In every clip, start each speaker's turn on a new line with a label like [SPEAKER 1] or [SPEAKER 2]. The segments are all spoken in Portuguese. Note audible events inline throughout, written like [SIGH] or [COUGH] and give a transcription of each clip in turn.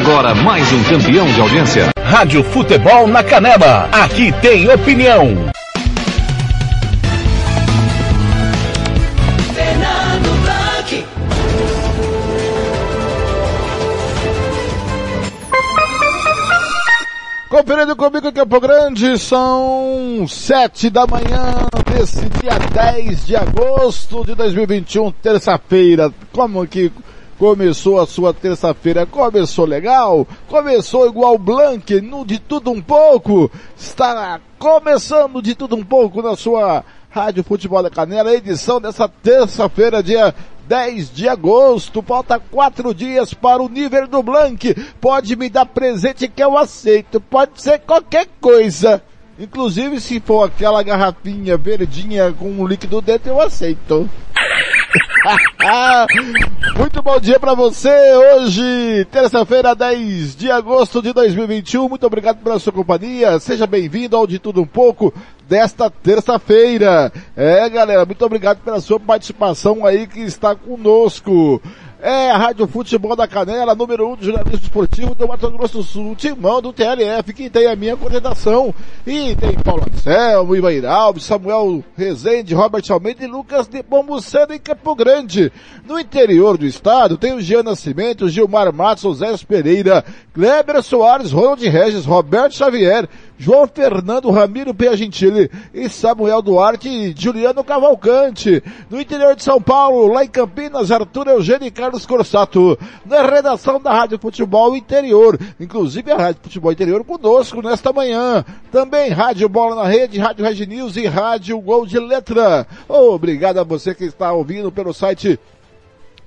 [SPEAKER 1] Agora mais um campeão de audiência.
[SPEAKER 2] Rádio Futebol na Canela. Aqui tem opinião.
[SPEAKER 3] Conferindo comigo em Campo Grande, são sete da manhã desse dia 10 de agosto de 2021, terça-feira. Como que começou a sua terça-feira? Começou legal? Começou igual Blank, no de tudo um pouco? Está começando de tudo um pouco na sua Rádio Futebol da Canela, edição dessa terça-feira, dia 10 de agosto. Falta quatro dias para o nível do Blank. Pode me dar presente que eu aceito. Pode ser qualquer coisa. Inclusive se for aquela garrafinha verdinha com um líquido dentro, eu aceito. [LAUGHS] Muito bom dia para você hoje, terça-feira, 10 de agosto de 2021. Muito obrigado pela sua companhia. Seja bem-vindo ao De Tudo Um Pouco desta terça-feira. É, galera, muito obrigado pela sua participação aí que está conosco. É a Rádio Futebol da Canela, número 1 um de jornalismo esportivo do Mato Grosso do Sul, timão do TLF, que tem a minha coordenação. E tem Paulo Anselmo, Ivair Alves, Samuel Rezende, Robert Almeida e Lucas de Pombuceno em Campo Grande. No interior do estado tem o Jean Nascimento, Gilmar Matos, José Pereira, Kleber Soares, Ronald Regis, Roberto Xavier, João Fernando Ramiro Piagentili e Samuel Duarte e Juliano Cavalcante. No interior de São Paulo, lá em Campinas, Arthur Eugênio e Carlos Corsato. Na redação da Rádio Futebol Interior. Inclusive a Rádio Futebol Interior conosco nesta manhã. Também Rádio Bola na Rede, Rádio Regi News e Rádio Gol de Letra. Obrigado a você que está ouvindo pelo site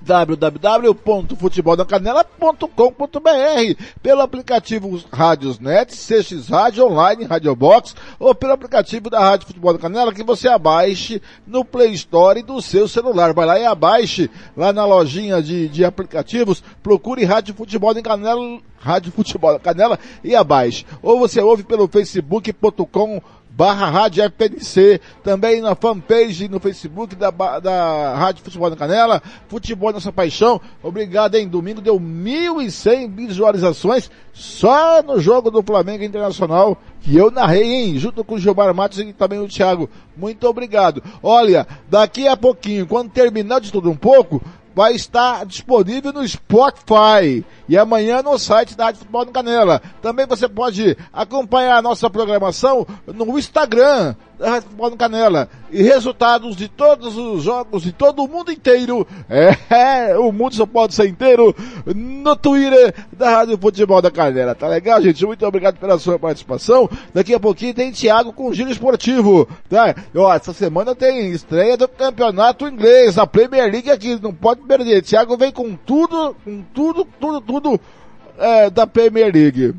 [SPEAKER 3] www.futeboldacanela.com.br pelo aplicativo Rádiosnet, CX Rádio Online, Radio Box ou pelo aplicativo da Rádio Futebol da Canela que você abaixe no Play Store do seu celular. Vai lá e abaixe lá na lojinha de, de aplicativos, procure Rádio Futebol da Canela, Rádio Futebol da Canela e abaixe. Ou você ouve pelo facebook.com barra Rádio FPNC, também na fanpage no Facebook da, da Rádio Futebol na Canela, Futebol Nossa Paixão, obrigado em domingo, deu 1.100 visualizações só no jogo do Flamengo Internacional, que eu narrei, hein, junto com o Gilmar Matos e também o Thiago, muito obrigado. Olha, daqui a pouquinho, quando terminar de tudo um pouco, vai estar disponível no Spotify e amanhã no site da Rádio Futebol no Canela. Também você pode acompanhar a nossa programação no Instagram Rádio Futebol no Canela e resultados de todos os jogos de todo o mundo inteiro. [LAUGHS] É, o mundo só pode ser inteiro no Twitter da Rádio Futebol da Canela. Tá legal, gente? Muito obrigado pela sua participação. Daqui a pouquinho tem Thiago com Giro Esportivo, tá? Ó, essa semana tem estreia do Campeonato Inglês, a Premier League aqui, não pode perder. Thiago vem com tudo, com tudo, tudo, tudo é, da Premier League.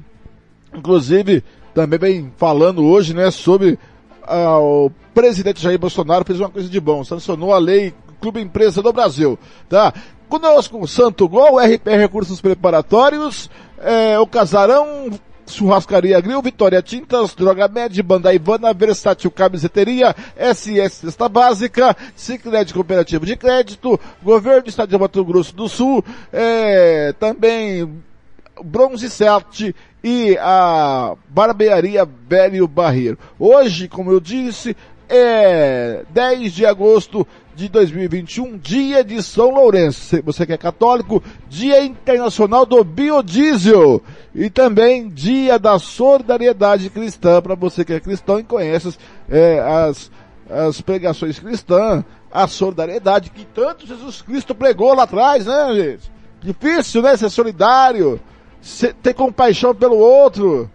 [SPEAKER 3] Inclusive, também vem falando hoje, né, sobre o presidente Jair Bolsonaro fez uma coisa de bom, sancionou a lei Clube Empresa do Brasil, tá? Conosco Santo Gol, RP Recursos Preparatórios, é, o Casarão, Churrascaria Grill, Vitória Tintas, Droga Med, Banda Ivana, Versátil Camiseteria, SS Cesta Básica, Cicred Cooperativo de Crédito, Governo do Estado de Mato Grosso do Sul, é, também Bronze 7 e a Barbearia Velho Barreiro. Hoje, como eu disse, é 10 de agosto de 2021, dia de São Lourenço. Você que é católico, dia internacional do biodiesel e também dia da solidariedade cristã para você que é cristão e conhece é, as, as pregações cristãs, a solidariedade que tanto Jesus Cristo pregou lá atrás, né, gente? Difícil, né, ser solidário, ser, ter compaixão pelo outro,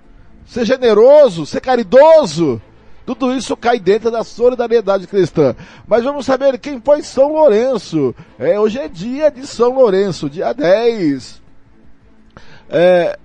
[SPEAKER 3] ser generoso, ser caridoso. Tudo isso cai dentro da solidariedade cristã. Mas vamos saber quem foi São Lourenço. É, hoje é dia de São Lourenço, dia 10. É,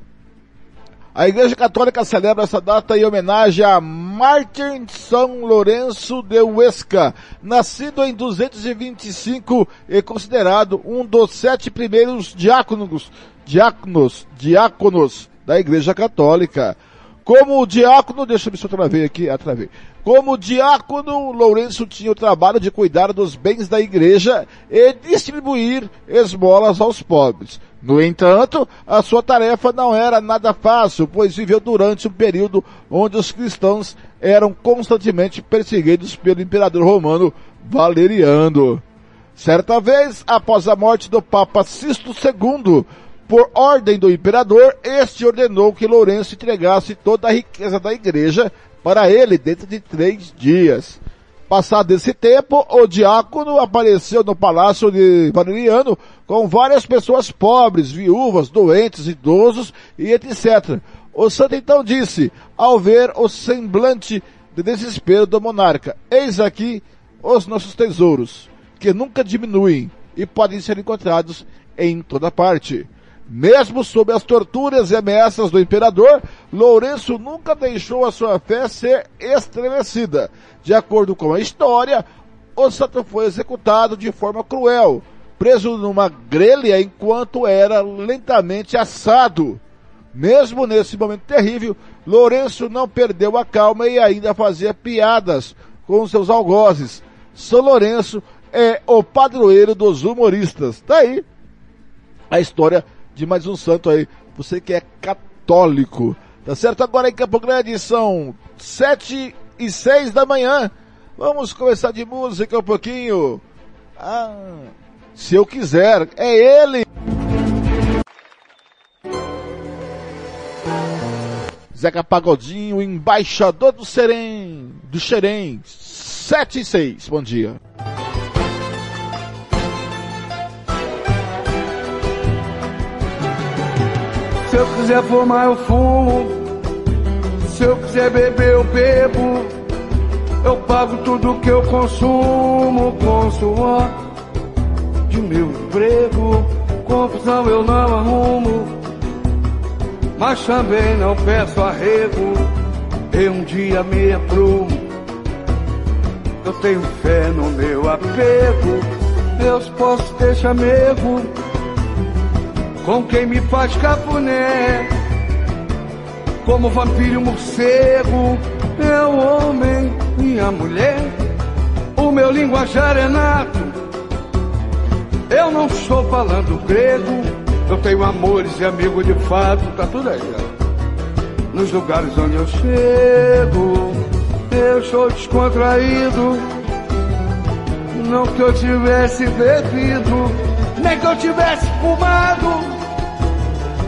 [SPEAKER 3] a Igreja Católica celebra essa data em homenagem a Martin São Lourenço de Huesca, nascido em 225 e considerado um dos sete primeiros diáconos, diáconos, diáconos da Igreja Católica. Como diácono, deixa eu ver se eu travei aqui, atravei. Como diácono, Lourenço tinha o trabalho de cuidar dos bens da igreja e distribuir esmolas aos pobres. No entanto, a sua tarefa não era nada fácil, pois viveu durante um período onde os cristãos eram constantemente perseguidos pelo imperador romano Valeriano. Certa vez, após a morte do Papa Sisto II, por ordem do imperador, este ordenou que Lourenço entregasse toda a riqueza da igreja para ele dentro de três dias. Passado esse tempo, o diácono apareceu no palácio de Valeriano com várias pessoas pobres, viúvas, doentes, idosos e etc. O santo então disse, ao ver o semblante de desespero do monarca, eis aqui os nossos tesouros, que nunca diminuem e podem ser encontrados em toda parte. Mesmo sob as torturas e ameaças do imperador, Lourenço nunca deixou a sua fé ser estremecida. De acordo com a história, o santo foi executado de forma cruel, preso numa grelha enquanto era lentamente assado. Mesmo nesse momento terrível, Lourenço não perdeu a calma e ainda fazia piadas com seus algozes. São Lourenço é o padroeiro dos humoristas. Tá aí a história de mais um santo aí. Você que é católico. Tá certo? Agora em Campo Grande são sete e seis da manhã. Vamos começar de música um pouquinho. Ah, se eu quiser, é ele. Zeca Pagodinho, embaixador do Serem, do Xerém, 7 e 6. Bom dia.
[SPEAKER 4] Se eu quiser fumar, eu fumo. Se eu quiser beber, eu bebo. Eu pago tudo que eu consumo com suor de meu emprego. Confusão eu não arrumo, mas também não peço arrego. E um dia me aprumo. Eu tenho fé no meu apego. Deus posso ter chamego com quem me faz cafuné. Como vampiro morcego, é o homem e a mulher. O meu linguajar é nato. Eu não estou falando grego. Eu tenho amores e amigos de fato, tá tudo aí. Ó. Nos lugares onde eu chego, eu sou descontraído. Não que eu tivesse bebido, nem que eu tivesse fumado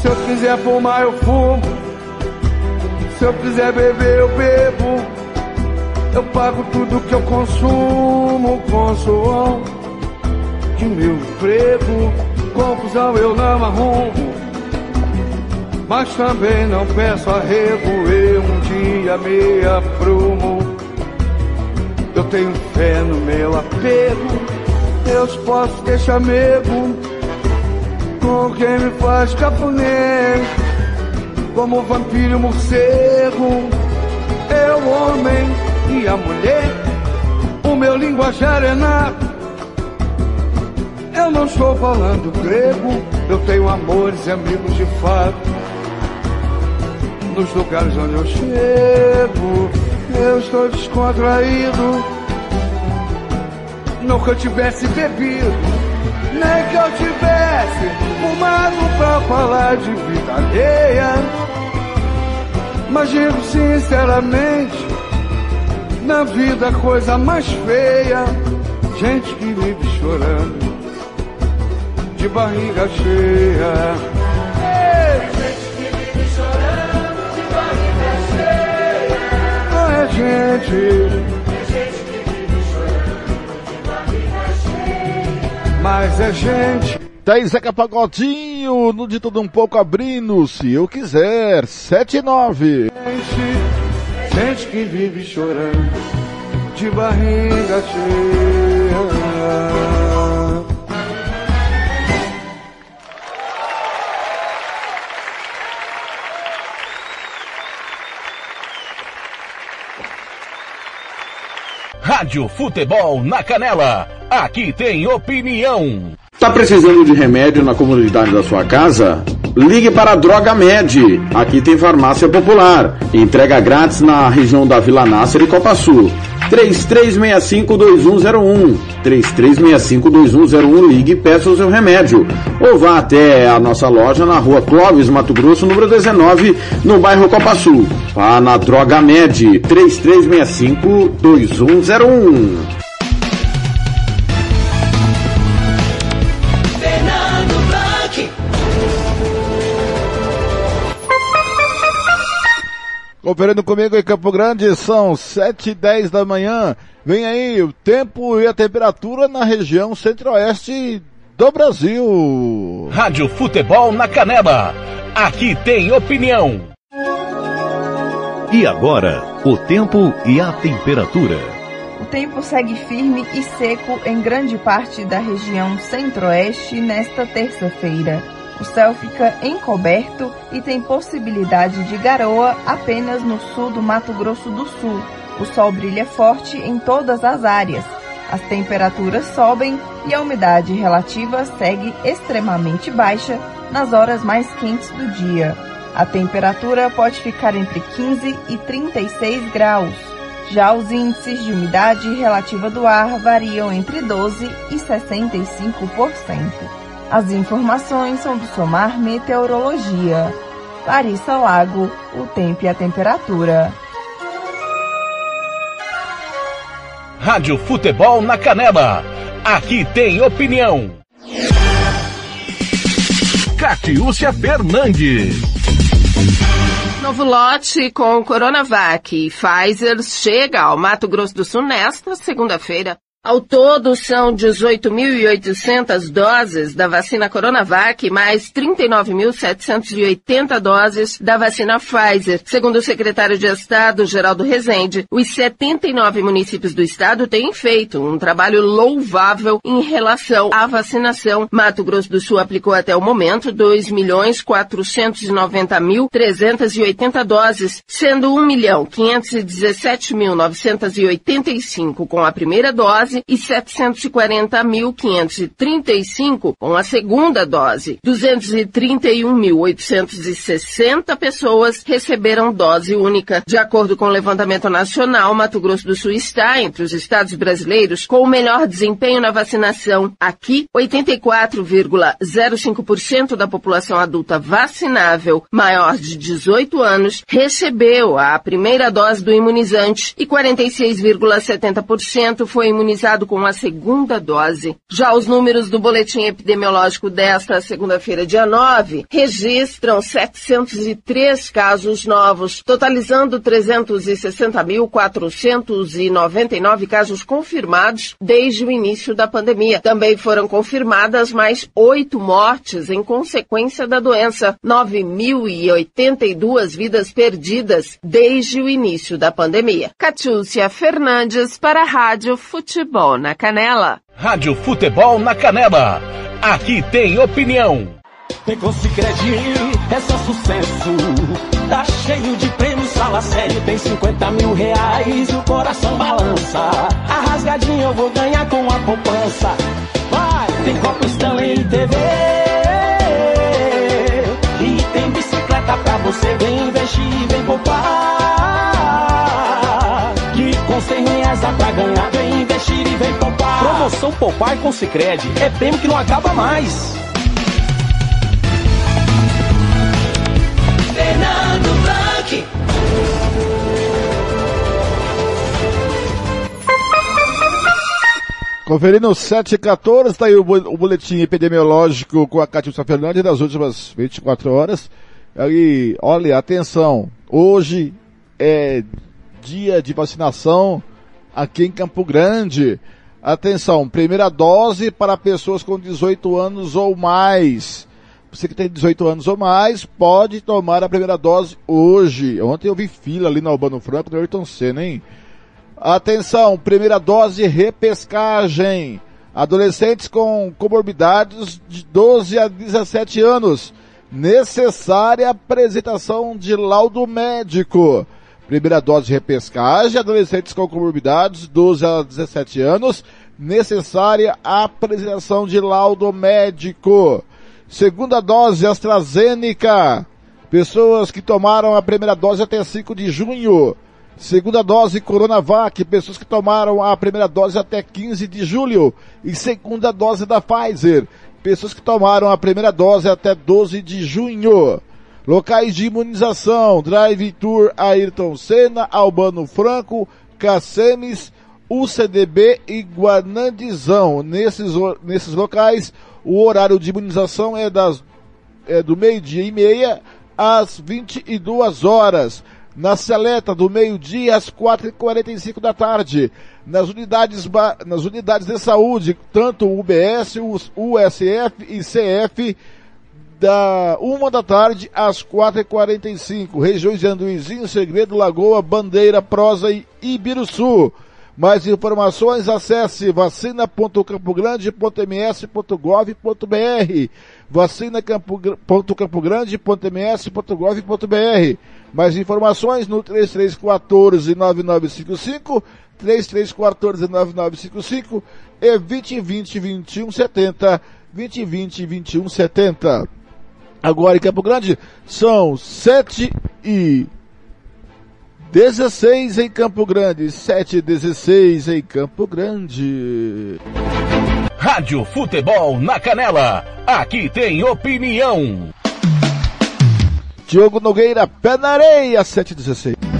[SPEAKER 4] se eu quiser fumar, eu fumo. Se eu quiser beber, eu bebo. Eu pago tudo que eu consumo com suor de meu emprego. Confusão eu não arrumo, mas também não peço arrego. Eu um dia me aprumo. Eu tenho fé no meu apego. Deus posso ter chamego com quem me faz cafuné, como vampiro morcego, é o homem e a mulher, o meu linguajar é nato. Eu não estou falando grego, eu tenho amores e amigos de fato. Nos lugares onde eu chego, eu estou descontraído. Nunca tivesse bebido, nem que eu tivesse fumado pra falar de vida alheia. Mas digo sinceramente, na vida a coisa mais feia, gente que vive chorando, de barriga cheia.
[SPEAKER 5] Gente
[SPEAKER 4] mas é gente.
[SPEAKER 3] Daí Zeca Pagodinho, no de tudo um pouco abrindo, se eu quiser, 7 e 9.
[SPEAKER 4] gente. Gente que vive chorando de barriga cheia.
[SPEAKER 2] Rádio Futebol na Canela. Aqui tem opinião.
[SPEAKER 6] Tá precisando de remédio na comunidade da sua casa? Ligue para a Droga Med. Aqui tem farmácia popular. Entrega grátis na região da Vila Nácer e Copa Sul. 3365-2101. 3365-2101. Ligue e peça o seu remédio. Ou vá até a nossa loja na rua Clóvis, Mato Grosso, número 19, no bairro Copa Sul. Vá na Droga Med. 3365-2101.
[SPEAKER 3] Conferindo comigo em Campo Grande, são sete e dez da manhã. Vem aí o tempo e a temperatura na região centro-oeste do Brasil.
[SPEAKER 2] Rádio Futebol na Canela. Aqui tem opinião.
[SPEAKER 1] E agora, o tempo e a temperatura.
[SPEAKER 7] O tempo segue firme e seco em grande parte da região centro-oeste nesta terça-feira. O céu fica encoberto e tem possibilidade de garoa apenas no sul do Mato Grosso do Sul. O sol brilha forte em todas as áreas. As temperaturas sobem e a umidade relativa segue extremamente baixa nas horas mais quentes do dia. A temperatura pode ficar entre 15 e 36 graus. Já os índices de umidade relativa do ar variam entre 12 e 65%. As informações são do Somar Meteorologia. Larissa Lago, o tempo e a temperatura.
[SPEAKER 2] Rádio Futebol na Canela. Aqui tem opinião. Catiúcia Fernandes.
[SPEAKER 8] Novo lote com Coronavac e Pfizer chega ao Mato Grosso do Sul nesta segunda-feira. Ao todo, são 18.800 doses da vacina Coronavac, mais 39.780 doses da vacina Pfizer. Segundo o secretário de Estado, Geraldo Rezende, os 79 municípios do estado têm feito um trabalho louvável em relação à vacinação. Mato Grosso do Sul aplicou até o momento 2.490.380 doses, sendo 1.517.985 com a primeira dose dose e 740.535 com a segunda dose. 231.860 pessoas receberam dose única. De acordo com o levantamento nacional, Mato Grosso do Sul está entre os estados brasileiros com o melhor desempenho na vacinação. Aqui, 84,05% da população adulta vacinável maior de 18 anos recebeu a primeira dose do imunizante e 46,70% foi imunizado imunizado com a segunda dose. Já os números do boletim epidemiológico desta segunda-feira, dia 9, registram 703 casos novos, totalizando 360.499 casos confirmados desde o início da pandemia. Também foram confirmadas mais oito mortes em consequência da doença, 9.082 vidas perdidas desde o início da pandemia. Catiúcia Fernandes para a Rádio Futebol. Futebol na Canela.
[SPEAKER 2] Rádio Futebol na Canela. Aqui tem opinião.
[SPEAKER 9] Pegou Cicred, é só sucesso. Tá cheio de prêmios, fala sério, tem 50 mil reais, o coração balança. A rasgadinha eu vou ganhar com a poupança. Vai, tem Copa Stanley e TV. E tem bicicleta pra você, vem investir, vem poupar. Que com 100 reais dá pra ganhar, vem investir e vem poupar.
[SPEAKER 10] Promoção Poupar com Cicred é prêmio que não acaba mais.
[SPEAKER 5] Fernando Blanc.
[SPEAKER 3] Conferindo 7 e 14, tá aí o, bo- o boletim epidemiológico com a Catiúcia Fernandes das últimas 24 horas. Aí, olha, atenção, hoje é dia de vacinação aqui em Campo Grande. Atenção, primeira dose para pessoas com 18 anos ou mais. você que tem 18 anos ou mais, pode tomar a primeira dose hoje. Ontem eu vi fila ali na Albano Franco, no Ayrton Senna, hein? Atenção, primeira dose repescagem. Adolescentes com comorbidades de 12 a 17 anos. Necessária apresentação de laudo médico. Primeira dose de repescagem, adolescentes com comorbidades, 12 a 17 anos. Necessária apresentação de laudo médico. Segunda dose AstraZeneca. Pessoas que tomaram a primeira dose até 5 de junho. Segunda dose Coronavac, pessoas que tomaram a primeira dose até 15 de julho. E segunda dose da Pfizer, pessoas que tomaram a primeira dose até 12 de junho. Locais de imunização, Drive Tour Ayrton Senna, Albano Franco, Cacemes, UCDB e Guanandizão. Nesses, nesses locais, o horário de imunização é das é do meio-dia e meia às 22 horas. Na seleta do meio-dia às 4h45 da tarde. Nas unidades, nas unidades de saúde, tanto o UBS, o USF e CF, da uma da tarde às 4h45. Regiões de Anduizinho, Segredo, Lagoa, Bandeira, Prosa e Ibiruçu. Mais informações, acesse vacina.campogrande.ms.gov.br vacina.campogrande.ms.gov.br Mais informações no 3314-9955 3314-9955 e 2020-2170 2020-2170 Agora em Campo Grande são 7 e 16 em Campo Grande, 7 e 16 em Campo Grande.
[SPEAKER 2] Rádio Futebol na Canela. Aqui tem opinião.
[SPEAKER 3] Diogo Nogueira, pé na areia, 7 e 16.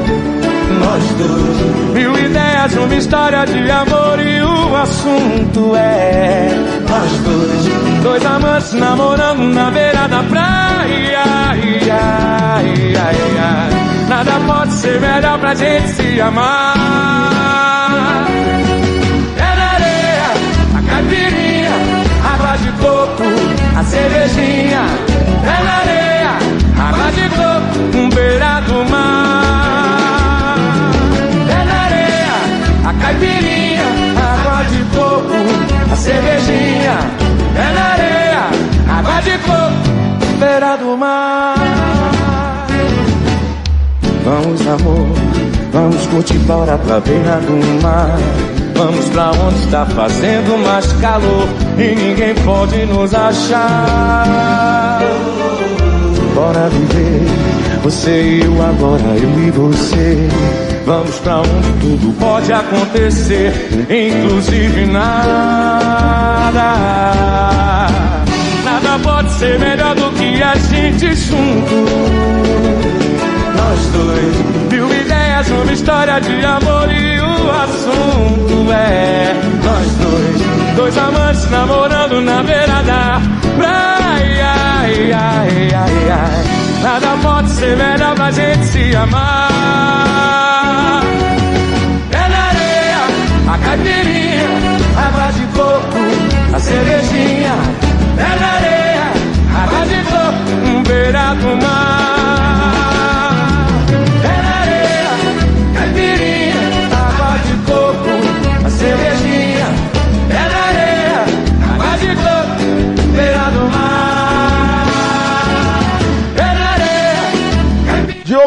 [SPEAKER 11] nós dois. Mil ideias, uma história de amor e o assunto é nós dois. Dois amantes namorando na beira da praia. Ai, ai, ai. Nada pode ser melhor pra gente se amar. É na areia, a caipirinha, água de coco, a cervejinha. É na areia, água de coco, um beira caipirinha, água de coco, a cervejinha. É na areia, água de coco, beira do mar. Vamos, amor, vamos curtir bora pra beira do mar. Vamos pra onde está fazendo mais calor e ninguém pode nos achar. Bora viver, você e eu agora, eu e você. Vamos pra onde tudo pode acontecer, inclusive nada. Nada pode ser melhor do que a gente junto nós dois. Mil ideias, uma história de amor e o assunto é nós dois. Dois amantes namorando na beira da praia. Ai, ai, ai, ai. Nada pode ser melhor pra gente se amar. Caipirinha, água de coco, a cervejinha. É na areia, água de coco, um beira do mar.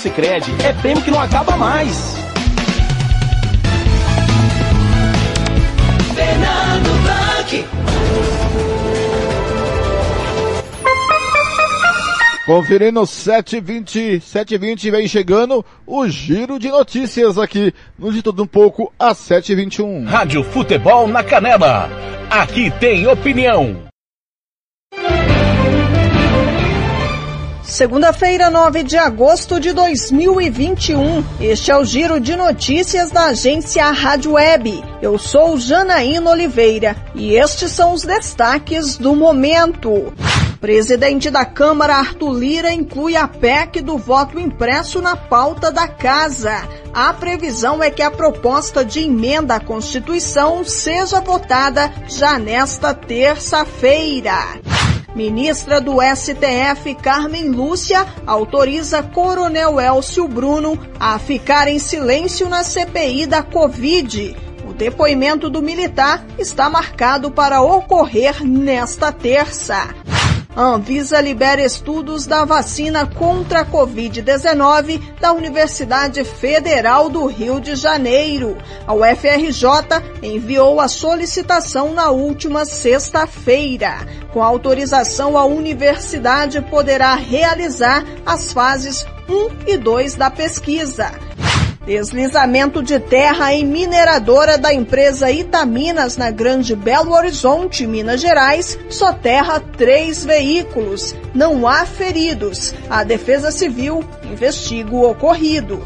[SPEAKER 9] Cicred é
[SPEAKER 10] prêmio que não acaba mais.
[SPEAKER 5] Fernando Blanc.
[SPEAKER 3] Conferindo 720, 720 vem chegando o giro de notícias aqui no De Tudo Um Pouco às 721.
[SPEAKER 2] Rádio Futebol na Canela. Aqui tem opinião.
[SPEAKER 12] Segunda-feira, 9 de agosto de 2021. Este é o giro de notícias da agência Rádio Web. Eu sou Janaína Oliveira e estes são os destaques do momento. Presidente da Câmara Arthur Lira inclui a PEC do voto impresso na pauta da casa. A previsão é que a proposta de emenda à Constituição seja votada já nesta terça-feira. Ministra do STF Carmen Lúcia autoriza Coronel Elcio Bruno a ficar em silêncio na CPI da Covid. O depoimento do militar está marcado para ocorrer nesta terça. A Anvisa libera estudos da vacina contra a Covid-19 da Universidade Federal do Rio de Janeiro. A UFRJ enviou a solicitação na última sexta-feira. Com autorização, a universidade poderá realizar as fases 1 e 2 da pesquisa. Deslizamento de terra em mineradora da empresa Itaminas na Grande Belo Horizonte, Minas Gerais, soterra três veículos. Não há feridos. A Defesa Civil investiga o ocorrido.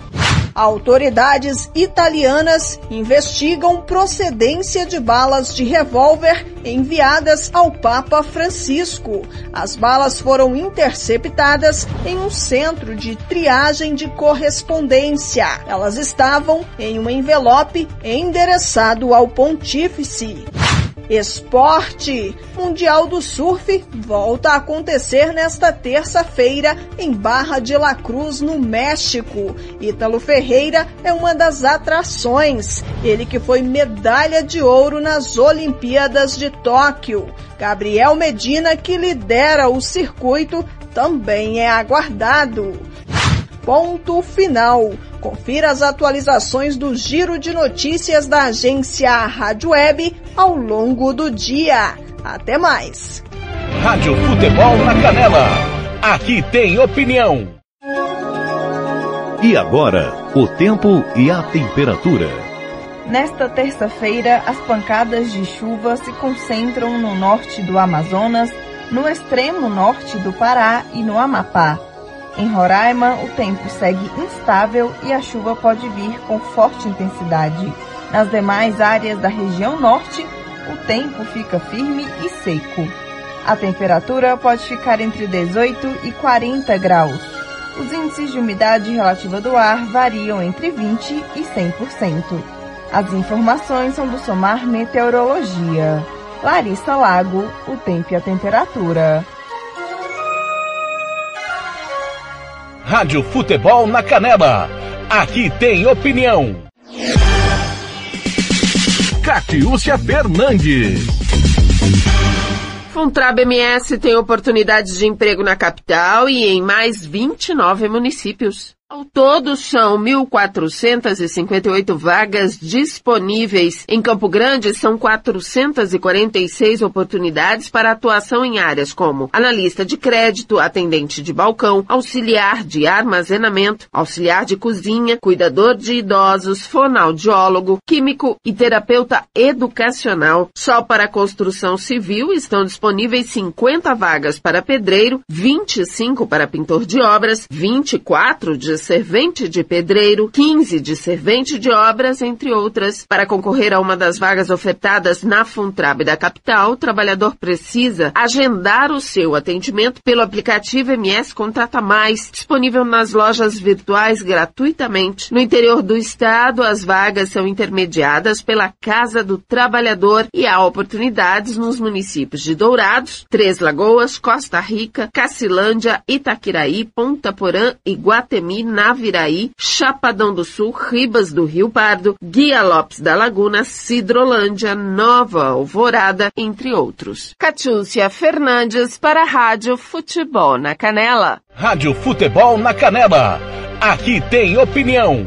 [SPEAKER 12] Autoridades italianas investigam procedência de balas de revólver enviadas ao Papa Francisco. As balas foram interceptadas em um centro de triagem de correspondência. Elas estavam em um envelope endereçado ao pontífice. Esporte! Mundial do Surf volta a acontecer nesta terça-feira em Barra de La Cruz, no México. Ítalo Ferreira é uma das atrações. Ele que foi medalha de ouro nas Olimpíadas de Tóquio. Gabriel Medina, que lidera o circuito, também é aguardado. Ponto final. Confira as atualizações do giro de notícias da agência Rádio Web ao longo do dia. Até mais.
[SPEAKER 2] Rádio Futebol na Canela. Aqui tem opinião.
[SPEAKER 1] E agora, o tempo e a temperatura.
[SPEAKER 7] Nesta terça-feira, as pancadas de chuva se concentram no norte do Amazonas, no extremo norte do Pará e no Amapá. Em Roraima, o tempo segue instável e a chuva pode vir com forte intensidade. Nas demais áreas da região norte, o tempo fica firme e seco. A temperatura pode ficar entre 18 e 40 graus. Os índices de umidade relativa do ar variam entre 20 e 100%. As informações são do Somar Meteorologia. Larissa Lago, o tempo e a temperatura.
[SPEAKER 2] Rádio Futebol na Canela. Aqui tem opinião. Catiúcia Fernandes.
[SPEAKER 8] Funtrab MS tem oportunidades de emprego na capital e em mais 29 municípios. Ao todo, são 1.458 vagas disponíveis. Em Campo Grande, são 446 oportunidades para atuação em áreas como analista de crédito, atendente de balcão, auxiliar de armazenamento, auxiliar de cozinha, cuidador de idosos, fonoaudiólogo, químico e terapeuta educacional. Só para construção civil estão disponíveis 50 vagas para pedreiro, 25 para pintor de obras, 24 de servente de pedreiro, 15 de servente de obras, entre outras. Para concorrer a uma das vagas ofertadas na Funtrab da capital, o trabalhador precisa agendar o seu atendimento pelo aplicativo MS Contrata Mais, disponível nas lojas virtuais gratuitamente. No interior do estado, as vagas são intermediadas pela Casa do Trabalhador e há oportunidades nos municípios de Dourados, Três Lagoas, Costa Rica, Cacilândia, Itaquiraí, Ponta Porã, Iguatemi, Naviraí, Chapadão do Sul, Ribas do Rio Pardo, Guia Lopes da Laguna, Cidrolândia, Nova Alvorada, entre outros. Catiúcia Fernandes para a Rádio Futebol na Canela.
[SPEAKER 2] Rádio Futebol na Canela. Aqui tem opinião.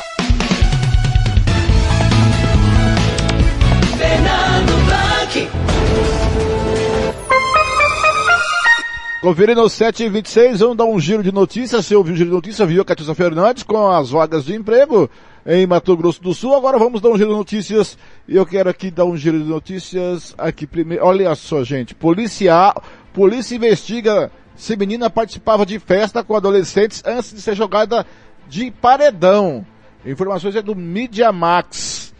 [SPEAKER 3] Conferindo 7 e 26 vamos dar um giro de notícias. Você ouviu o giro de notícias, viu a Catiusa Fernandes com as vagas de emprego em Mato Grosso do Sul. Agora vamos dar um giro de notícias. E eu quero aqui dar um giro de notícias aqui primeiro. Olha só, gente. Polícia, polícia investiga se menina participava de festa com adolescentes antes de ser jogada de paredão. Informações é do Media Max.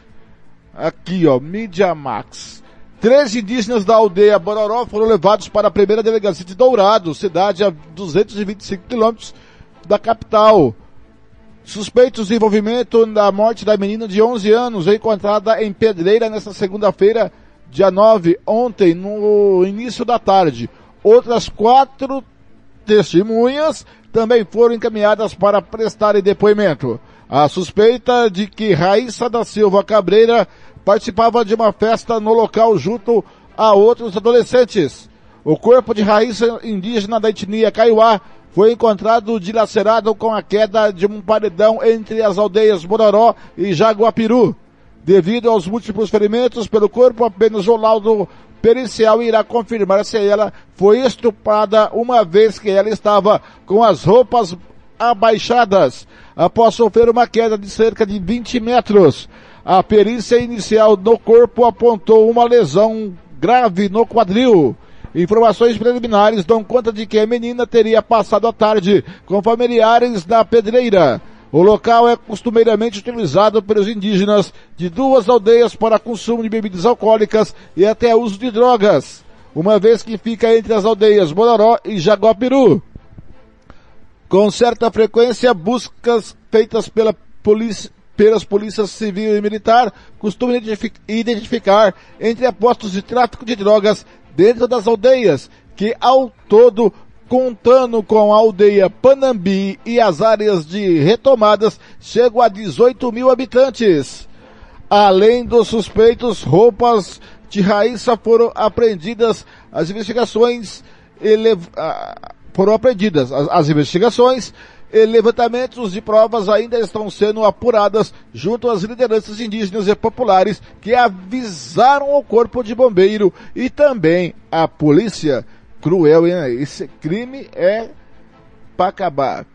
[SPEAKER 3] Aqui, ó, Media Max. Três indígenas da aldeia Bororó foram levados para a primeira delegacia de Dourado, cidade a 225 quilômetros da capital. Suspeitos de envolvimento na morte da menina de 11 anos, encontrada em Pedreira nesta segunda-feira, dia 9, ontem, no início da tarde. Outras quatro testemunhas também foram encaminhadas para prestarem depoimento. A suspeita de que Raíssa da Silva Cabreira participava de uma festa no local junto a outros adolescentes. O corpo de Raíssa, indígena da etnia Kaiowá, foi encontrado dilacerado com a queda de um paredão entre as aldeias Bororó e Jaguapiru. Devido aos múltiplos ferimentos pelo corpo, apenas o laudo pericial irá confirmar se ela foi estuprada uma vez que ela estava com as roupas abaixadas após sofrer uma queda de cerca de 20 metros. A perícia inicial no corpo apontou uma lesão grave no quadril. Informações preliminares dão conta de que a menina teria passado a tarde com familiares na pedreira. O local é costumeiramente utilizado pelos indígenas de duas aldeias para consumo de bebidas alcoólicas e até uso de drogas, uma vez que fica entre as aldeias Bororó e Jaguapiru. Com certa frequência, buscas feitas pela polícia, pelas polícias civil e militar costumam identificar entre apostos de tráfico de drogas dentro das aldeias, que ao todo contando com a aldeia Panambi e as áreas de retomadas, chegam a 18 mil habitantes. Além dos suspeitos, roupas de Raíssa foram apreendidas. As investigações elev... foram apreendidas. As, investigações levantamentos de provas ainda estão sendo apuradas junto às lideranças indígenas e populares que avisaram o corpo de bombeiro e também a polícia cruel, hein? Esse crime é para acabar.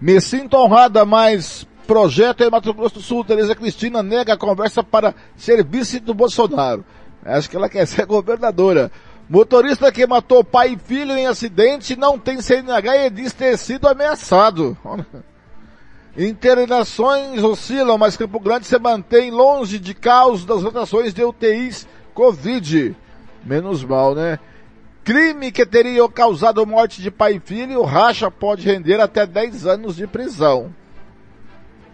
[SPEAKER 3] Me sinto honrada, mas projeto em Mato Grosso do Sul, Tereza Cristina nega a conversa para ser vice do Bolsonaro. Acho que ela quer [LAUGHS] ser governadora. Motorista que matou pai e filho em acidente não tem CNH e diz ter sido ameaçado. Internações oscilam, mas Campo Grande se mantém longe de caos das rotações de UTIs Covid. Menos mal, né? Crime que teria causado morte de pai e filho, racha pode render até 10 anos de prisão.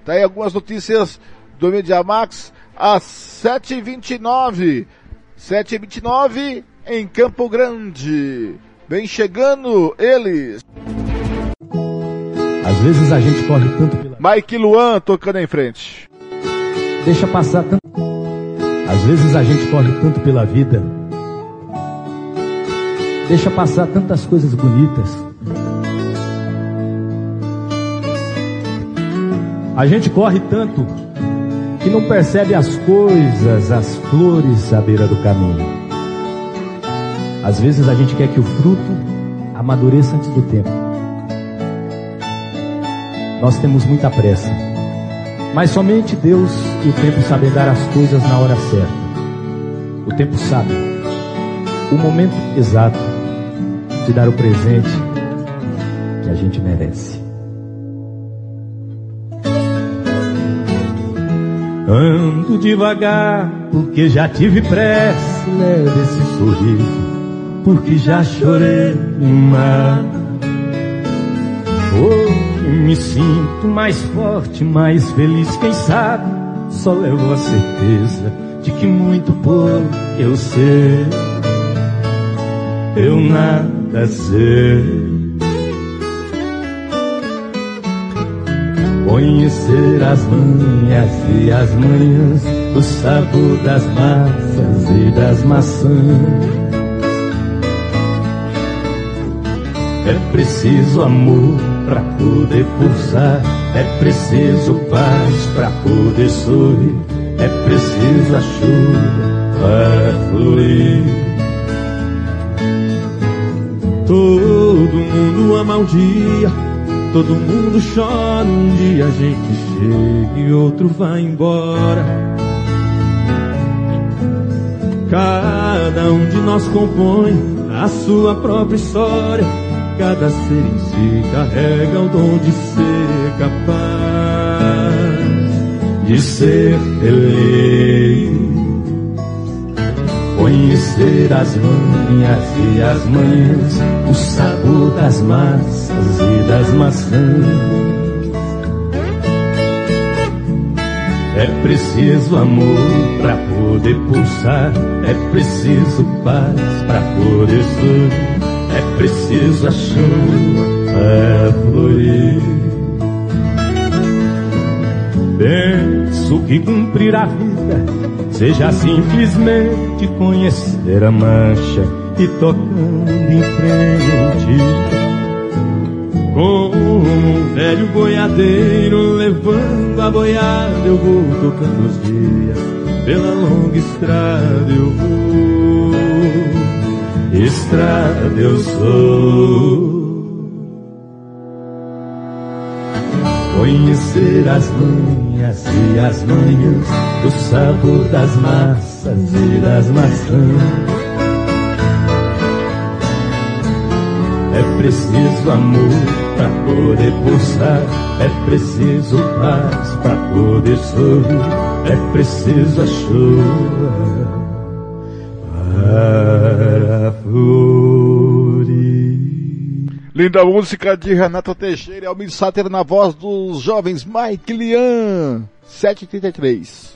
[SPEAKER 3] Tá aí algumas notícias do Mediamax às 7h29. 7h29 em Campo Grande. Vem chegando eles.
[SPEAKER 13] Às vezes a gente corre tanto pela...
[SPEAKER 3] Mike Luan tocando em frente.
[SPEAKER 13] Deixa passar tanto... Às vezes a gente corre tanto pela vida. Deixa passar tantas coisas bonitas. A gente corre tanto que não percebe as coisas, as flores à beira do caminho. Às vezes a gente quer que o fruto amadureça antes do tempo. Nós temos muita pressa, mas somente Deus e o tempo sabem dar as coisas na hora certa. O tempo sabe o momento exato de dar o presente que a gente merece. Ando devagar, porque já tive pressa, leve esse sorriso, porque já chorei demais. Hoje me sinto mais forte, mais feliz, quem sabe, só levo a certeza de que muito pouco eu sei, eu nada sei. Conhecer as manhas e as manhãs, o sabor das massas e das maçãs. É preciso amor para poder pulsar, é preciso paz para poder sorrir, é preciso a chuva para fluir. Todo mundo ama o dia Todo mundo chora, um dia a gente chega e outro vai embora. Cada um de nós compõe a sua própria história. Cada ser em si carrega o dom de ser capaz de ser feliz. Conhecer as manhas e as manhãs, o sabor das massas e das maçãs. É preciso amor para poder pulsar, é preciso paz para poder sorrir, é preciso a chuva para florir. Penso que cumprir a vida Seja simplesmente conhecer a mancha e tocando em frente. Como um velho boiadeiro levando a boiada, eu vou tocando os dias. Pela longa estrada eu vou, estrada eu sou. Conhecer as manhas e as manhãs, o sabor das massas e das maçãs. É preciso amor para poder pulsar, é preciso paz para poder sorrir, é preciso a chuva florir.
[SPEAKER 3] Linda música de Renato Teixeira e Almir Sater na voz dos jovens Mike Lian, 733.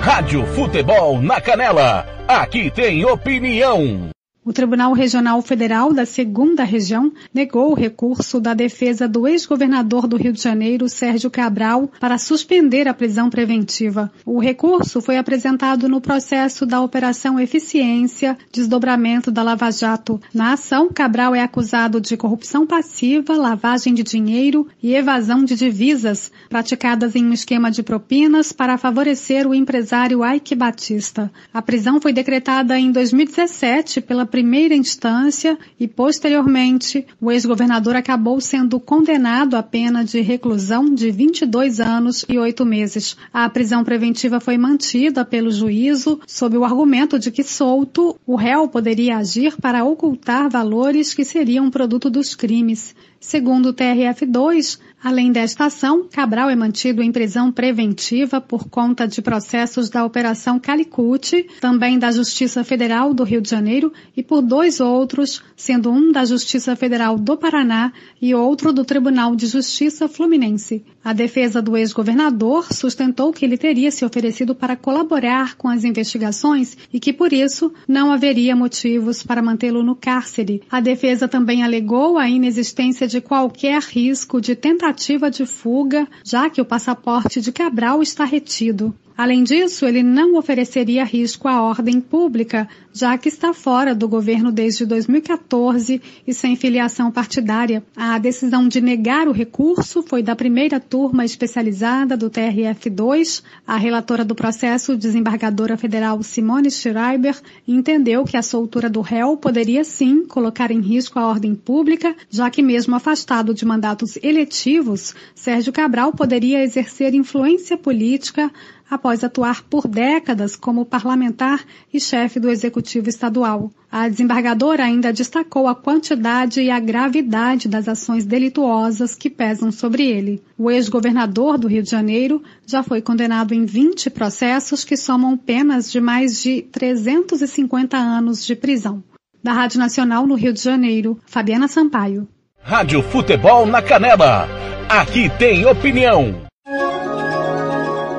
[SPEAKER 2] Rádio Futebol na Canela. Aqui tem opinião.
[SPEAKER 14] O Tribunal Regional Federal da Segunda Região negou o recurso da defesa do ex-governador do Rio de Janeiro, Sérgio Cabral, para suspender a prisão preventiva. O recurso foi apresentado no processo da Operação Eficiência, desdobramento da Lava Jato. Na ação, Cabral é acusado de corrupção passiva, lavagem de dinheiro e evasão de divisas, praticadas em um esquema de propinas para favorecer o empresário Ike Batista. A prisão foi decretada em 2017 pela primeira instância e, posteriormente, o ex-governador acabou sendo condenado à pena de reclusão de 22 anos e 8 meses. A prisão preventiva foi mantida pelo juízo sob o argumento de que solto, o réu poderia agir para ocultar valores que seriam produto dos crimes. Segundo o TRF2, além desta ação, Cabral é mantido em prisão preventiva por conta de processos da Operação Calicute, também da Justiça Federal do Rio de Janeiro e por dois outros, sendo um da Justiça Federal do Paraná e outro do Tribunal de Justiça Fluminense. A defesa do ex-governador sustentou que ele teria se oferecido para colaborar com as investigações e que, por isso, não haveria motivos para mantê-lo no cárcere. A defesa também alegou a inexistência de qualquer risco de tentativa de fuga, já que o passaporte de Cabral está retido. Além disso, ele não ofereceria risco à ordem pública, já que está fora do governo desde 2014 e sem filiação partidária. A decisão de negar o recurso foi da primeira turma especializada do TRF2. A relatora do processo, desembargadora federal Simone Schreiber, entendeu que a soltura do réu poderia sim colocar em risco a ordem pública, já que mesmo afastado de mandatos eletivos, Sérgio Cabral poderia exercer influência política após atuar por décadas como parlamentar e chefe do Executivo Estadual. A desembargadora ainda destacou a quantidade e a gravidade das ações delituosas que pesam sobre ele. O ex-governador do Rio de Janeiro já foi condenado em 20 processos que somam penas de mais de 350 anos de prisão. Da Rádio Nacional no Rio de Janeiro, Fabiana Sampaio.
[SPEAKER 2] Rádio Futebol na Canela. Aqui tem opinião.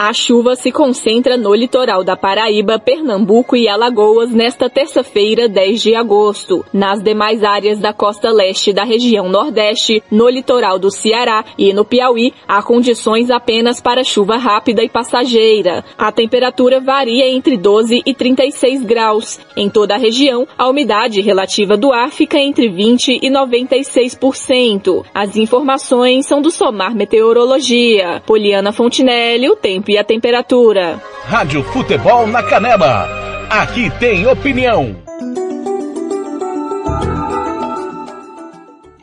[SPEAKER 15] A chuva se concentra no litoral da Paraíba, Pernambuco e Alagoas nesta terça-feira, 10 de agosto. Nas demais áreas da costa leste da região Nordeste, no litoral do Ceará e no Piauí, há condições apenas para chuva rápida e passageira. A temperatura varia entre 12 e 36 graus. Em toda a região, a umidade relativa do ar fica entre 20 e 96%. As informações são do Somar Meteorologia. Poliana Fontinelli, o tempo e a temperatura.
[SPEAKER 2] Rádio Futebol na Canela. Aqui tem opinião.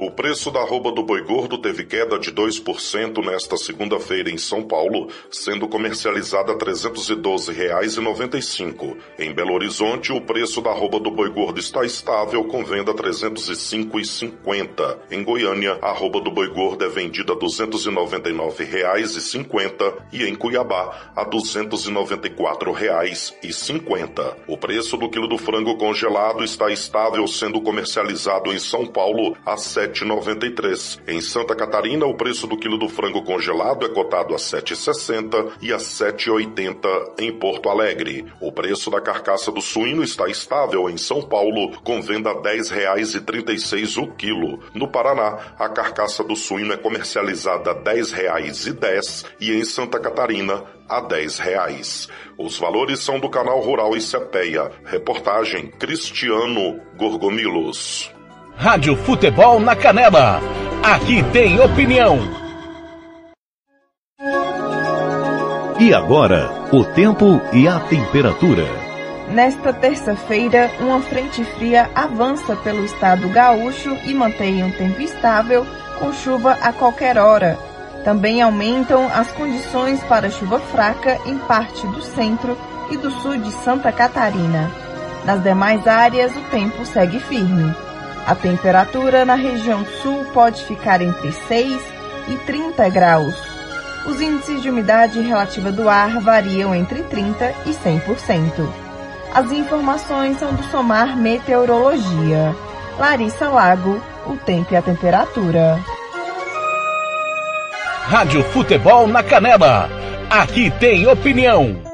[SPEAKER 16] O preço da arroba do boi gordo teve queda de 2% nesta segunda-feira em São Paulo, sendo comercializada a R$ 312,95. Em Belo Horizonte, o preço da arroba do boi gordo está estável, com venda R$ 305,50. Em Goiânia, a arroba do boi gordo é vendida a R$ 299,50 e em Cuiabá a R$ 294,50. O preço do quilo do frango congelado está estável, sendo comercializado em São Paulo a R$ 7,93. Em Santa Catarina, o preço do quilo do frango congelado é cotado a 7,60 e a 7,80 em Porto Alegre. O preço da carcaça do suíno está estável em São Paulo, com venda a R$ 10,36 o quilo. No Paraná, a carcaça do suíno é comercializada a R$ 10,10 e em Santa Catarina a 10 reais. Os valores são do canal Rural e Cepeia. Reportagem Cristiano Gorgomilos.
[SPEAKER 2] Rádio Futebol na Canela. Aqui tem opinião.
[SPEAKER 1] E agora, o tempo e a temperatura.
[SPEAKER 7] Nesta terça-feira, uma frente fria avança pelo estado gaúcho e mantém um tempo estável, com chuva a qualquer hora. Também aumentam as condições para chuva fraca em parte do centro e do sul de Santa Catarina. Nas demais áreas, o tempo segue firme. A temperatura na região sul pode ficar entre 6 e 30 graus. Os índices de umidade relativa do ar variam entre 30 e 100%. As informações são do Somar Meteorologia. Larissa Lago, o tempo e a temperatura.
[SPEAKER 2] Rádio Futebol na Canela. Aqui tem opinião.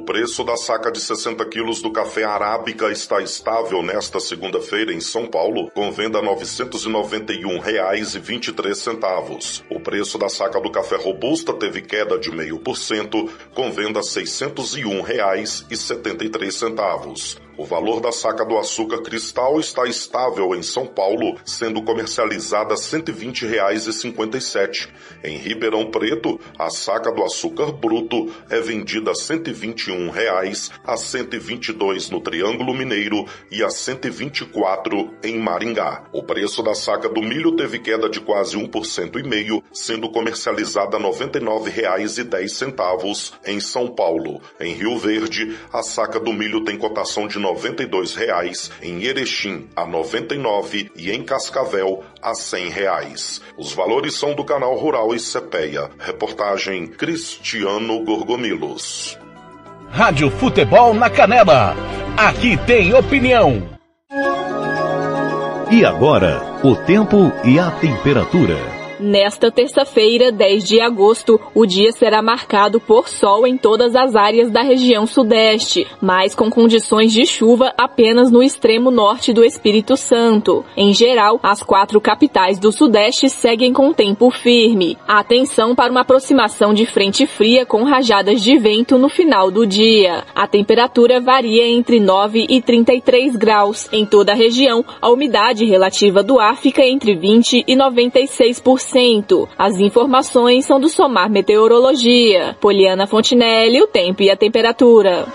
[SPEAKER 16] O preço da saca de 60 quilos do café arábica está estável nesta segunda-feira em São Paulo, com venda R$ 991,23. O preço da saca do café robusta teve queda de 0,5%, com venda R$ 601,73. O valor da saca do açúcar cristal está estável em São Paulo, sendo comercializada R$ 120,57. Em Ribeirão Preto, a saca do açúcar bruto é vendida 121 reais, a R$ 122 no Triângulo Mineiro e a R$ 124 em Maringá. O preço da saca do milho teve queda de quase 1,5%, sendo comercializada R$ 99,10 em São Paulo. Em Rio Verde, a saca do milho tem cotação de 92 reais, em Erechim a 99 e em Cascavel a 100 reais. Os valores são do canal Rural e Cepeia. Reportagem Cristiano Gorgomilos.
[SPEAKER 2] Rádio Futebol na Canela. Aqui tem opinião.
[SPEAKER 1] E agora, o tempo e a temperatura.
[SPEAKER 15] Nesta terça-feira, 10 de agosto, o dia será marcado por sol em todas as áreas da região sudeste, mas com condições de chuva apenas no extremo norte do Espírito Santo. Em geral, as quatro capitais do sudeste seguem com tempo firme. Atenção para uma aproximação de frente fria com rajadas de vento no final do dia. A temperatura varia entre 9 e 33 graus. Em toda a região, a umidade relativa do ar fica entre 20 e 96%. As informações são do Somar Meteorologia. Poliana Fontinelli, o tempo e a temperatura.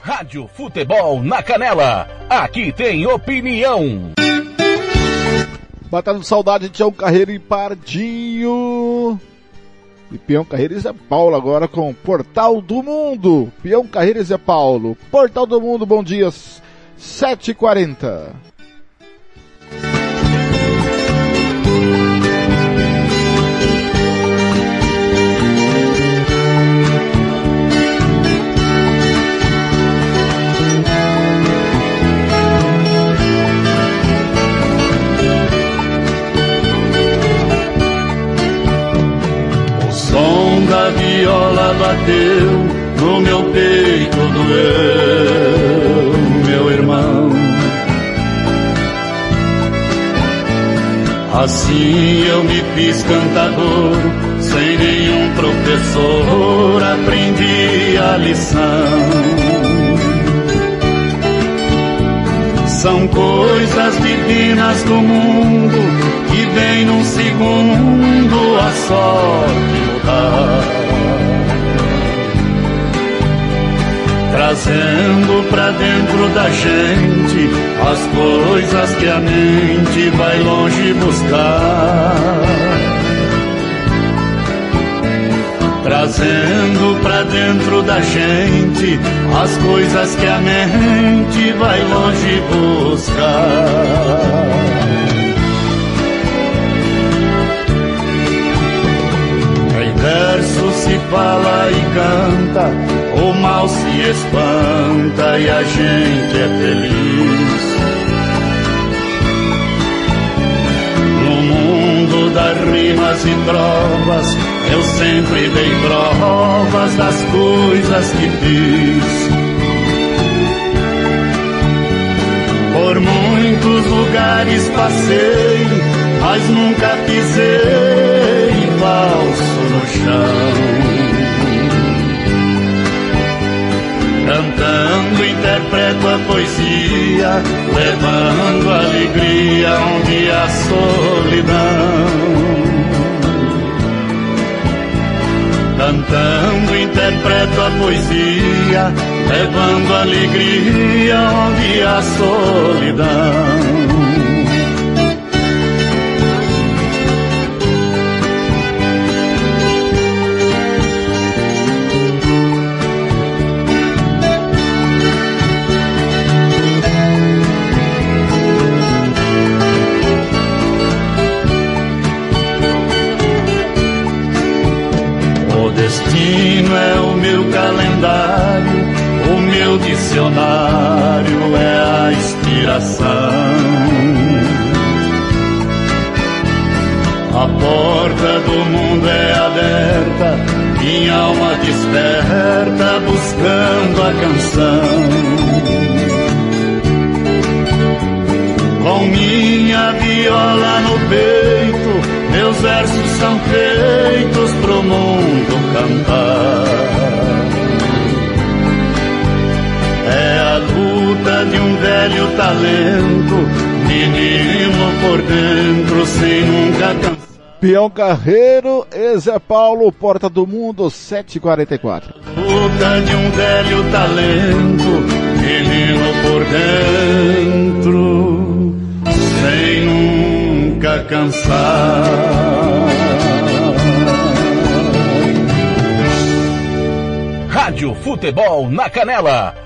[SPEAKER 2] Rádio Futebol na Canela. Aqui tem opinião.
[SPEAKER 3] Batendo saudade de Tião Carreiro e Pardinho. E Peão Carreiro e Zé Paulo agora com Portal do Mundo. Peão Carreiro e Zé Paulo. Portal do Mundo, bom dia. 7h40.
[SPEAKER 17] Da viola bateu no meu peito doeu, meu irmão. Assim eu me fiz cantador, sem nenhum professor aprendi a lição. São coisas divinas do mundo que vem num segundo a sorte Trazendo pra dentro da gente as coisas que a mente vai longe buscar trazendo pra dentro da gente as coisas que a mente vai longe buscar. Verso se fala e canta, o mal se espanta e a gente é feliz. No mundo das rimas e trovas, eu sempre dei provas das coisas que fiz. Por muitos lugares passei, mas nunca pisei falso no chão. Cantando interpreto a poesia, levando alegria onde a solidão. Cantando interpreto a poesia, levando alegria onde há solidão. Calendário, o meu dicionário é a inspiração. A porta do mundo é aberta, minha alma desperta buscando a canção. Com minha viola no peito, meus versos são feitos pro mundo cantar. Velho talento, menino por dentro, sem nunca cansar.
[SPEAKER 3] Peão Carreiro, Zé Paulo, Porta do Mundo, 744.
[SPEAKER 17] Luta de um velho talento, menino por dentro, sem nunca cansar.
[SPEAKER 2] Rádio Futebol na Canela.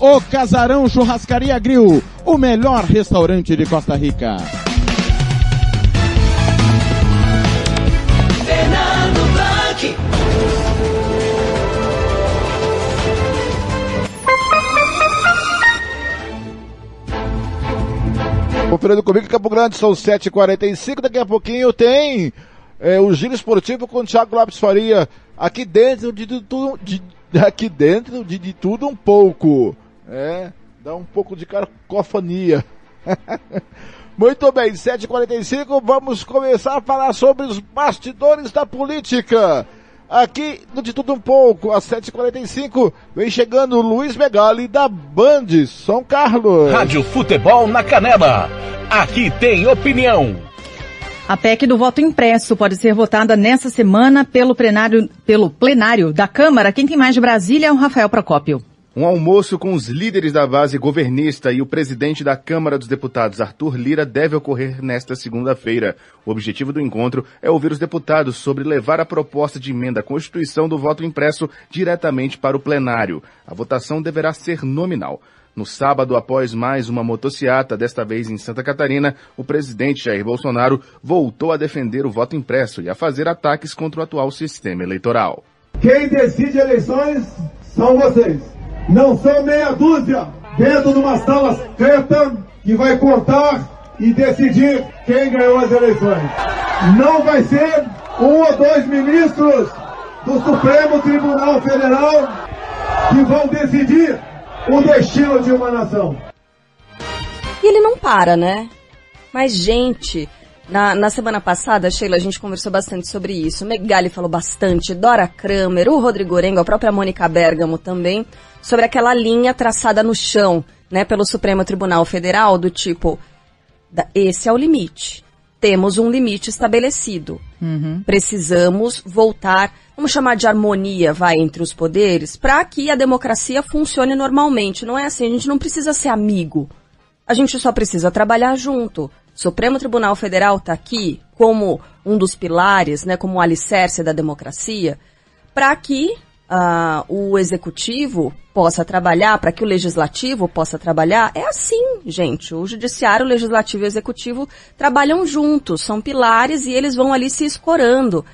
[SPEAKER 18] O Casarão Churrascaria Grill, o melhor restaurante de Costa Rica.
[SPEAKER 5] Fernando Blanc.
[SPEAKER 3] Conferindo comigo, Campo Grande, são 7h45, daqui a pouquinho tem é, o Giro Esportivo com o Thiago Lopes Faria, aqui dentro de, de tudo, de, aqui dentro de, de tudo um pouco, é, dá um pouco de cacofonia. [LAUGHS] Muito bem, 7h45, vamos começar a falar sobre os bastidores da política. Aqui no De Tudo Um Pouco, às 7h45, vem chegando o Luiz Megali da Band São Carlos.
[SPEAKER 2] Rádio Futebol na Canela. Aqui tem opinião.
[SPEAKER 19] A PEC do voto impresso pode ser votada nessa semana pelo plenário, pelo plenário da Câmara. Quem tem mais de Brasília é o Rafael Procópio.
[SPEAKER 20] Um almoço com os líderes da base governista e o presidente da Câmara dos Deputados, Arthur Lira, deve ocorrer nesta segunda-feira. O objetivo do encontro é ouvir os deputados sobre levar a proposta de emenda à Constituição do voto impresso diretamente para o plenário. A votação deverá ser nominal. No sábado, após mais uma motociata, desta vez em Santa Catarina, o presidente Jair Bolsonaro voltou a defender o voto impresso e a fazer ataques contra o atual sistema eleitoral.
[SPEAKER 21] Quem decide eleições são vocês. Não são meia dúzia dentro de uma sala preta que vai contar e decidir quem ganhou as eleições. Não vai ser um ou dois ministros do Supremo Tribunal Federal que vão decidir o destino de uma nação.
[SPEAKER 19] E ele não para, né? Mas, gente, na, na semana passada, Sheila, a gente conversou bastante sobre isso. Megali falou bastante, Dora Kramer, o Rodrigo Orengo, a própria Mônica Bergamo também, sobre aquela linha traçada no chão, né, pelo Supremo Tribunal Federal, do tipo, esse é o limite. Temos um limite estabelecido. Uhum. Precisamos voltar, vamos chamar de harmonia, vai, entre os poderes, para que a democracia funcione normalmente. Não é assim, a gente não precisa ser amigo. A gente só precisa trabalhar junto. Supremo Tribunal Federal está aqui como um dos pilares, né, como alicerce da democracia, para que uh, o executivo possa trabalhar, para que o legislativo possa trabalhar, é assim, gente. O judiciário, o legislativo e o executivo trabalham juntos, são pilares e eles vão ali se escorando.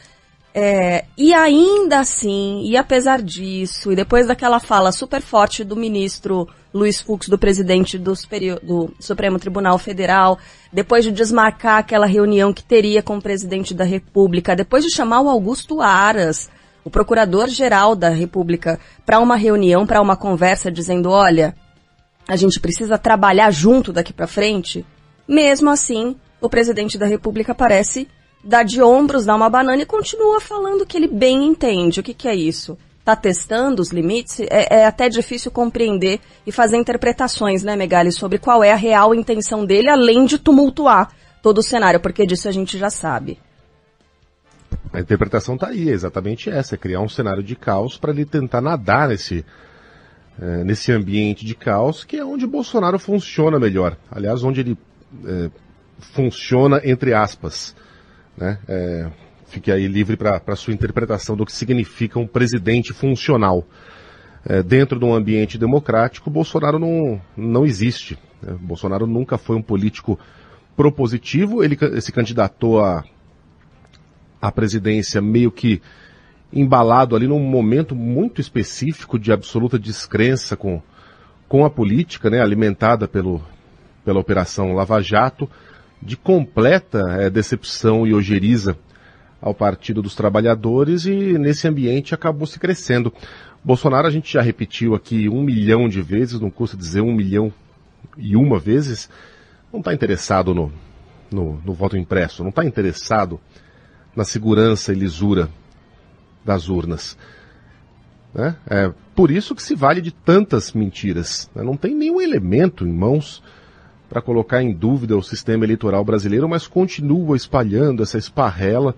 [SPEAKER 19] É, e ainda assim, e apesar disso, e depois daquela fala super forte do ministro Luiz Fux, do presidente do, do, Supremo Tribunal Federal, depois de desmarcar aquela reunião que teria com o presidente da República, depois de chamar o Augusto Aras, o procurador-geral da República para uma reunião, para uma conversa, dizendo: olha, a gente precisa trabalhar junto daqui para frente. Mesmo assim, o presidente da República parece dar de ombros, dar uma banana e continua falando que ele bem entende. O que, que é isso? Tá testando os limites? É, é, até difícil compreender e fazer interpretações, né, Megali, sobre qual é a real intenção dele, além de tumultuar todo o cenário, porque disso a gente já sabe.
[SPEAKER 22] A interpretação está aí, é exatamente essa, é criar um cenário de caos para ele tentar nadar nesse, é, nesse ambiente de caos, que é onde Bolsonaro funciona melhor. Aliás, onde ele é, funciona entre aspas. Né? É, fique aí livre para sua interpretação do que significa um presidente funcional. É, dentro de um ambiente democrático, Bolsonaro não, não existe. Né? Bolsonaro nunca foi um político propositivo, ele se candidatou a a presidência meio que embalado ali num momento muito específico de absoluta descrença com, com a política, né, alimentada pelo, pela Operação Lava Jato, de completa é, decepção e ojeriza ao Partido dos Trabalhadores e nesse ambiente acabou se crescendo. Bolsonaro a gente já repetiu aqui um milhão de vezes, não custa dizer um milhão e uma vezes, não está interessado no, no, no voto impresso, não está interessado na segurança e lisura das urnas. Né? É por isso que se vale de tantas mentiras. Né? Não tem nenhum elemento em mãos para colocar em dúvida o sistema eleitoral brasileiro, mas continua espalhando essa esparrela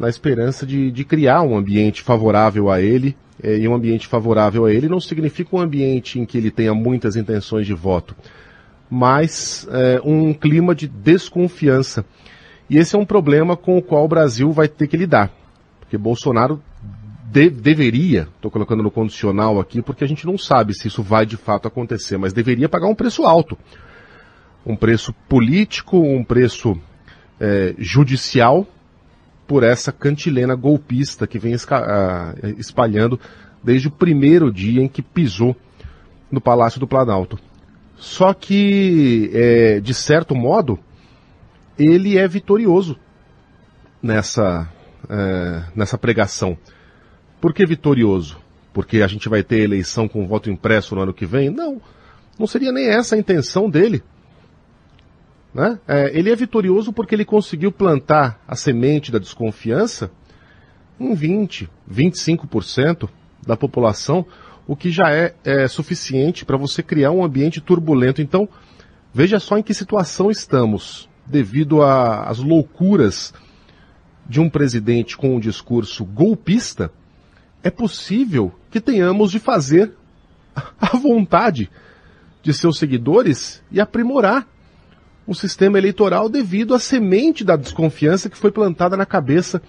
[SPEAKER 22] na esperança de, de criar um ambiente favorável a ele. É, e um ambiente favorável a ele não significa um ambiente em que ele tenha muitas intenções de voto, mas é, um clima de desconfiança E esse é um problema com o qual o Brasil vai ter que lidar. Porque Bolsonaro de, deveria, estou colocando no condicional aqui, porque a gente não sabe se isso vai de fato acontecer, mas deveria pagar um preço alto. Um preço político, um preço é, judicial por essa cantilena golpista que vem espalhando desde o primeiro dia em que pisou no Palácio do Planalto. Só que, é, de certo modo, ele é vitorioso nessa, é, nessa pregação. Por que vitorioso? Porque a gente vai ter eleição com voto impresso no ano que vem? Não, não seria nem essa a intenção dele. Né? É, ele é vitorioso porque ele conseguiu plantar a semente da desconfiança em 20, 25% da população, o que já é, é suficiente para você criar um ambiente turbulento. Então, veja só em que situação estamos, devido às loucuras de um presidente com um discurso golpista, é possível que tenhamos de fazer [LAUGHS] a vontade de seus seguidores e aprimorar o sistema eleitoral devido à semente da desconfiança que foi plantada na cabeça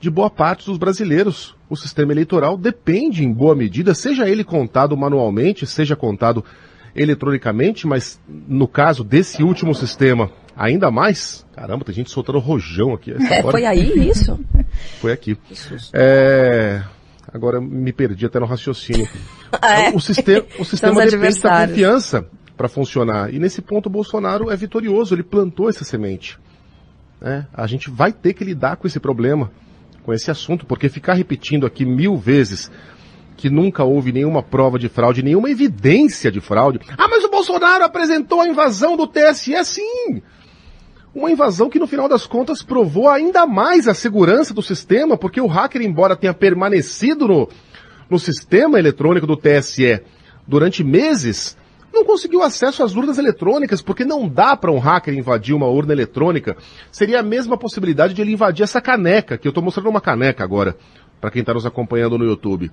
[SPEAKER 22] de boa parte dos brasileiros. O sistema eleitoral depende, em boa medida, seja ele contado manualmente, seja contado eletronicamente, mas no caso desse último sistema, ainda mais. Caramba, tem gente soltando rojão aqui.
[SPEAKER 19] É, foi aí isso? [LAUGHS]
[SPEAKER 22] Foi aqui. É, agora me perdi até no raciocínio. [LAUGHS] É. O sistema, o [LAUGHS] sistema depende da confiança para funcionar. E nesse ponto o Bolsonaro é vitorioso, ele plantou essa semente. É, a gente vai ter que lidar com esse problema, com esse assunto, porque ficar repetindo aqui mil vezes que nunca houve nenhuma prova de fraude, nenhuma evidência de fraude. Ah, mas o Bolsonaro apresentou a invasão do TSE, sim! Uma invasão que no final das contas provou ainda mais a segurança do sistema, porque o hacker, embora tenha permanecido no, no sistema eletrônico do TSE durante meses, não conseguiu acesso às urnas eletrônicas, porque não dá para um hacker invadir uma urna eletrônica. Seria a mesma possibilidade de ele invadir essa caneca, que eu estou mostrando uma caneca agora, para quem está nos acompanhando no YouTube.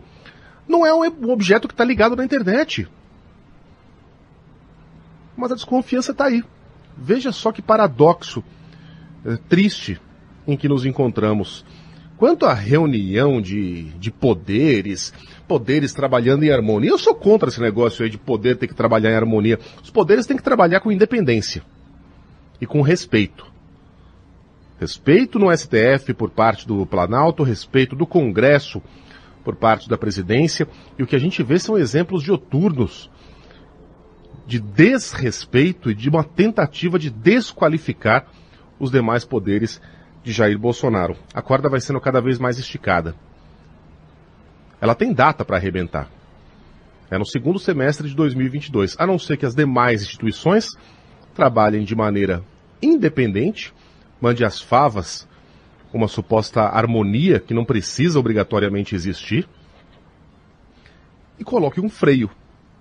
[SPEAKER 22] Não é um objeto que está ligado na internet. Mas a desconfiança está aí. Veja só que paradoxo é, triste em que nos encontramos. Quanto à reunião de, de poderes, poderes trabalhando em harmonia. Eu sou contra esse negócio aí de poder ter que trabalhar em harmonia. Os poderes têm que trabalhar com independência e com respeito. Respeito no STF por parte do Planalto, respeito do Congresso por parte da presidência. E o que a gente vê são exemplos dioturnos de desrespeito e de uma tentativa de desqualificar os demais poderes de Jair Bolsonaro. A corda vai sendo cada vez mais esticada ela tem data para arrebentar. É no segundo semestre de 2022, a não ser que as demais instituições trabalhem de maneira independente, mande as favas uma suposta harmonia que não precisa obrigatoriamente existir e coloque um freio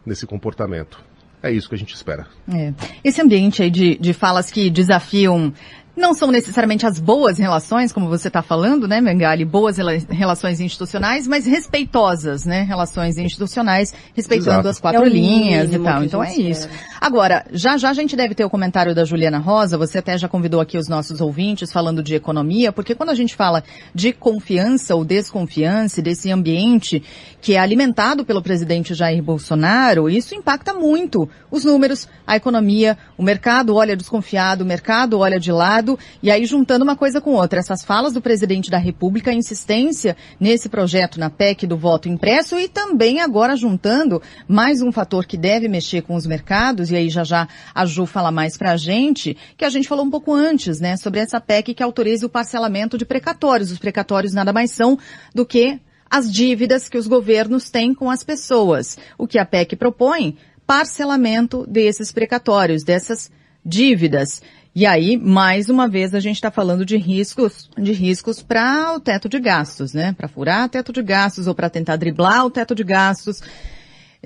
[SPEAKER 22] nesse comportamento. É isso que a gente espera.
[SPEAKER 23] É. Esse ambiente aí de, de falas que desafiam não são necessariamente as boas relações, como você está falando, né, Mengali? Boas relações institucionais, mas respeitosas, né? Relações institucionais, respeitando Exato. as quatro é linhas e tal. Então é isso. Agora, já já a gente deve ter o comentário da Juliana Rosa, você até já convidou aqui os nossos ouvintes falando de economia, porque quando a gente fala de confiança ou desconfiança, desse ambiente que é alimentado pelo presidente Jair Bolsonaro, isso impacta muito os números, a economia, o mercado olha desconfiado, o mercado olha de lado, e aí juntando uma coisa com outra, essas falas do presidente da República, a insistência nesse projeto na PEC do voto impresso e também agora juntando mais um fator que deve mexer com os mercados, e aí já já a Ju fala mais pra gente, que a gente falou um pouco antes, né, sobre essa PEC que autoriza o parcelamento de precatórios. Os precatórios nada mais são do que as dívidas que os governos têm com as pessoas. O que a PEC propõe? Parcelamento desses precatórios, dessas dívidas. E aí, mais uma vez, a gente está falando de riscos, de riscos para o teto de gastos, né? Para furar o teto de gastos ou para tentar driblar o teto de gastos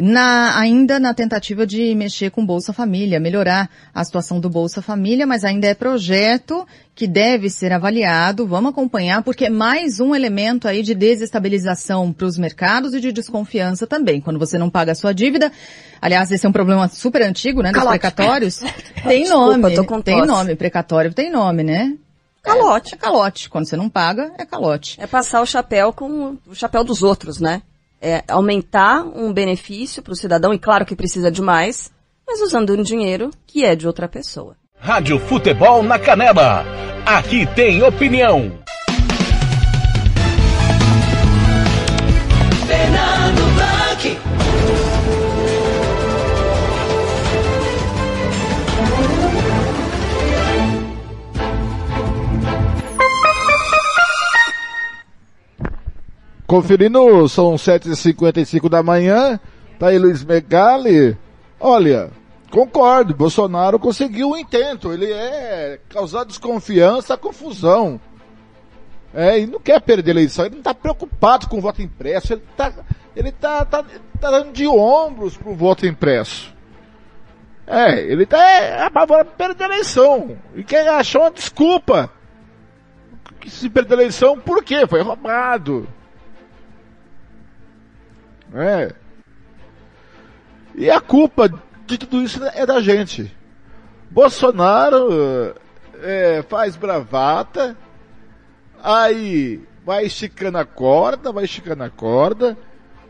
[SPEAKER 23] na, ainda na tentativa de mexer com Bolsa Família, melhorar a situação do Bolsa Família, mas ainda é projeto que deve ser avaliado. Vamos acompanhar, porque é mais um elemento aí de desestabilização para os mercados e de desconfiança também. Quando você não paga a sua dívida, aliás, esse é um problema super antigo, né, dos Calote. precatórios. [LAUGHS] Tem Desculpa, nome, tem nome, precatório tem nome, né?
[SPEAKER 19] Calote.
[SPEAKER 23] É, é calote. Quando você não paga, é calote.
[SPEAKER 19] É passar o chapéu com o chapéu dos outros, né? É aumentar um benefício para o cidadão, e claro que precisa de mais, mas usando um dinheiro que é de outra pessoa.
[SPEAKER 2] Rádio Futebol na Canela. Aqui tem opinião.
[SPEAKER 3] Conferindo, são 7h55 da manhã. Tá aí Luiz Megali. Olha, concordo, Bolsonaro conseguiu o intento. Ele é causar desconfiança, confusão. É, e não quer perder a eleição, ele não está preocupado com o voto impresso, ele está ele tá, tá, tá dando de ombros pro voto impresso. É, ele tá é, apavorado perder a eleição. E quem achou uma desculpa que se perdeu a eleição, por quê? Foi roubado. É. E a culpa de tudo isso é da gente. Bolsonaro é, faz bravata, aí vai esticando a corda, vai esticando a corda.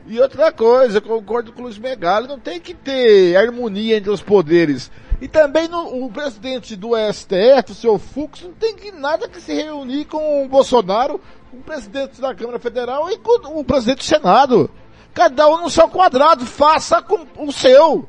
[SPEAKER 3] E outra coisa, concordo com o Luiz Megali, não tem que ter harmonia entre os poderes. E também no, o presidente do STF, o seu Fux, não tem que nada que se reunir com o Bolsonaro, com o presidente da Câmara Federal e com o presidente do Senado. Cada um no seu quadrado, faça o seu.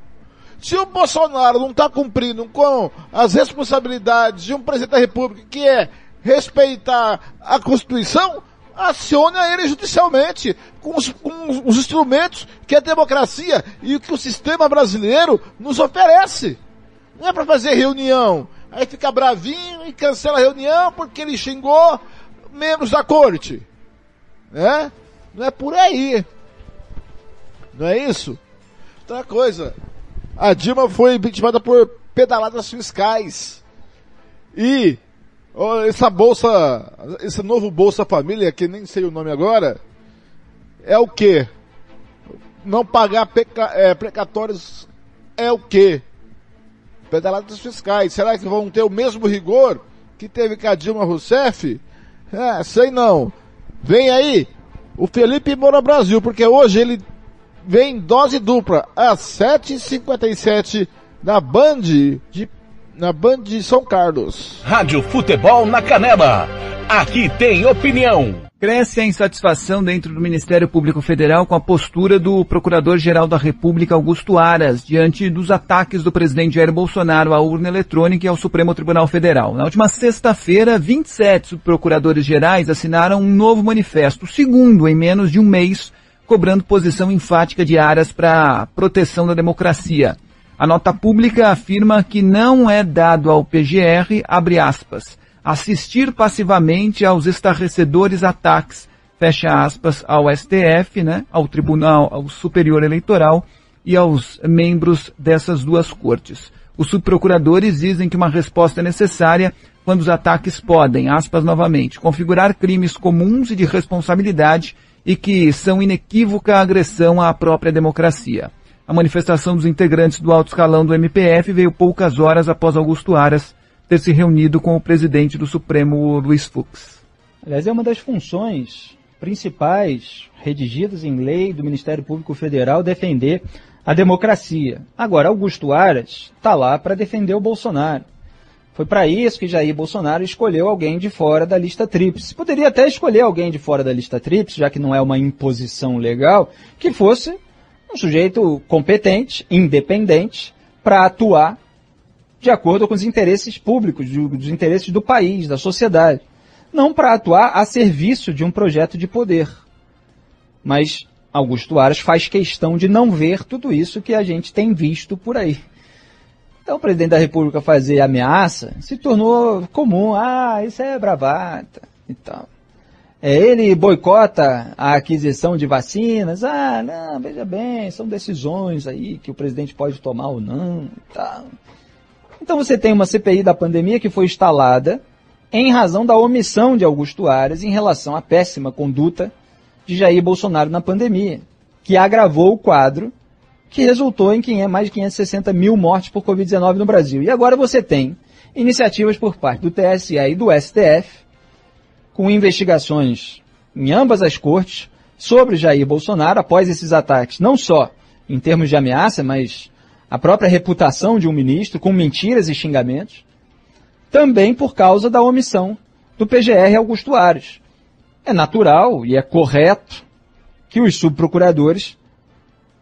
[SPEAKER 3] Se o Bolsonaro não está cumprindo com as responsabilidades de um presidente da República, que é respeitar a Constituição, acione a ele judicialmente com os, com os instrumentos que a democracia e que o sistema brasileiro nos oferece. Não é para fazer reunião, aí fica bravinho e cancela a reunião porque ele xingou membros da corte. Né? Não é por aí. Não é isso? Outra coisa. A Dilma foi vitimada por pedaladas fiscais. E essa bolsa, esse novo Bolsa Família, que nem sei o nome agora, é o que? Não pagar peca, é, precatórios é o que? Pedaladas fiscais. Será que vão ter o mesmo rigor que teve com a Dilma Rousseff? É, sei não. Vem aí o Felipe Moura Brasil, porque hoje ele vem dose dupla às 7h57 na Band de na Band de São Carlos.
[SPEAKER 2] Rádio Futebol na Canela. Aqui tem opinião.
[SPEAKER 24] Cresce a insatisfação dentro do Ministério Público Federal com a postura do Procurador-Geral da República, Augusto Aras, diante dos ataques do presidente Jair Bolsonaro à urna eletrônica e ao Supremo Tribunal Federal. Na última sexta-feira, 27 subprocuradores gerais assinaram um novo manifesto, segundo em menos de um mês, cobrando posição enfática de Aras para proteção da democracia. A nota pública afirma que não é dado ao PGR, abre aspas, assistir passivamente aos estarrecedores ataques, fecha aspas, ao STF, né, ao Tribunal ao Superior Eleitoral e aos membros dessas duas cortes. Os subprocuradores dizem que uma resposta é necessária quando os ataques podem, aspas novamente, configurar crimes comuns e de responsabilidade e que são inequívoca agressão à própria democracia. A manifestação dos integrantes do alto escalão do MPF veio poucas horas após Augusto Aras ter se reunido com o presidente do Supremo, Luiz Fux.
[SPEAKER 25] Aliás, é uma das funções principais redigidas em lei do Ministério Público Federal defender a democracia. Agora, Augusto Aras está lá para defender o Bolsonaro. Foi para isso que Jair Bolsonaro escolheu alguém de fora da lista tríplice. Poderia até escolher alguém de fora da lista tríplice, já que não é uma imposição legal, que fosse um sujeito competente, independente, para atuar de acordo com os interesses públicos, dos interesses do país, da sociedade. Não para atuar a serviço de um projeto de poder. Mas Augusto Aras faz questão de não ver tudo isso que a gente tem visto por aí. Então o presidente da República fazer ameaça se tornou comum. Ah, isso é bravata e tal. É, ele boicota a aquisição de vacinas. Ah, não, veja bem, são decisões aí que o presidente pode tomar ou não e tal. Então você tem uma CPI da pandemia que foi instalada em razão da omissão de Augusto Aras em relação à péssima conduta de Jair Bolsonaro na pandemia, que agravou o quadro que resultou em mais de 560 mil mortes por Covid-19 no Brasil. E agora você tem iniciativas por parte do TSE e do STF, com investigações em ambas as cortes sobre Jair Bolsonaro após esses ataques, não só em termos de ameaça, mas a própria reputação de um ministro, com mentiras e xingamentos, também por causa da omissão do PGR Augusto Ares. É natural e é correto que os subprocuradores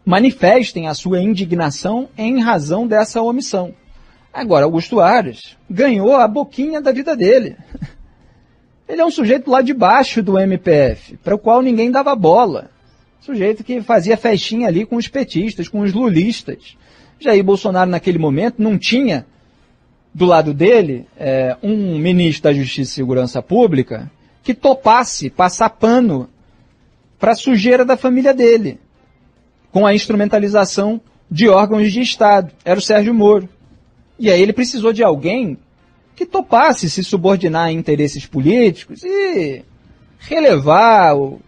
[SPEAKER 25] manifestem a sua indignação em razão dessa omissão. Agora, Augusto Ares ganhou a boquinha da vida dele. [LAUGHS] Ele é um sujeito lá de baixo do MPF, para o qual ninguém dava bola. Sujeito que fazia festinha ali com os petistas, com os lulistas. Jair Bolsonaro, naquele momento, não tinha do lado dele é, um ministro da Justiça e Segurança Pública que topasse passar pano para a sujeira da família dele, com a instrumentalização de órgãos de Estado. Era o Sérgio Moro. E aí ele precisou de alguém que topasse se subordinar a interesses políticos e relevar o,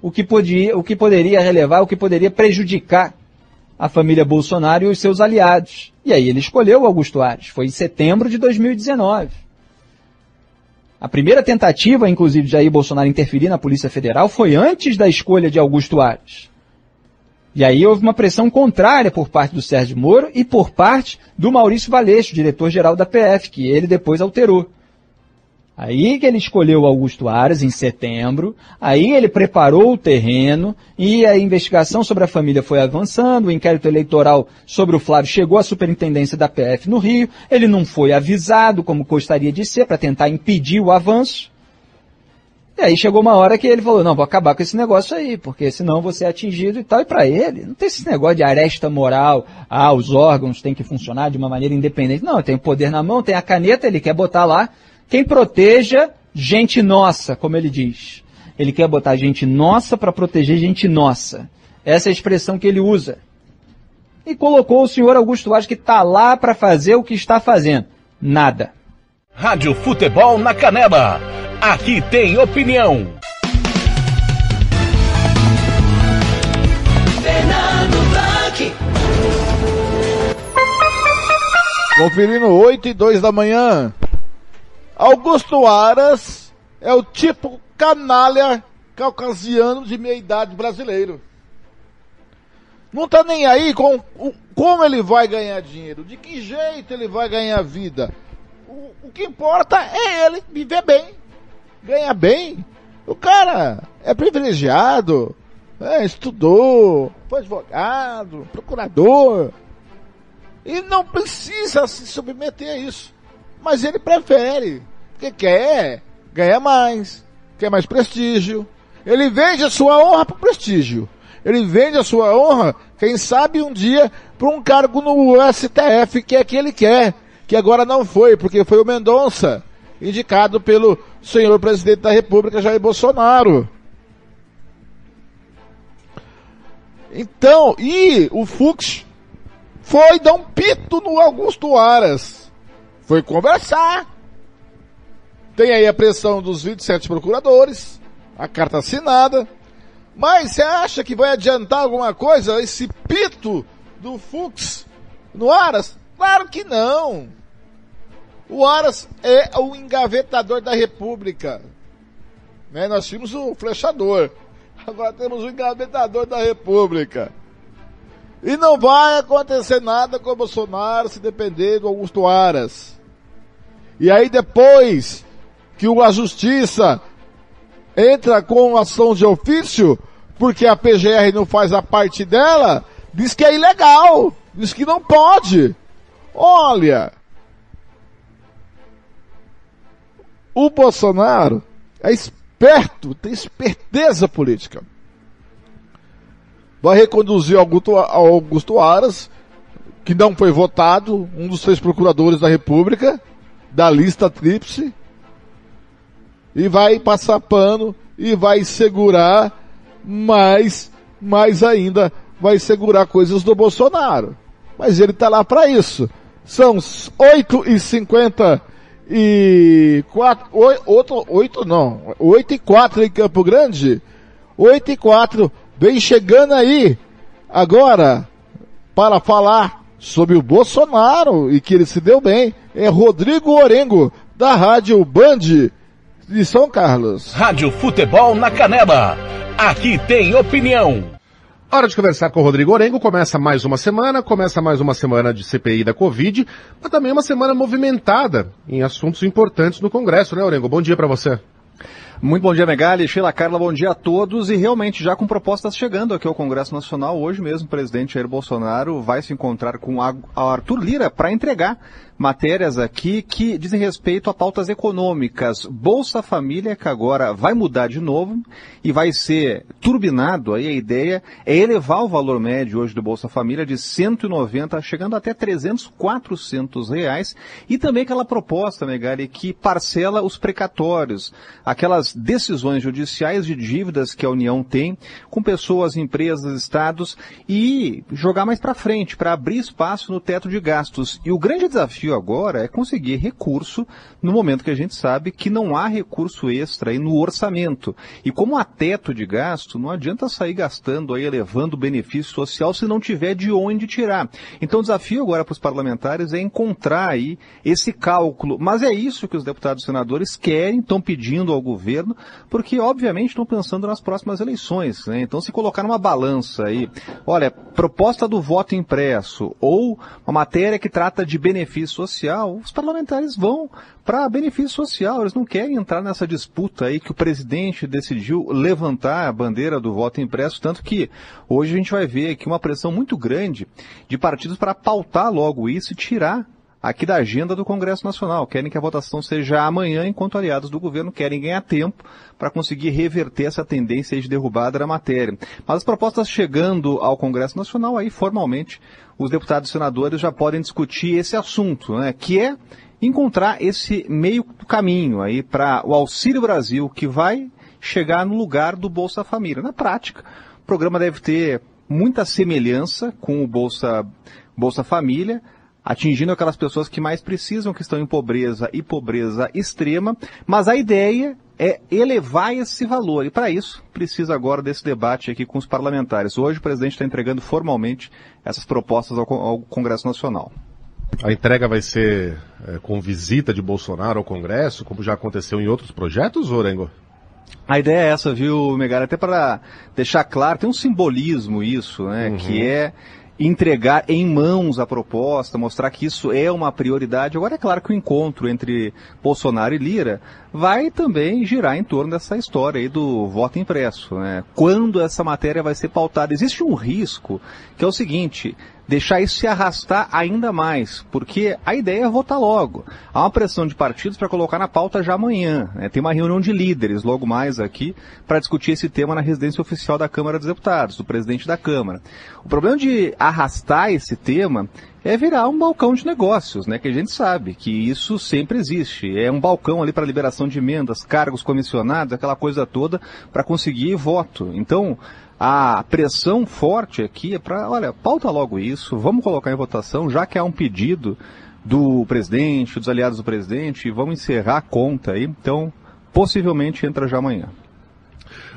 [SPEAKER 25] o, que podia, o que poderia relevar, o que poderia prejudicar a família Bolsonaro e os seus aliados. E aí ele escolheu Augusto Ares. Foi em setembro de 2019. A primeira tentativa, inclusive, de Jair Bolsonaro interferir na Polícia Federal foi antes da escolha de Augusto Ares. E aí houve uma pressão contrária por parte do Sérgio Moro e por parte do Maurício Valeixo, diretor-geral da PF, que ele depois alterou. Aí que ele escolheu Augusto Aras em setembro, aí ele preparou o terreno e a investigação sobre a família foi avançando, o inquérito eleitoral sobre o Flávio chegou à superintendência da PF no Rio, ele não foi avisado como gostaria de ser para tentar impedir o avanço. E aí chegou uma hora que ele falou, não, vou acabar com esse negócio aí, porque senão você é atingido e tal. E para ele, não tem esse negócio de aresta moral, ah, os órgãos têm que funcionar de uma maneira independente. Não, tem o poder na mão, tem a caneta, ele quer botar lá quem proteja gente nossa, como ele diz. Ele quer botar gente nossa para proteger gente nossa. Essa é a expressão que ele usa. E colocou o senhor Augusto Vaz que está lá para fazer o que está fazendo. Nada.
[SPEAKER 2] Rádio Futebol na Canela. Aqui tem opinião.
[SPEAKER 3] Fernando Blanc. Conferindo 8 e 2 da manhã. Augusto Aras é o tipo canalha caucasiano de meia idade brasileiro. Não tá nem aí com o, como ele vai ganhar dinheiro, de que jeito ele vai ganhar vida. O, o que importa é ele viver bem, ganhar bem. O cara é privilegiado, é, estudou, foi advogado, procurador. E não precisa se submeter a isso. Mas ele prefere, porque quer ganhar mais, quer mais prestígio. Ele vende a sua honra para prestígio. Ele vende a sua honra, quem sabe um dia, para um cargo no STF, que é que ele quer. Que agora não foi, porque foi o Mendonça, indicado pelo senhor presidente da República, Jair Bolsonaro. Então, e o Fux foi dar um pito no Augusto Aras foi conversar. Tem aí a pressão dos 27 procuradores, a carta assinada. Mas você acha que vai adiantar alguma coisa esse pito do Fux no Aras? Claro que não. O Aras é o engavetador da República. Né? Nós tínhamos o flechador. Agora temos o engavetador da República. E não vai acontecer nada com o Bolsonaro se depender do Augusto Aras. E aí depois que a justiça entra com ação de ofício, porque a PGR não faz a parte dela, diz que é ilegal, diz que não pode. Olha, o Bolsonaro é esperto, tem esperteza política. Vai reconduzir Augusto, Augusto Aras, que não foi votado, um dos três procuradores da República, da lista tríplice e vai passar pano e vai segurar mais, mais ainda vai segurar coisas do Bolsonaro. Mas ele tá lá para isso. São 8 e 50 e 4, 8, 8 não, 8 e 4 em Campo Grande. 8 e 4, vem chegando aí agora para falar sobre o Bolsonaro e que ele se deu bem é Rodrigo Orengo, da Rádio Band de São Carlos.
[SPEAKER 2] Rádio Futebol na Canela. Aqui tem opinião.
[SPEAKER 22] Hora de conversar com o Rodrigo Orengo. Começa mais uma semana, começa mais uma semana de CPI da Covid, mas também uma semana movimentada em assuntos importantes no Congresso, né, Orengo? Bom dia para você.
[SPEAKER 26] Muito bom dia, Megali. Sheila Carla, bom dia a todos. E realmente, já com propostas chegando aqui ao Congresso Nacional, hoje mesmo o presidente Jair Bolsonaro vai se encontrar com Arthur Lira para entregar matérias aqui que dizem respeito a pautas econômicas. Bolsa Família, que agora vai mudar de novo e vai ser turbinado, aí a ideia é elevar o valor médio hoje do Bolsa Família de 190, chegando até 300, 400 reais. E também aquela proposta, Megali, que parcela os precatórios, aquelas decisões judiciais de dívidas que a União tem com pessoas, empresas, estados e jogar mais para frente, para abrir espaço no teto de gastos. E o grande desafio desafio agora é conseguir recurso no momento que a gente sabe que não há recurso extra aí no orçamento. E como há teto de gasto, não adianta sair gastando aí, elevando o benefício social se não tiver de onde tirar. Então o desafio agora para os parlamentares é encontrar aí esse cálculo. Mas é isso que os deputados e senadores querem, estão pedindo ao governo, porque obviamente estão pensando nas próximas eleições. Né? Então se colocar numa balança aí, olha, proposta do voto impresso ou uma matéria que trata de benefício social, os parlamentares vão para benefício social. Eles não querem entrar nessa disputa aí que o presidente decidiu levantar a bandeira do voto impresso, tanto que hoje a gente vai ver aqui uma pressão muito grande de partidos para pautar logo isso e tirar aqui da agenda do Congresso Nacional. Querem que a votação seja amanhã, enquanto aliados do governo querem ganhar tempo para conseguir reverter essa tendência de derrubada da matéria. Mas as propostas chegando ao Congresso Nacional, aí formalmente os deputados e senadores já podem discutir esse assunto, né, que é encontrar esse meio caminho aí para o Auxílio Brasil, que vai chegar no lugar do Bolsa Família. Na prática, o programa deve ter muita semelhança com o Bolsa, Bolsa Família, atingindo aquelas pessoas que mais precisam, que estão em pobreza e pobreza extrema, mas a ideia é elevar esse valor. E para isso, precisa agora desse debate aqui com os parlamentares. Hoje o presidente está entregando formalmente essas propostas ao, ao, Congresso Nacional.
[SPEAKER 22] A entrega vai ser é, com visita de Bolsonaro ao Congresso, como já aconteceu em outros projetos, Orengo?
[SPEAKER 26] A ideia é essa, viu, Megar? Até para deixar claro, tem um simbolismo isso, né? Uhum. Que é entregar em mãos a proposta, mostrar que isso é uma prioridade. Agora é claro que o encontro entre Bolsonaro e Lira vai também girar em torno dessa história aí do voto impresso. Né? Quando essa matéria vai ser pautada? Existe um risco que é o seguinte, deixar isso se arrastar ainda mais, porque a ideia é votar logo. Há uma pressão de partidos para colocar na pauta já amanhã. Né? Tem uma reunião de líderes logo mais aqui para discutir esse tema na residência oficial da Câmara dos Deputados, do presidente da Câmara. O problema de arrastar esse tema é virar um balcão de negócios, né? Que a gente sabe que isso sempre existe. É um balcão ali para liberação de emendas, cargos comissionados, aquela coisa toda para conseguir voto. Então, a pressão forte aqui é para, olha, pauta logo isso, vamos colocar em votação, já que há um pedido do presidente, dos aliados do presidente, vamos encerrar a conta aí. Então, possivelmente entra já amanhã.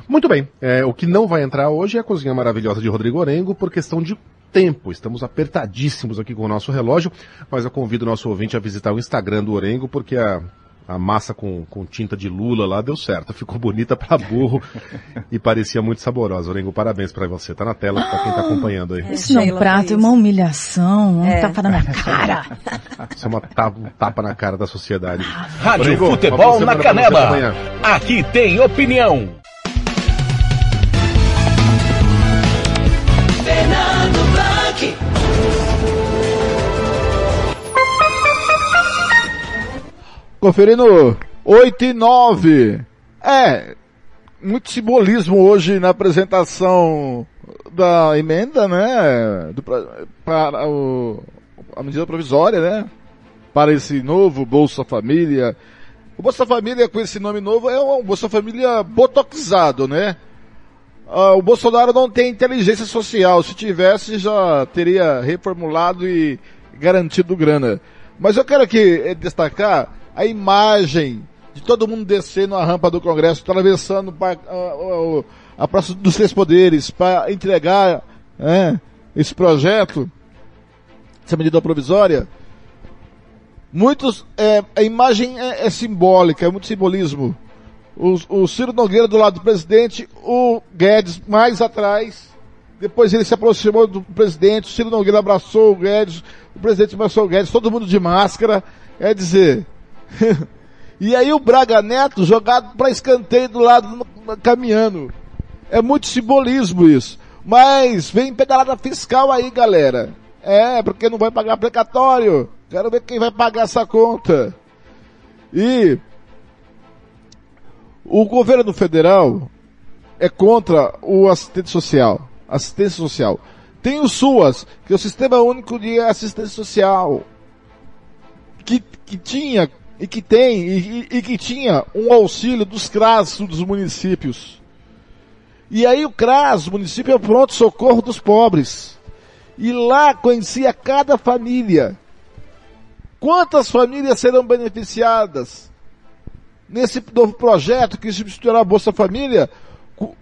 [SPEAKER 22] Muito bem. É, o que não vai entrar hoje é a cozinha maravilhosa de Rodrigo Orengo por questão de tempo. Estamos apertadíssimos aqui com o nosso relógio, mas eu convido o nosso ouvinte a visitar o Instagram do Orengo porque a a massa com, com tinta de lula lá deu certo. Ficou bonita para burro e parecia muito saborosa. Orengo, parabéns para você. Tá na tela para quem tá acompanhando aí.
[SPEAKER 23] Isso não é um prato, é uma humilhação, um é. tapa na minha [LAUGHS] cara.
[SPEAKER 22] Isso é uma tapa, um tapa na cara da sociedade.
[SPEAKER 2] Rádio Orengo, Futebol na Canela. Aqui tem opinião.
[SPEAKER 3] Conferindo 8 e 9. É, muito simbolismo hoje na apresentação da emenda, né? Do, para o, a medida provisória, né? Para esse novo Bolsa Família. O Bolsa Família com esse nome novo é um Bolsa Família botoxado, né? Ah, o Bolsonaro não tem inteligência social. Se tivesse, já teria reformulado e garantido grana. Mas eu quero aqui destacar a imagem de todo mundo descendo a rampa do Congresso, atravessando a, a, a Praça dos Três Poderes para entregar é, esse projeto, essa medida provisória, muitos, é, a imagem é, é simbólica, é muito simbolismo. O, o Ciro Nogueira do lado do presidente, o Guedes mais atrás, depois ele se aproximou do presidente, o Ciro Nogueira abraçou o Guedes, o presidente abraçou o Guedes, todo mundo de máscara, é dizer, [LAUGHS] e aí o Braga Neto jogado para escanteio do lado, caminhando. É muito simbolismo isso. Mas vem pedalada fiscal aí, galera. É, porque não vai pagar precatório. Quero ver quem vai pagar essa conta. E o governo federal é contra o assistente social. Assistência social. Tem o SUAS, que é o Sistema Único de Assistência Social. Que, que tinha e que tem e, e que tinha um auxílio dos CRAS dos municípios. E aí o CRAS, o município é o pronto socorro dos pobres. E lá conhecia cada família. Quantas famílias serão beneficiadas nesse novo projeto que substituirá a Bolsa Família?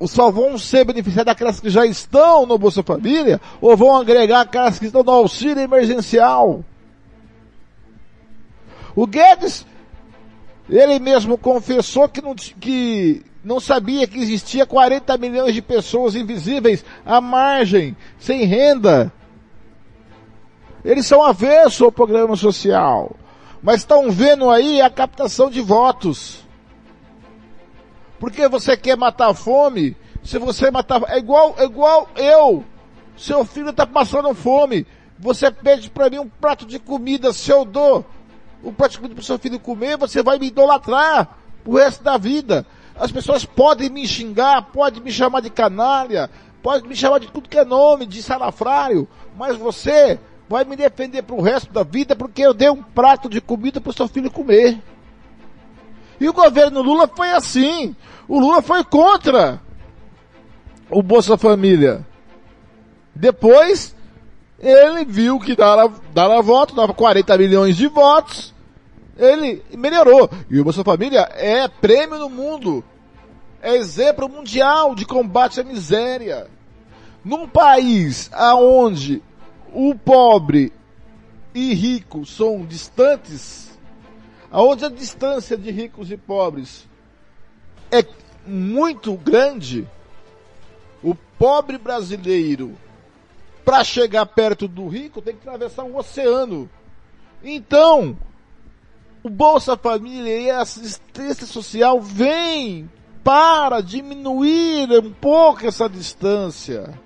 [SPEAKER 3] Só vão ser beneficiadas aquelas que já estão no Bolsa Família ou vão agregar aquelas que estão no auxílio emergencial? O Guedes, ele mesmo confessou que não, que não sabia que existia 40 milhões de pessoas invisíveis à margem, sem renda. Eles são avessos ao programa social, mas estão vendo aí a captação de votos. Porque você quer matar a fome? Se você matar, é igual, é igual eu. Seu filho está passando fome. Você pede para mim um prato de comida, se eu dou o comida para seu filho comer, você vai me idolatrar o resto da vida. As pessoas podem me xingar, podem me chamar de canalha, podem me chamar de tudo que é nome, de salafrário, mas você vai me defender pro resto da vida porque eu dei um prato de comida pro seu filho comer. E o governo Lula foi assim. O Lula foi contra o Bolsa Família. Depois, ele viu que dava, dava voto, dava 40 milhões de votos ele melhorou. E o Bolsa Família é prêmio no mundo. É exemplo mundial de combate à miséria. Num país aonde o pobre e rico são distantes, aonde a distância de ricos e pobres é muito grande, o pobre brasileiro, para chegar perto do rico, tem que atravessar um oceano. Então, o Bolsa Família e a assistência social vem para diminuir um pouco essa distância.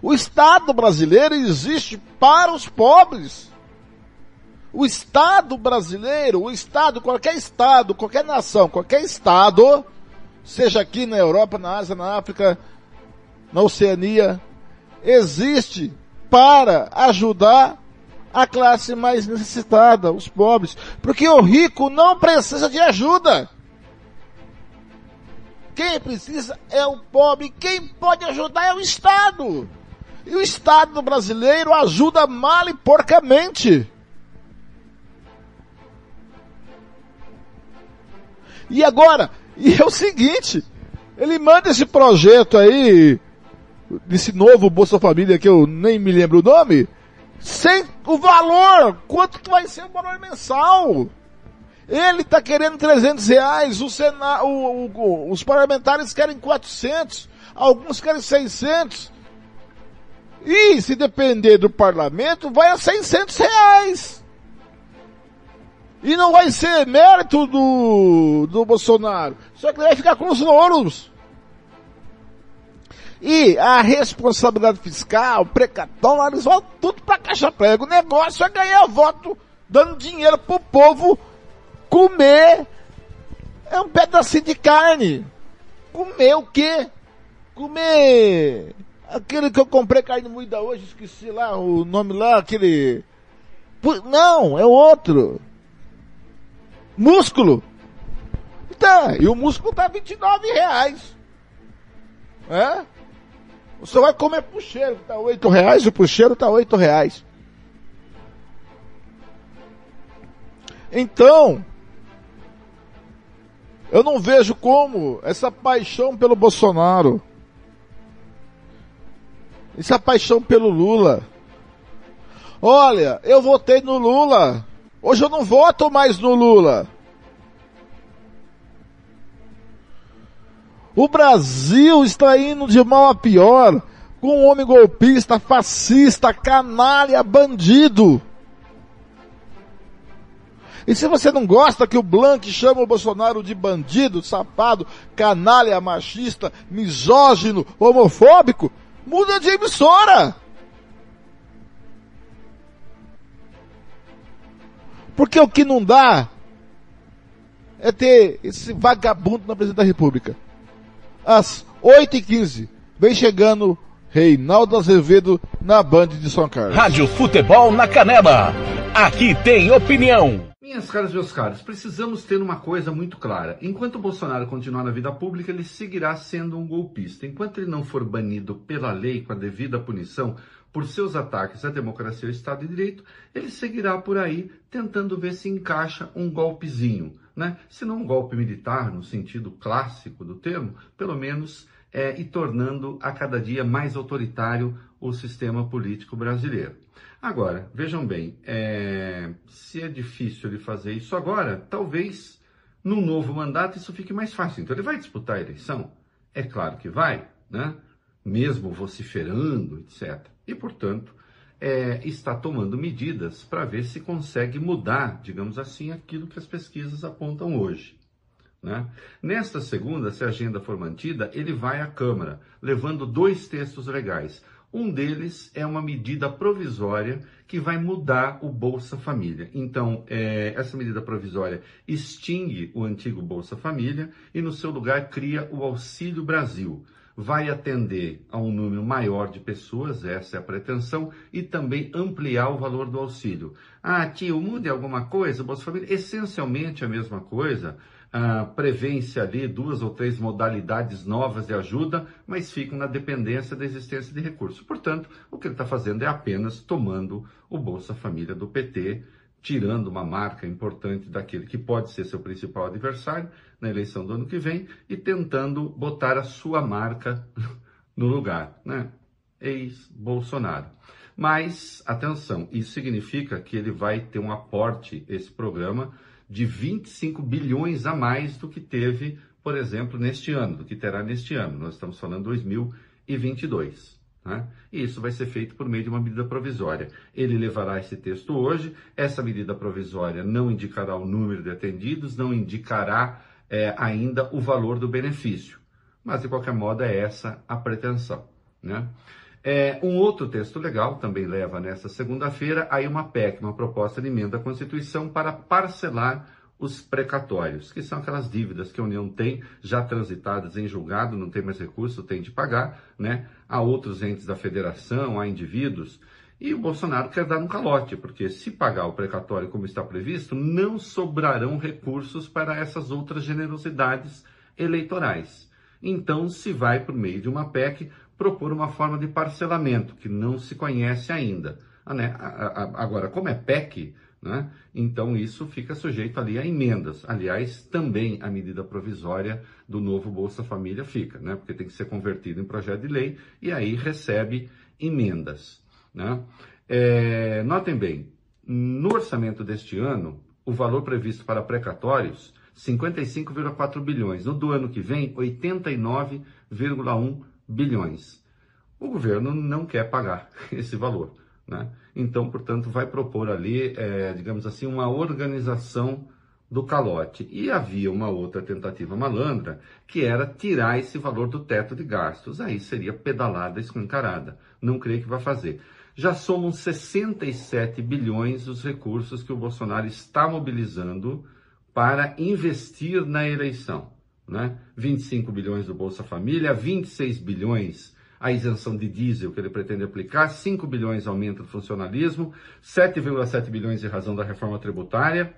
[SPEAKER 3] O Estado brasileiro existe para os pobres. O Estado brasileiro, o Estado, qualquer Estado, qualquer nação, qualquer Estado, seja aqui na Europa, na Ásia, na África, na Oceania, existe para ajudar a classe mais necessitada, os pobres. Porque o rico não precisa de ajuda. Quem precisa é o pobre. Quem pode ajudar é o Estado. E o Estado brasileiro ajuda mal e porcamente. E agora, [LAUGHS] e é o seguinte, ele manda esse projeto aí, desse novo Bolsa Família que eu nem me lembro o nome, sem o valor, quanto que vai ser o valor mensal? Ele está querendo 300 reais, o Sena, o, o, os parlamentares querem 400, alguns querem 600. E se depender do parlamento, vai a 600 reais. E não vai ser mérito do, do Bolsonaro. Só que ele vai ficar com os louros. E a responsabilidade fiscal, precatórios, vão tudo para caixa prego. O negócio é ganhar voto dando dinheiro pro povo comer é um pedacinho de carne. Comer o quê? Comer aquele que eu comprei carne moída hoje, esqueci lá o nome lá, aquele. Não, é outro. Músculo. Tá, e o músculo tá 29 reais. É? Você vai comer puxeiro, que tá 8 reais, o puxeiro tá 8 reais. Então, eu não vejo como essa paixão pelo Bolsonaro, essa paixão pelo Lula, Olha, eu votei no Lula. Hoje eu não voto mais no Lula. O Brasil está indo de mal a pior com um homem golpista, fascista, canalha, bandido. E se você não gosta que o Blanc chama o Bolsonaro de bandido, safado, canalha, machista, misógino, homofóbico, muda de emissora! Porque o que não dá é ter esse vagabundo na presidência da República. Às 8h15, vem chegando Reinaldo Azevedo na Band de São Carlos.
[SPEAKER 2] Rádio Futebol na Canela. Aqui tem opinião.
[SPEAKER 27] Minhas caras e meus caros, precisamos ter uma coisa muito clara. Enquanto o Bolsonaro continuar na vida pública, ele seguirá sendo um golpista. Enquanto ele não for banido pela lei com a devida punição por seus ataques à democracia e ao Estado de Direito, ele seguirá por aí tentando ver se encaixa um golpezinho. Né? Se não um golpe militar, no sentido clássico do termo, pelo menos é, e tornando a cada dia mais autoritário o sistema político brasileiro. Agora, vejam bem, é, se é difícil ele fazer isso agora, talvez num novo mandato isso fique mais fácil. Então ele vai disputar a eleição? É claro que vai, né? mesmo vociferando, etc. E, portanto, é, está tomando medidas para ver se consegue mudar, digamos assim, aquilo que as pesquisas apontam hoje. Né? Nesta segunda, se a agenda for mantida, ele vai à Câmara, levando dois textos legais. Um deles é uma medida provisória que vai mudar o Bolsa Família. Então, é, essa medida provisória extingue o antigo Bolsa Família e, no seu lugar, cria o Auxílio Brasil. Vai atender a um número maior de pessoas, essa é a pretensão, e também ampliar o valor do auxílio. Ah, tio, mude alguma coisa? Bolsa Família? Essencialmente a mesma coisa ah, prevê-se ali duas ou três modalidades novas de ajuda, mas ficam na dependência da existência de recursos. Portanto, o que ele está fazendo é apenas tomando o Bolsa Família do PT, tirando uma marca importante daquele que pode ser seu principal adversário na eleição do ano que vem e tentando botar a sua marca [LAUGHS] no lugar, né? Ex-Bolsonaro. Mas, atenção, isso significa que ele vai ter um aporte, esse programa, de 25 bilhões a mais do que teve, por exemplo, neste ano, do que terá neste ano. Nós estamos falando 2022. Né? E isso vai ser feito por meio de uma medida provisória. Ele levará esse texto hoje. Essa medida provisória não indicará o número de atendidos, não indicará é, ainda o valor do benefício. Mas, de qualquer modo, é essa a pretensão. Né? É, um outro texto legal também leva nessa segunda-feira aí uma PEC, uma proposta de emenda à Constituição para parcelar os precatórios, que são aquelas dívidas que a União tem já transitadas em julgado, não tem mais recurso, tem de pagar, né, a outros entes da federação, a indivíduos. E o Bolsonaro quer dar um calote, porque se pagar o precatório como está previsto, não sobrarão recursos para essas outras generosidades eleitorais. Então se vai por meio de uma PEC propor uma forma de parcelamento que não se conhece ainda. Né? Agora, como é PEC, né? então isso fica sujeito ali a emendas. Aliás, também a medida provisória do novo Bolsa Família fica, né? porque tem que ser convertido em projeto de lei e aí recebe emendas. Né? É, notem bem, no orçamento deste ano, o valor previsto para precatórios 55,4 bilhões. No do ano que vem, 89,1 bilhões. O governo não quer pagar [LAUGHS] esse valor. Né? Então, portanto, vai propor ali, é, digamos assim, uma organização do calote. E havia uma outra tentativa malandra, que era tirar esse valor do teto de gastos. Aí seria pedalada escancarada. Não creio que vai fazer. Já somam 67 bilhões os recursos que o Bolsonaro está mobilizando para investir na eleição né? 25 bilhões do Bolsa Família, 26 bilhões a isenção de diesel que ele pretende aplicar, 5 bilhões aumento do funcionalismo, 7,7 bilhões em razão da reforma tributária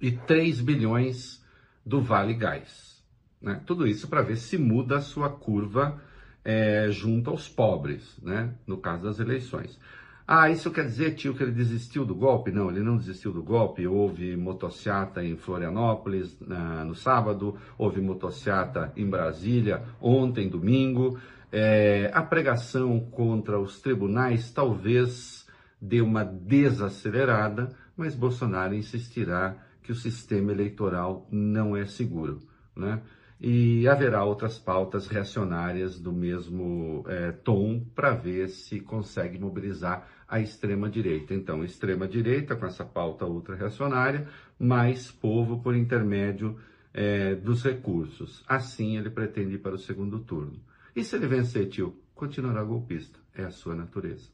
[SPEAKER 27] e 3 bilhões do Vale Gás. Né? Tudo isso para ver se muda a sua curva é, junto aos pobres, né? no caso das eleições. Ah, isso quer dizer, tio, que ele desistiu do golpe? Não, ele não desistiu do golpe. Houve motociata em Florianópolis na, no sábado, houve motociata em Brasília ontem, domingo. É, a pregação contra os tribunais talvez dê uma desacelerada, mas Bolsonaro insistirá que o sistema eleitoral não é seguro. Né? E haverá outras pautas reacionárias do mesmo é, tom para ver se consegue mobilizar a extrema-direita. Então, extrema-direita com essa pauta ultra-reacionária, mais povo por intermédio é, dos recursos. Assim ele pretende ir para o segundo turno. E se ele vencer, tio, continuará golpista. É a sua natureza.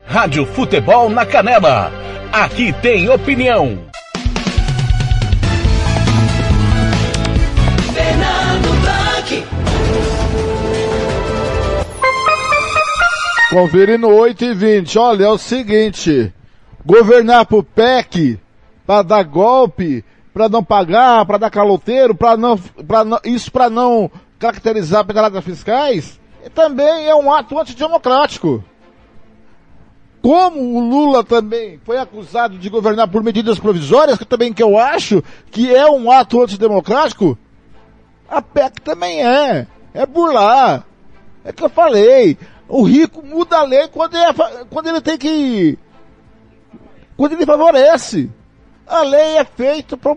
[SPEAKER 2] Rádio Futebol na Canela. Aqui tem opinião.
[SPEAKER 3] Conferindo 8 e 20. Olha, é o seguinte. Governar pro PEC, para dar golpe, para não pagar, para dar caloteiro, para não, pra não, isso para não caracterizar pedaladas fiscais, também é um ato antidemocrático. Como o Lula também foi acusado de governar por medidas provisórias, que também que eu acho que é um ato antidemocrático, a PEC também é. É burlar. É que eu falei. O rico muda a lei quando ele, é quando ele tem que. Quando ele favorece. A lei é feita para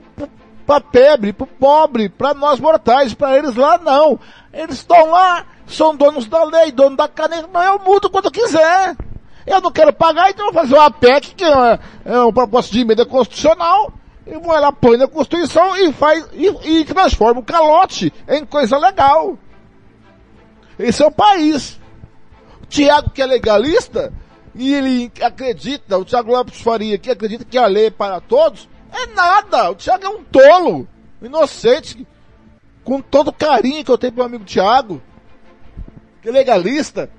[SPEAKER 3] para pebre, para pobre, para nós mortais, para eles lá não. Eles estão lá, são donos da lei, donos da caneta, mas eu mudo quando eu quiser. Eu não quero pagar, então eu vou fazer uma PEC, que é, é um propósito de emenda constitucional, e vou lá, põe na Constituição e faz, e, e transforma o calote em coisa legal. Esse é o país. Tiago, que é legalista, e ele acredita, o Tiago Lopes Faria, que acredita que a lei é para todos, é nada. O Thiago é um tolo. Inocente. Com todo o carinho que eu tenho pro meu amigo Thiago. Que é legalista.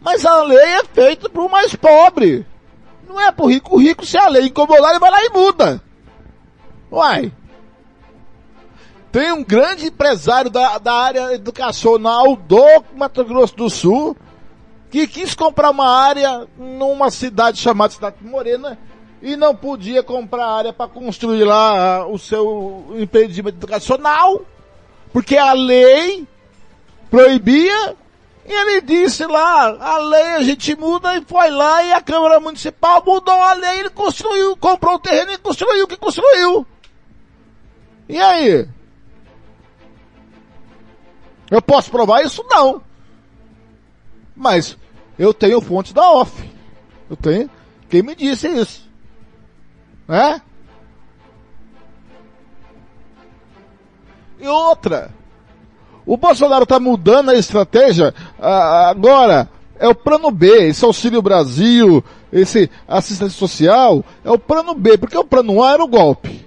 [SPEAKER 3] Mas a lei é feita pro mais pobre. Não é pro rico. O rico, se a lei incomodar, ele vai lá e muda. Uai. Tem um grande empresário da, da área educacional do Mato Grosso do Sul que quis comprar uma área numa cidade chamada Cidade Morena e não podia comprar área para construir lá ah, o seu empreendimento educacional, porque a lei proibia, e ele disse lá, a lei a gente muda e foi lá e a Câmara Municipal mudou a lei, ele construiu, comprou o terreno e construiu o que construiu. E aí? Eu posso provar isso? Não. Mas eu tenho fonte da off. Eu tenho. Quem me disse isso? É? E outra, o Bolsonaro está mudando a estratégia agora. É o plano B, esse Auxílio Brasil, esse assistência social, é o plano B, porque o plano A era o golpe.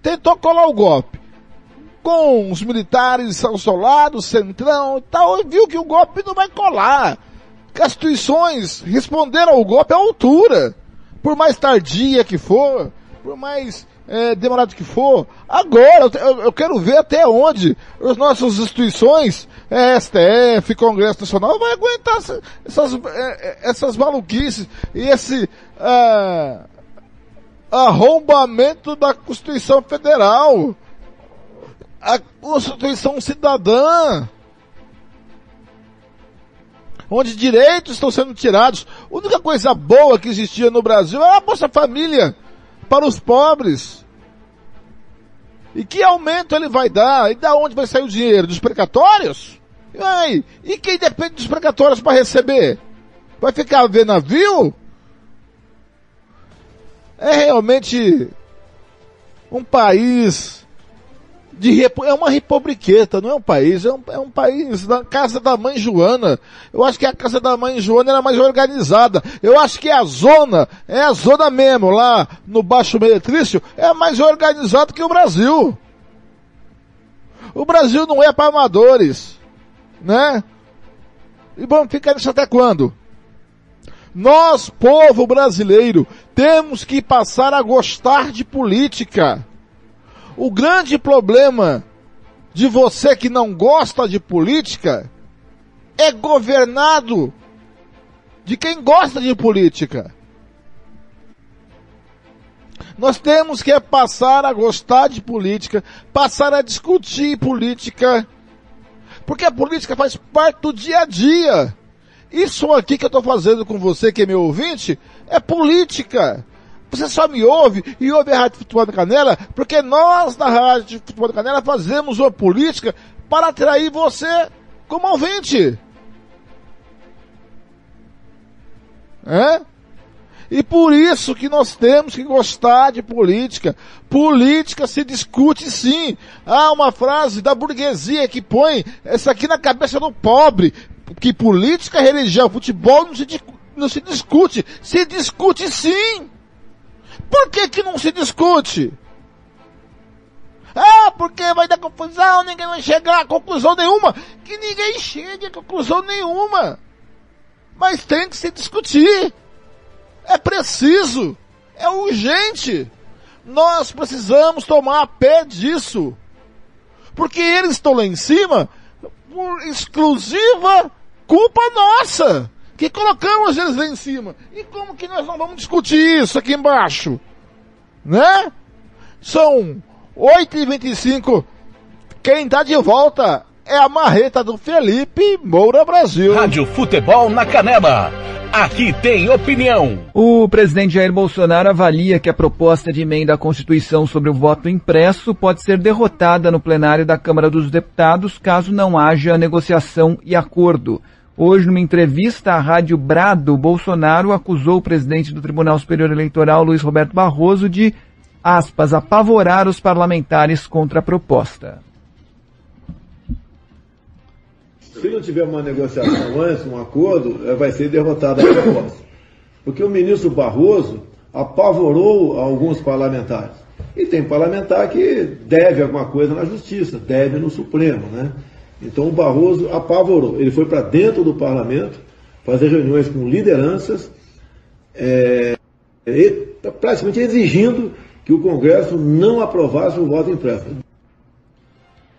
[SPEAKER 3] Tentou colar o golpe. Com os militares ao seu lado, centrão e tal, viu que o golpe não vai colar. As instituições responderam ao golpe à altura. Por mais tardia que for, por mais é, demorado que for, agora eu, eu, quero ver até onde as nossas instituições, é, STF, Congresso Nacional, vai aguentar essas, é, essas maluquices e esse uh, arrombamento da Constituição Federal, a Constituição Cidadã onde direitos estão sendo tirados. A única coisa boa que existia no Brasil era a Bolsa Família para os pobres. E que aumento ele vai dar? E da onde vai sair o dinheiro? Dos precatórios? E quem depende dos precatórios para receber? Vai ficar a ver navio? É realmente um país de é uma republiqueta, não é um país, é um, é um país da casa da mãe Joana. Eu acho que a casa da mãe Joana era mais organizada. Eu acho que a zona, é a zona mesmo, lá no Baixo Meretrício, é mais organizado que o Brasil. O Brasil não é para amadores, né? E vamos ficar nisso até quando? Nós, povo brasileiro, temos que passar a gostar de política. O grande problema de você que não gosta de política é governado de quem gosta de política. Nós temos que passar a gostar de política, passar a discutir política, porque a política faz parte do dia a dia. Isso aqui que eu estou fazendo com você, que é meu ouvinte, é política. Você só me ouve e ouve a Rádio Futebol Canela, porque nós da Rádio Futebol Canela fazemos uma política para atrair você como ouvinte. É? E por isso que nós temos que gostar de política. Política se discute sim. Há uma frase da burguesia que põe essa aqui na cabeça do pobre. Que política, religião, futebol não se, não se discute. Se discute sim. Por que que não se discute? Ah, porque vai dar confusão, ninguém vai chegar a conclusão nenhuma. Que ninguém chegue a conclusão nenhuma. Mas tem que se discutir. É preciso. É urgente. Nós precisamos tomar pé disso. Porque eles estão lá em cima por exclusiva culpa nossa. Que colocamos eles lá em cima. E como que nós não vamos discutir isso aqui embaixo? Né? São 8h25. Quem tá de volta é a marreta do Felipe Moura Brasil.
[SPEAKER 2] Rádio Futebol na Canela. Aqui tem opinião.
[SPEAKER 24] O presidente Jair Bolsonaro avalia que a proposta de emenda à Constituição sobre o voto impresso pode ser derrotada no plenário da Câmara dos Deputados caso não haja negociação e acordo. Hoje, numa entrevista à Rádio Brado, Bolsonaro acusou o presidente do Tribunal Superior Eleitoral, Luiz Roberto Barroso, de, aspas, apavorar os parlamentares contra a proposta.
[SPEAKER 21] Se não tiver uma negociação antes, um acordo, eh, vai ser derrotada a proposta. Porque o ministro Barroso apavorou alguns parlamentares. E tem parlamentar que deve alguma coisa na justiça, deve no Supremo, né? Então o Barroso apavorou. Ele foi para dentro do parlamento fazer reuniões com lideranças, é, praticamente exigindo que o Congresso não aprovasse o voto impresso.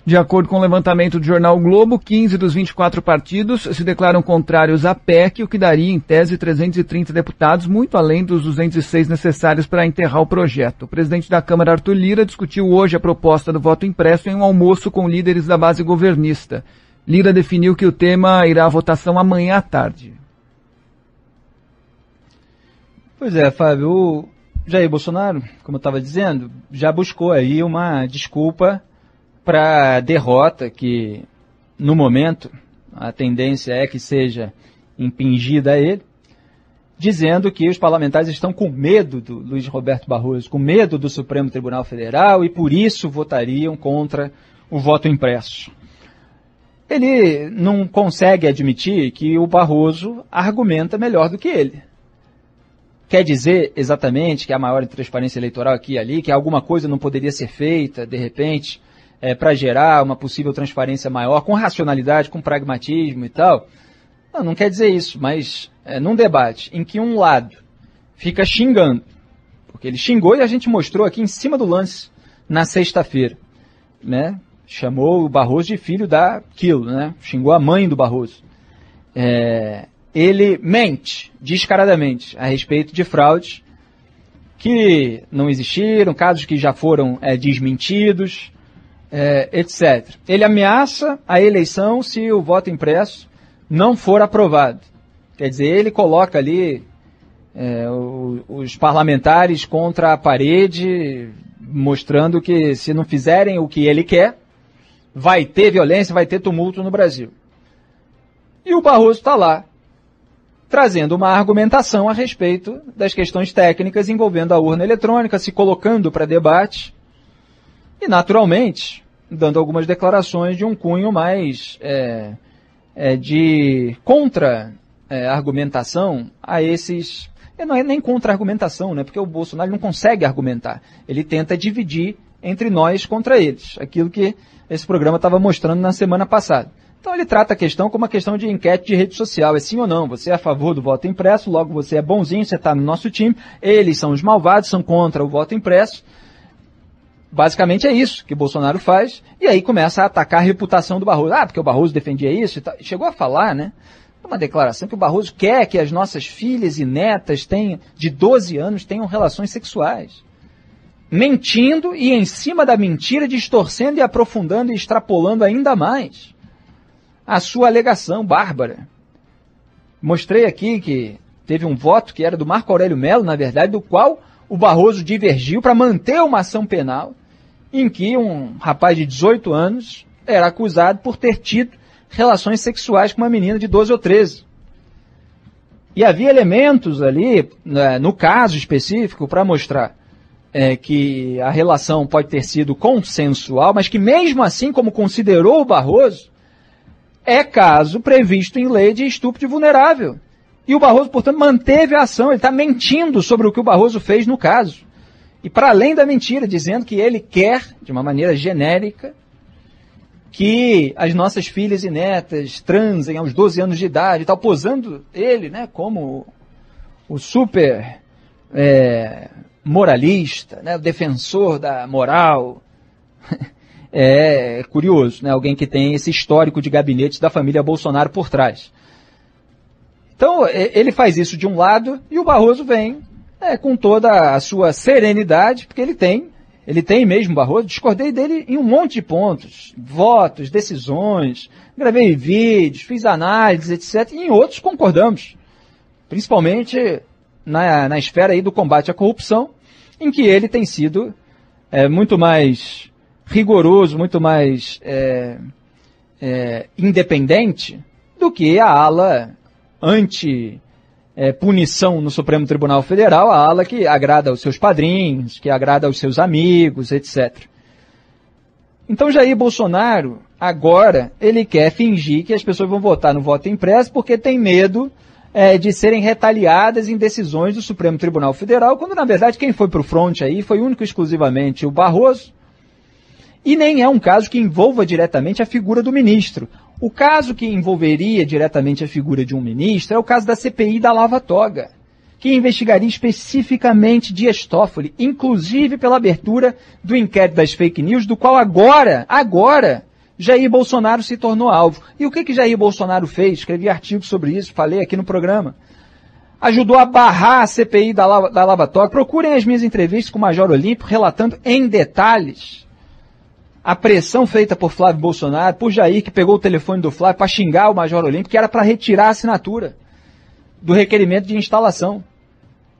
[SPEAKER 24] De acordo com o levantamento do jornal Globo, 15 dos 24 partidos se declaram contrários à PEC, o que daria, em tese, 330 deputados, muito além dos 206 necessários para enterrar o projeto. O presidente da Câmara, Arthur Lira, discutiu hoje a proposta do voto impresso em um almoço com líderes da base governista. Lira definiu que o tema irá à votação amanhã à tarde.
[SPEAKER 25] Pois é, Fábio, o Jair Bolsonaro, como eu estava dizendo, já buscou aí uma desculpa para derrota que, no momento, a tendência é que seja impingida a ele, dizendo que os parlamentares estão com medo do Luiz Roberto Barroso, com medo do Supremo Tribunal Federal e por isso votariam contra o voto impresso. Ele não consegue admitir que o Barroso argumenta melhor do que ele. Quer dizer exatamente que há maior transparência eleitoral aqui e ali, que alguma coisa não poderia ser feita, de repente, é, para gerar uma possível transparência maior, com racionalidade, com pragmatismo e tal. Não, não quer dizer isso, mas é, num debate em que um lado fica xingando, porque ele xingou e a gente mostrou aqui em cima do lance na sexta-feira, né? Chamou o Barroso de filho daquilo, né? Xingou a mãe do Barroso. É, ele mente descaradamente a respeito de fraudes que não existiram, casos que já foram é, desmentidos, é, etc. Ele ameaça a eleição se o voto impresso não for aprovado. Quer dizer, ele coloca ali é, o, os parlamentares contra a parede, mostrando que se não fizerem o que ele quer, vai ter violência, vai ter tumulto no Brasil. E o Barroso está lá, trazendo uma argumentação a respeito das questões técnicas envolvendo a urna eletrônica, se colocando para debate. E, naturalmente, dando algumas declarações de um cunho mais é, é, de contra-argumentação é, a esses. Não é nem contra-argumentação, né? porque o Bolsonaro não consegue argumentar. Ele tenta dividir entre nós contra eles. Aquilo que esse programa estava mostrando na semana passada. Então ele trata a questão como uma questão de enquete de rede social. É sim ou não? Você é a favor do voto impresso, logo você é bonzinho, você está no nosso time. Eles são os malvados, são contra o voto impresso. Basicamente é isso que Bolsonaro faz, e aí começa a atacar a reputação do Barroso. Ah, porque o Barroso defendia isso e tal. Chegou a falar, né? Uma declaração que o Barroso quer que as nossas filhas e netas tenham, de 12 anos tenham relações sexuais. Mentindo e em cima da mentira distorcendo e aprofundando e extrapolando ainda mais a sua alegação bárbara. Mostrei aqui que teve um voto que era do Marco Aurélio Melo, na verdade, do qual o Barroso divergiu para manter uma ação penal em que um rapaz de 18 anos era acusado por ter tido relações sexuais com uma menina de 12 ou 13. E havia elementos ali, né, no caso específico, para mostrar é, que a relação pode ter sido consensual, mas que mesmo assim, como considerou o Barroso, é caso previsto em lei de estupro de vulnerável. E o Barroso, portanto, manteve a ação. Ele está mentindo sobre o que o Barroso fez no caso. E para além da mentira, dizendo que ele quer, de uma maneira genérica, que as nossas filhas e netas transem aos 12 anos de idade e tal, posando ele né, como o super é, moralista, né, o defensor da moral. [LAUGHS] É curioso, né, alguém que tem esse histórico de gabinete da família Bolsonaro por trás. Então, ele faz isso de um lado e o Barroso vem é, com toda a sua serenidade, porque ele tem, ele tem mesmo Barroso, discordei dele em um monte de pontos, votos, decisões, gravei vídeos, fiz análises, etc. E em outros concordamos, principalmente na, na esfera aí do combate à corrupção, em que ele tem sido é, muito mais rigoroso, muito mais é, é, independente do que a ala anti é, punição no Supremo Tribunal Federal, a ala que agrada aos seus padrinhos, que agrada aos seus amigos, etc. Então Jair Bolsonaro, agora, ele quer fingir que as pessoas vão votar no voto impresso porque tem medo é, de serem retaliadas em decisões do Supremo Tribunal Federal, quando na verdade quem foi para o fronte aí foi único e exclusivamente o Barroso, e nem é um caso que envolva diretamente a figura do ministro. O caso que envolveria diretamente a figura de um ministro é o caso da CPI da Lava Toga, que investigaria especificamente Dias Toffoli, inclusive pela abertura do inquérito das fake news, do qual agora, agora, Jair Bolsonaro se tornou alvo. E o que que Jair Bolsonaro fez? Escrevi artigo sobre isso, falei aqui no programa. Ajudou a barrar a CPI da Lava, da Lava Toga. Procurem as minhas entrevistas com o Major Olímpio, relatando em detalhes a pressão feita por Flávio Bolsonaro, por Jair, que pegou o telefone do Flávio para xingar o Major Olímpio, que era para retirar a assinatura do requerimento de instalação.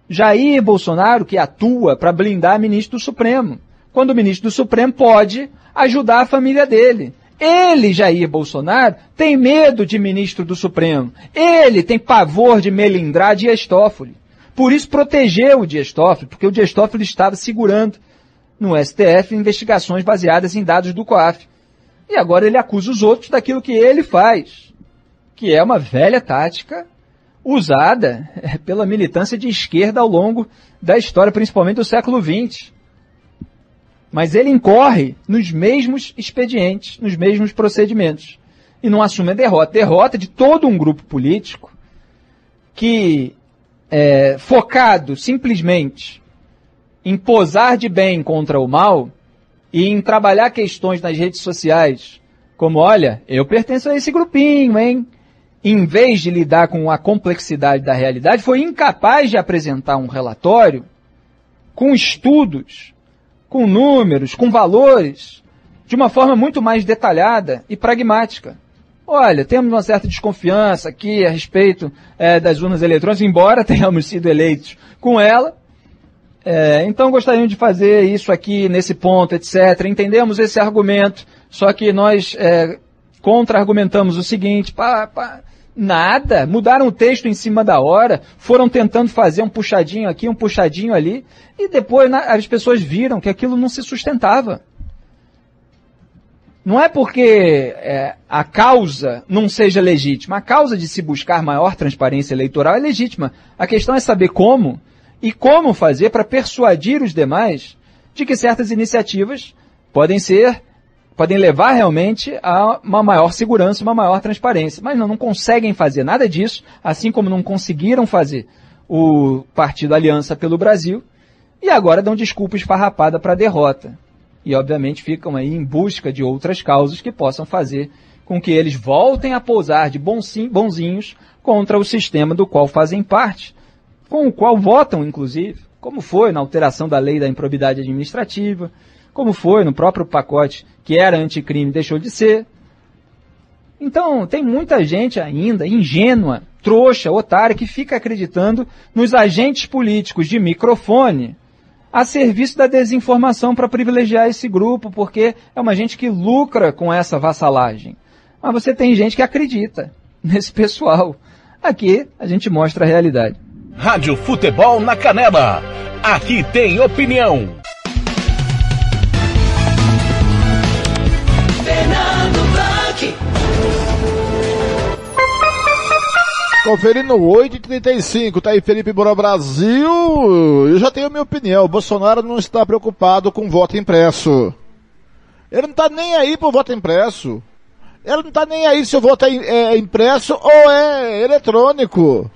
[SPEAKER 25] Jair Bolsonaro, que atua para blindar ministro do Supremo, quando o ministro do Supremo pode ajudar a família dele. Ele, Jair Bolsonaro, tem medo de ministro do Supremo. Ele tem pavor de melindrar Dias Toffoli. Por isso protegeu o Dias Toffoli, porque o Dias Toffoli estava segurando no STF investigações baseadas em dados do COAF. E agora ele acusa os outros daquilo que ele faz, que é uma velha tática usada [LAUGHS] é, pela militância de esquerda ao longo da história, principalmente do século XX. Mas ele incorre nos mesmos expedientes, nos mesmos procedimentos. E não assume a derrota. Derrota de todo um grupo político que, é, focado simplesmente em posar de bem contra o mal e em trabalhar questões nas redes sociais, como olha, eu pertenço a esse grupinho, hein? Em vez de lidar com a complexidade da realidade, foi incapaz de apresentar um relatório com estudos, com números, com valores, de uma forma muito mais detalhada e pragmática. Olha, temos uma certa desconfiança aqui a respeito é, das urnas eletrônicas, embora [LAUGHS] tenhamos sido eleitos com ela, é, então gostaríamos de fazer isso aqui nesse ponto, etc. Entendemos esse argumento, só que nós é, contra-argumentamos o seguinte, pá, pá, nada, mudaram o texto em cima da hora, foram tentando fazer um puxadinho aqui, um puxadinho ali, e depois na, as pessoas viram que aquilo não se sustentava. Não é porque é, a causa não seja legítima, a causa de se buscar maior transparência eleitoral é legítima. A questão é saber como e como fazer para persuadir os demais de que certas iniciativas podem ser, podem levar realmente a uma maior segurança, uma maior transparência. Mas não, não conseguem fazer nada disso, assim como não conseguiram fazer o Partido Aliança pelo Brasil, e agora dão desculpa esfarrapada para a derrota. E obviamente ficam aí em busca de outras causas que possam fazer com que eles voltem a pousar de bonzinhos contra o sistema do qual fazem parte com o qual votam, inclusive, como foi na alteração da lei da improbidade administrativa, como foi no próprio pacote que era anticrime deixou de ser. Então, tem muita gente ainda ingênua, trouxa, otária, que fica acreditando nos agentes políticos de microfone a serviço da desinformação para privilegiar esse grupo, porque é uma gente que lucra com essa vassalagem. Mas você tem gente que acredita nesse pessoal. Aqui a gente mostra a realidade.
[SPEAKER 2] Rádio Futebol na Canela. Aqui tem opinião.
[SPEAKER 3] Conferindo 8 e 35, tá aí Felipe Bora Brasil. Eu já tenho a minha opinião. O Bolsonaro não está preocupado com voto impresso. Ele não tá nem aí pro voto impresso. Ele não tá nem aí se o voto é, é impresso ou é eletrônico.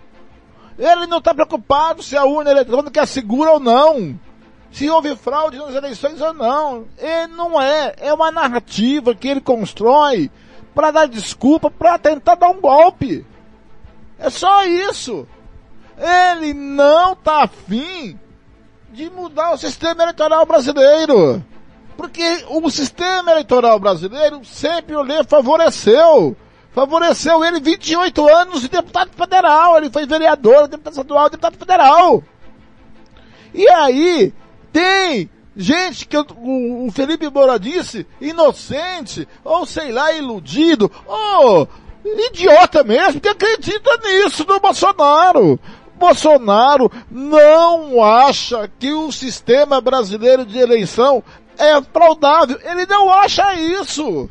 [SPEAKER 3] Ele não está preocupado se a urna eletrônica é segura ou não. Se houve fraude nas eleições ou não. Ele não é. É uma narrativa que ele constrói para dar desculpa, para tentar dar um golpe. É só isso. Ele não tá afim de mudar o sistema eleitoral brasileiro. Porque o sistema eleitoral brasileiro sempre o lhe favoreceu. Favoreceu ele 28 anos de deputado federal. Ele foi vereador, deputado estadual, deputado federal. E aí, tem gente que o, Felipe Moura disse, inocente, ou sei lá, iludido, ou idiota mesmo, que acredita nisso do Bolsonaro. Bolsonaro não acha que o sistema brasileiro de eleição é fraudável. Ele não acha isso.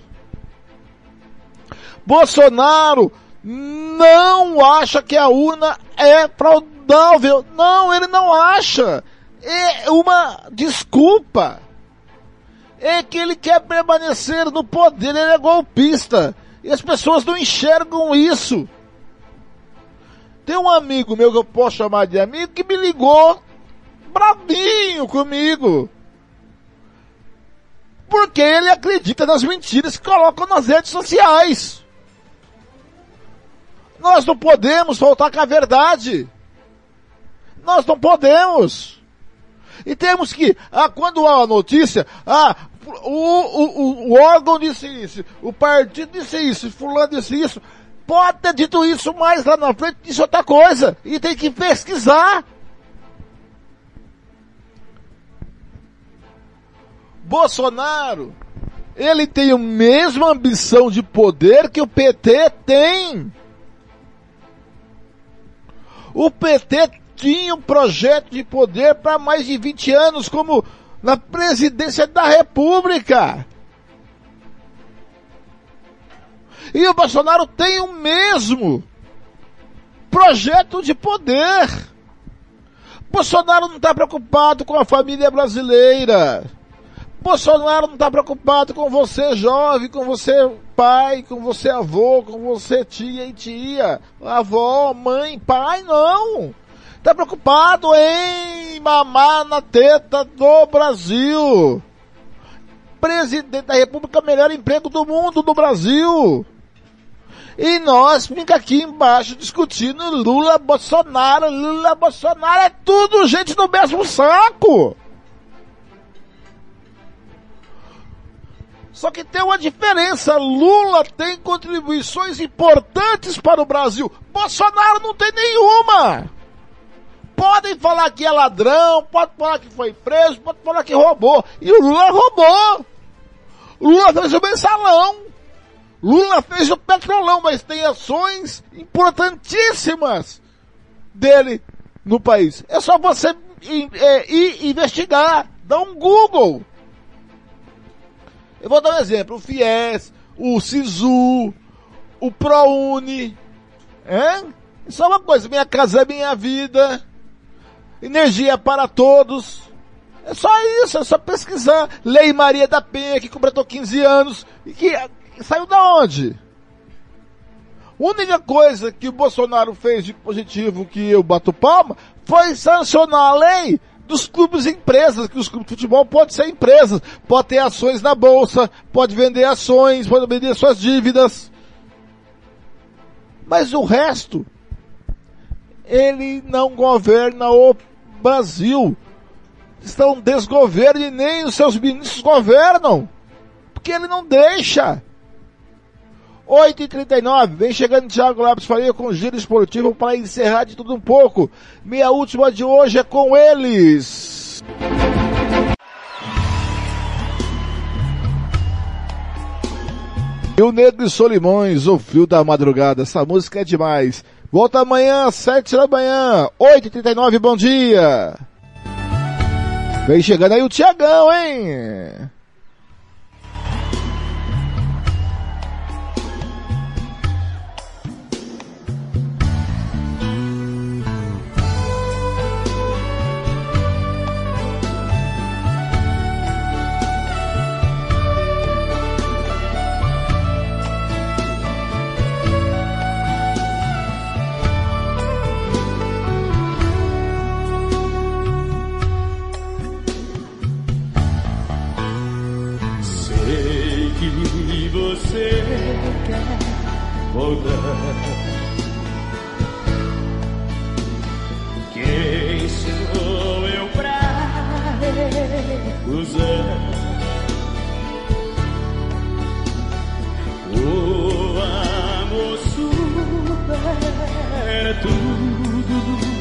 [SPEAKER 3] Bolsonaro não acha que a urna é fraudável. Não, ele não acha. É uma desculpa. É que ele quer permanecer no poder, ele é golpista. E as pessoas não enxergam isso. Tem um amigo meu que eu posso chamar de amigo que me ligou bravinho comigo. Porque ele acredita nas mentiras que colocam nas redes sociais. Nós não podemos voltar com a verdade. Nós não podemos. E temos que, ah, quando há uma notícia, ah, o, o, o órgão disse isso, o partido disse isso, fulano disse isso, pode ter dito isso mais lá na frente, disse outra coisa, e tem que pesquisar. Bolsonaro, ele tem a mesma ambição de poder que o PT tem. O PT tinha um projeto de poder para mais de 20 anos como na presidência da República. E o Bolsonaro tem o mesmo projeto de poder. Bolsonaro não está preocupado com a família brasileira. Bolsonaro não está preocupado com você jovem, com você pai, com você avô, com você tia e tia, avó, mãe, pai, não. Está preocupado em mamar na teta do Brasil. Presidente da República, melhor emprego do mundo do Brasil. E nós fica aqui embaixo discutindo Lula, Bolsonaro, Lula, Bolsonaro, é tudo gente no mesmo saco. Só que tem uma diferença. Lula tem contribuições importantes para o Brasil. Bolsonaro não tem nenhuma. Podem falar que é ladrão, pode falar que foi preso, pode falar que roubou. E o Lula roubou. Lula fez o mensalão. Lula fez o petrolão, mas tem ações importantíssimas dele no país. É só você ir, é, ir investigar, dar um Google. Eu vou dar um exemplo. O FIES, o SISU, o ProUni. É? Só uma coisa, minha casa é minha vida. Energia para todos. É só isso, é só pesquisar. Lei Maria da Penha, que completou 15 anos. E que, saiu da onde? A única coisa que o Bolsonaro fez de positivo que eu bato palma foi sancionar a lei dos clubes e empresas, que os clubes de futebol podem ser empresas, pode ter ações na bolsa, pode vender ações, pode vender suas dívidas. Mas o resto, ele não governa o Brasil. Estão desgoverno e nem os seus ministros governam. Porque ele não deixa. 8h39, vem chegando Thiago Lopes Faria com o giro esportivo para encerrar de tudo um pouco. Minha última de hoje é com eles. E o Negro e Solimões, o fio da madrugada. Essa música é demais. Volta amanhã, 7 da manhã, 8h39, bom dia. Vem chegando aí o Tiagão, hein?
[SPEAKER 17] Voltar. Quem sou eu pra recusar? O amor supera tudo.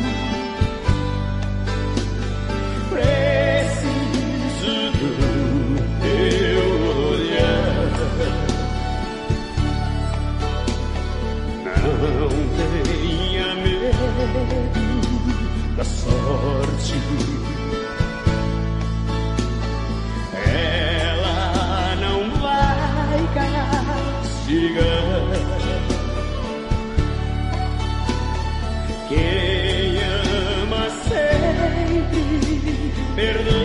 [SPEAKER 17] Da sorte. Ela não vai castigar. Quem ama sempre perdoa.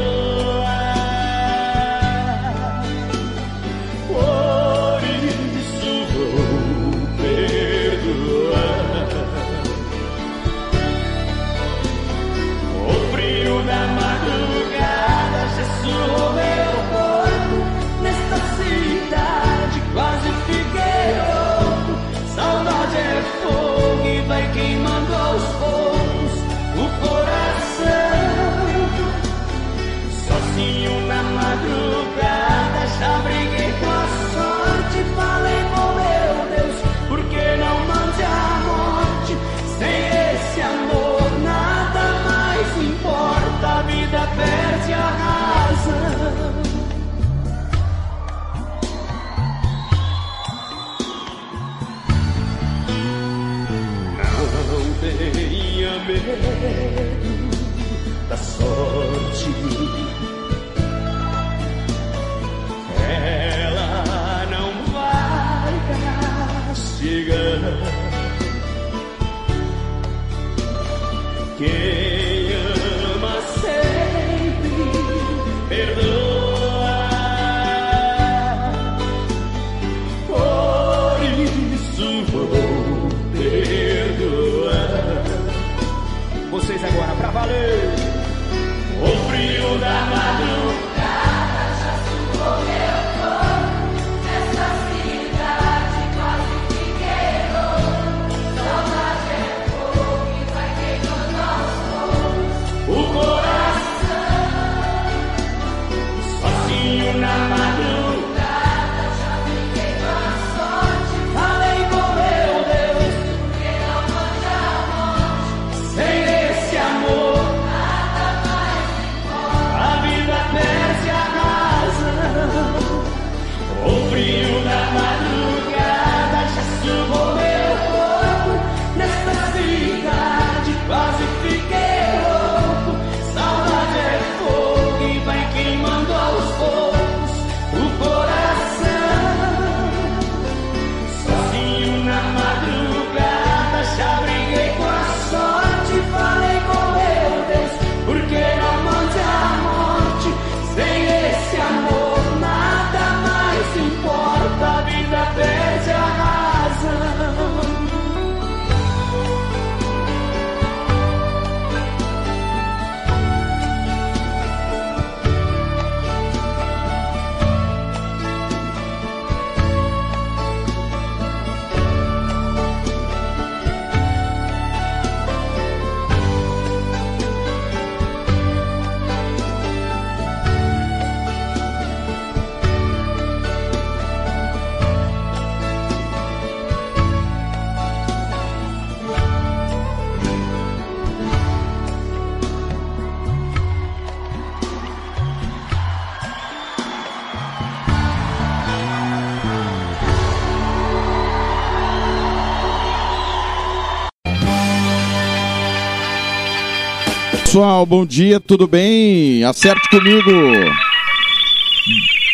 [SPEAKER 18] Pessoal, bom dia, tudo bem? Acerte comigo.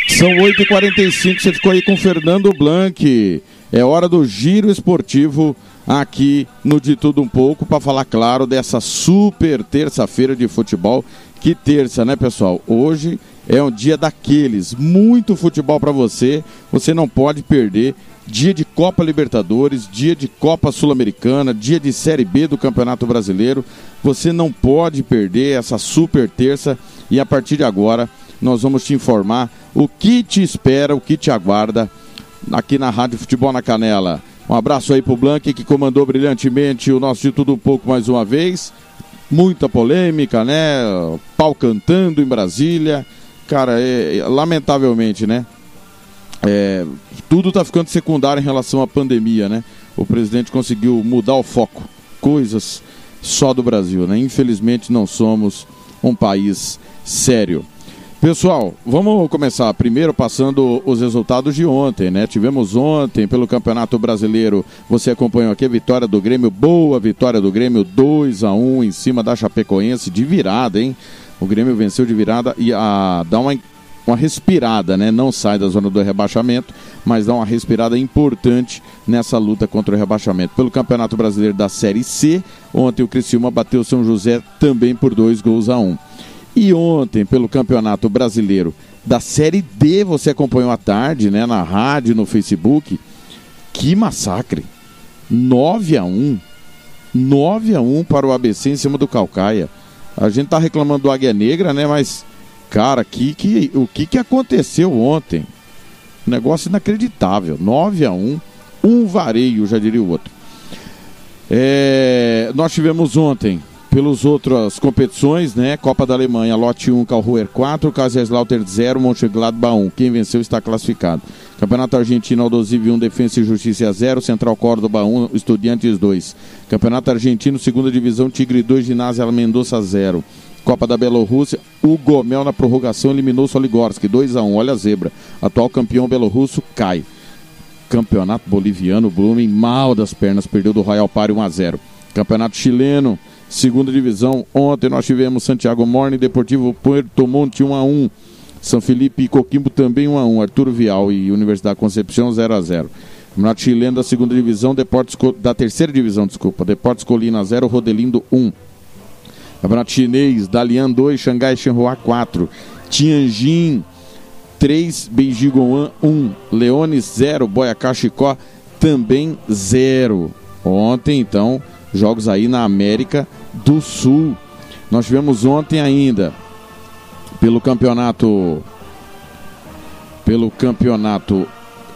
[SPEAKER 18] São 8h45, você ficou aí com Fernando Blanc. É hora do giro esportivo aqui no De Tudo Um Pouco para falar, claro, dessa super terça-feira de futebol. Que terça, né, pessoal? Hoje é um dia daqueles. Muito futebol para você. Você não pode perder. Dia de Copa Libertadores, dia de Copa Sul-Americana, dia de Série B do Campeonato Brasileiro. Você não pode perder essa super terça e a partir de agora nós vamos te informar o que te espera, o que te aguarda aqui na Rádio Futebol na Canela. Um abraço aí pro Blank que comandou brilhantemente o nosso de tudo um pouco mais uma vez. Muita polêmica, né? Pau cantando em Brasília. Cara, é, é, lamentavelmente, né? É, tudo está ficando secundário em relação à pandemia, né? O presidente conseguiu mudar o foco. Coisas só do Brasil, né? Infelizmente não somos um país sério. Pessoal, vamos começar primeiro passando os resultados de ontem, né? Tivemos ontem pelo Campeonato Brasileiro, você acompanhou aqui a vitória do Grêmio, boa vitória do Grêmio, 2 a 1 em cima da Chapecoense, de virada, hein? O Grêmio venceu de virada e a, dá uma, uma respirada, né? Não sai da zona do rebaixamento, mas dá uma respirada importante nessa luta contra o rebaixamento. Pelo Campeonato Brasileiro da Série C, ontem o Criciúma bateu São José também por dois gols a um. E ontem, pelo Campeonato Brasileiro da Série D, você acompanhou à tarde, né? Na rádio, no Facebook. Que massacre! 9 a 1 9 a 1 para o ABC em cima do Calcaia. A gente tá reclamando do Águia Negra, né? Mas, cara, que, que, o que, que aconteceu ontem? negócio inacreditável. 9 a 1 um vareio, já diria o outro. É, nós tivemos ontem, pelas outras competições, né? Copa da Alemanha, lote 1, Karlsruher 4, Kaiserslautern 0, Mönchengladbach 1. Quem venceu está classificado. Campeonato Argentino, Aldosivi 1, Defensa e Justiça 0, Central Córdoba 1, Estudiantes 2. Campeonato Argentino, segunda divisão, Tigre 2, Ginásio Mendoza 0. Copa da Bielorrússia, o Gomel na prorrogação eliminou o Soligorski, 2 a 1 olha a zebra. Atual campeão belorrusso cai. Campeonato Boliviano, Blooming, mal das pernas, perdeu do Royal Party 1 a 0 Campeonato Chileno, segunda divisão, ontem nós tivemos Santiago Morning, Deportivo Puerto Monte 1 a 1 São Felipe e Coquimbo também 1 a 1 Arturo Vial e Universidade Concepção 0 a 0 Campeonato Chileno da segunda divisão, Deportes, da terceira divisão, desculpa, Deportes Colina 0, Rodelindo 1 Campeonato Chinês, Dalian 2, Xangai Shenhua 4, Tianjin 3, Beijing 1, Leones 0, Boyacá Chicó também 0. Ontem, então, jogos aí na América do Sul. Nós tivemos ontem ainda, pelo campeonato. Pelo campeonato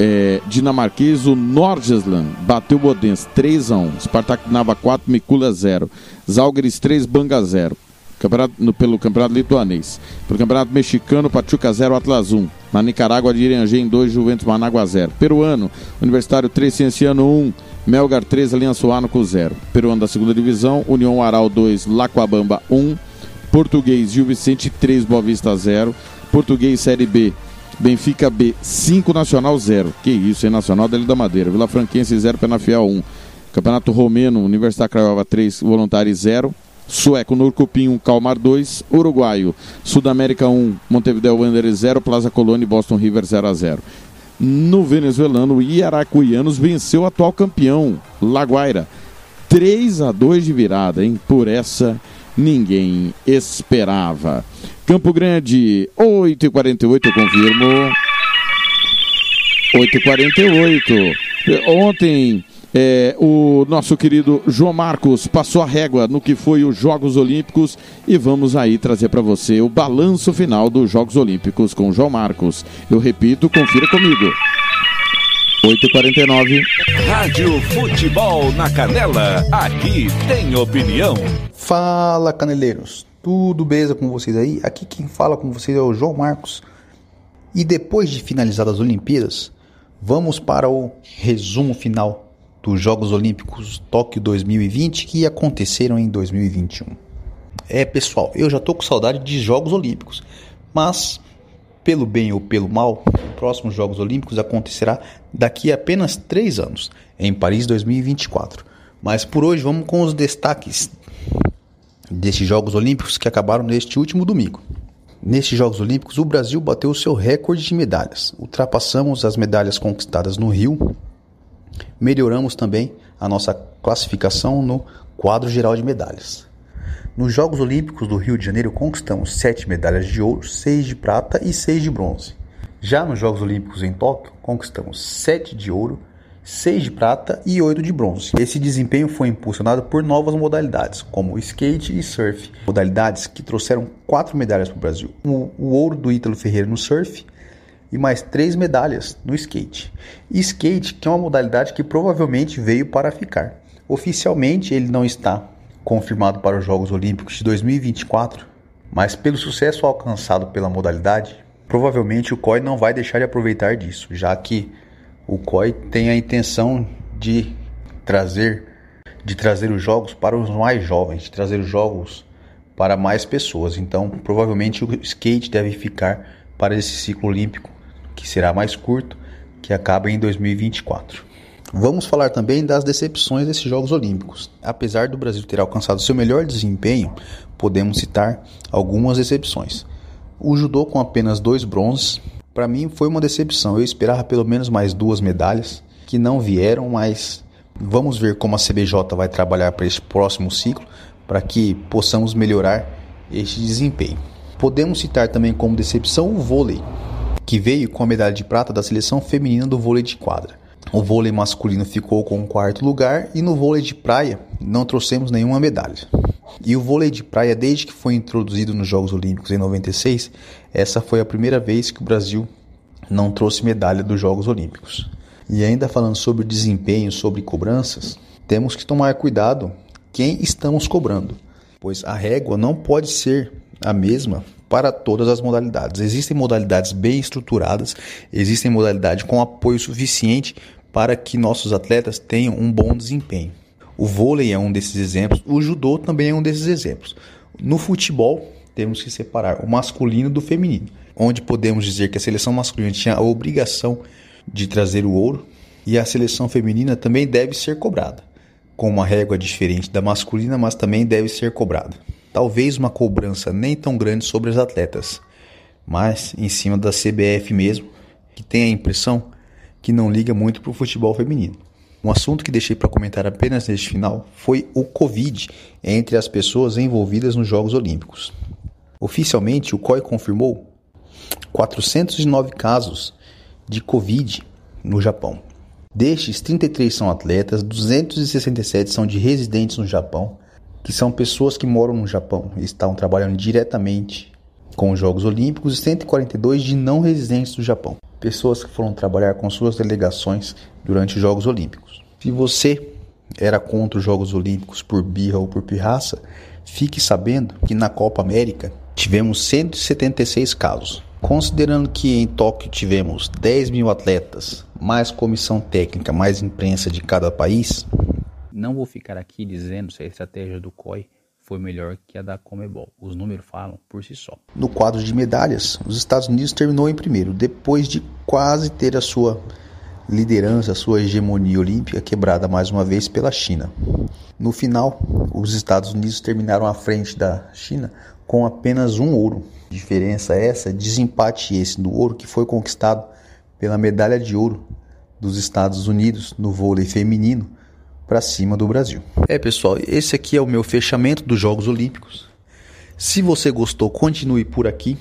[SPEAKER 18] é, dinamarquês, o Nordjylland bateu o Odense 3 a 1 Spartak Nava 4, Mikula 0. Zalgiris 3, Banga 0. Campeonato, no, pelo Campeonato Lituanês. Pelo Campeonato Mexicano, Pachuca 0, Atlas 1. Na Nicarágua, Diriangém 2, Juventus Manágua 0. Peruano, Universitário 3, Cienciano 1. Melgar 3, Aliança Huánuco 0. Peruano da segunda divisão, União Aral 2, Lacoabamba 1. Português, Gil Vicente 3, Boa Vista 0. Português Série B, Benfica B 5, Nacional 0. Que isso, hein? Nacional dele da Madeira. Vila Franquense 0, Penafiel 1. Campeonato Romeno, Universidade Craiova 3, Voluntário 0. Sueco, Norcupim 1, Calmar 2. Uruguaio, Sudamérica 1, Montevideo Wanderers 0, Plaza Colônia e Boston River 0 a 0. No venezuelano, o Iaracuianos venceu o atual campeão, Laguaira. 3 a 2 de virada, hein? Por essa ninguém esperava. Campo Grande, 8h48, eu confirmo. 8h48. Ontem, é, o nosso querido João Marcos passou a régua no que foi os Jogos Olímpicos e vamos aí trazer para você o balanço final dos Jogos Olímpicos com o João Marcos. Eu repito, confira comigo. 8h49.
[SPEAKER 2] Rádio Futebol na Canela, aqui tem opinião.
[SPEAKER 28] Fala, caneleiros. Tudo beleza com vocês aí? Aqui quem fala com vocês é o João Marcos. E depois de finalizadas as Olimpíadas, vamos para o resumo final dos Jogos Olímpicos Tóquio 2020 que aconteceram em 2021. É, pessoal, eu já tô com saudade de Jogos Olímpicos, mas pelo bem ou pelo mal, o próximo Jogos Olímpicos acontecerá daqui a apenas três anos, em Paris 2024. Mas por hoje vamos com os destaques destes Jogos Olímpicos que acabaram neste último domingo. Nestes Jogos Olímpicos, o Brasil bateu seu recorde de medalhas. Ultrapassamos as medalhas conquistadas no Rio. Melhoramos também a nossa classificação no quadro geral de medalhas. Nos Jogos Olímpicos do Rio de Janeiro, conquistamos sete medalhas de ouro, seis de prata e seis de bronze. Já nos Jogos Olímpicos em Tóquio, conquistamos sete de ouro, 6 de prata e 8 de bronze. Esse desempenho foi impulsionado por novas modalidades, como skate e surf, modalidades que trouxeram 4 medalhas para o Brasil. O, o ouro do Ítalo Ferreira no surf e mais 3 medalhas no skate. Skate, que é uma modalidade que provavelmente veio para ficar. Oficialmente ele não está confirmado para os Jogos Olímpicos de 2024, mas pelo sucesso alcançado pela modalidade, provavelmente o COI não vai deixar de aproveitar disso, já que o COI tem a intenção de trazer de trazer os jogos para os mais jovens, de trazer os jogos para mais pessoas. Então, provavelmente o skate deve ficar para esse ciclo olímpico, que será mais curto, que acaba em 2024. Vamos falar também das decepções desses Jogos Olímpicos. Apesar do Brasil ter alcançado seu melhor desempenho, podemos citar algumas decepções. O judô com apenas dois bronzes, para mim foi uma decepção. Eu esperava pelo menos mais duas medalhas que não vieram, mas vamos ver como a CBJ vai trabalhar para este próximo ciclo para que possamos melhorar este desempenho. Podemos citar também como decepção o vôlei, que veio com a medalha de prata da seleção feminina do vôlei de quadra. O vôlei masculino ficou com o quarto lugar e no vôlei de praia não trouxemos nenhuma medalha. E o vôlei de praia, desde que foi introduzido nos Jogos Olímpicos em 96, essa foi a primeira vez que o Brasil não trouxe medalha dos Jogos Olímpicos. E ainda falando sobre desempenho, sobre cobranças, temos que tomar cuidado quem estamos cobrando, pois a régua não pode ser a mesma para todas as modalidades. Existem modalidades bem estruturadas, existem modalidades com apoio suficiente para que nossos atletas tenham um bom desempenho. O vôlei é um desses exemplos, o judô também é um desses exemplos. No futebol, temos que separar o masculino do feminino, onde podemos dizer que a seleção masculina tinha a obrigação de trazer o ouro e a seleção feminina também deve ser cobrada, com uma régua diferente da masculina, mas também deve ser cobrada. Talvez uma cobrança nem tão grande sobre as atletas, mas em cima da CBF mesmo, que tem a impressão que não liga muito para o futebol feminino. Um assunto que deixei para comentar apenas neste final foi o Covid entre as pessoas envolvidas nos Jogos Olímpicos. Oficialmente, o COI confirmou 409 casos de Covid no Japão. Destes, 33 são atletas, 267 são de residentes no Japão, que são pessoas que moram no Japão e estão trabalhando diretamente com os Jogos Olímpicos, e 142 de não residentes do Japão pessoas que foram trabalhar com suas delegações durante os Jogos Olímpicos. Se você era contra os Jogos Olímpicos por birra ou por pirraça, fique sabendo que na Copa América tivemos 176 casos. Considerando que em Tóquio tivemos 10 mil atletas, mais comissão técnica, mais imprensa de cada país,
[SPEAKER 29] não vou ficar aqui dizendo se a estratégia do COI foi melhor que a da Comebol. Os números falam por si só.
[SPEAKER 28] No quadro de medalhas, os Estados Unidos terminou em primeiro, depois de quase ter a sua liderança, a sua hegemonia olímpica quebrada mais uma vez pela China. No final, os Estados Unidos terminaram à frente da China com apenas um ouro. Diferença essa, desempate esse do ouro que foi conquistado pela medalha de ouro dos Estados Unidos no vôlei feminino para cima do Brasil. É, pessoal, esse aqui é o meu fechamento dos Jogos Olímpicos. Se você gostou, continue por aqui.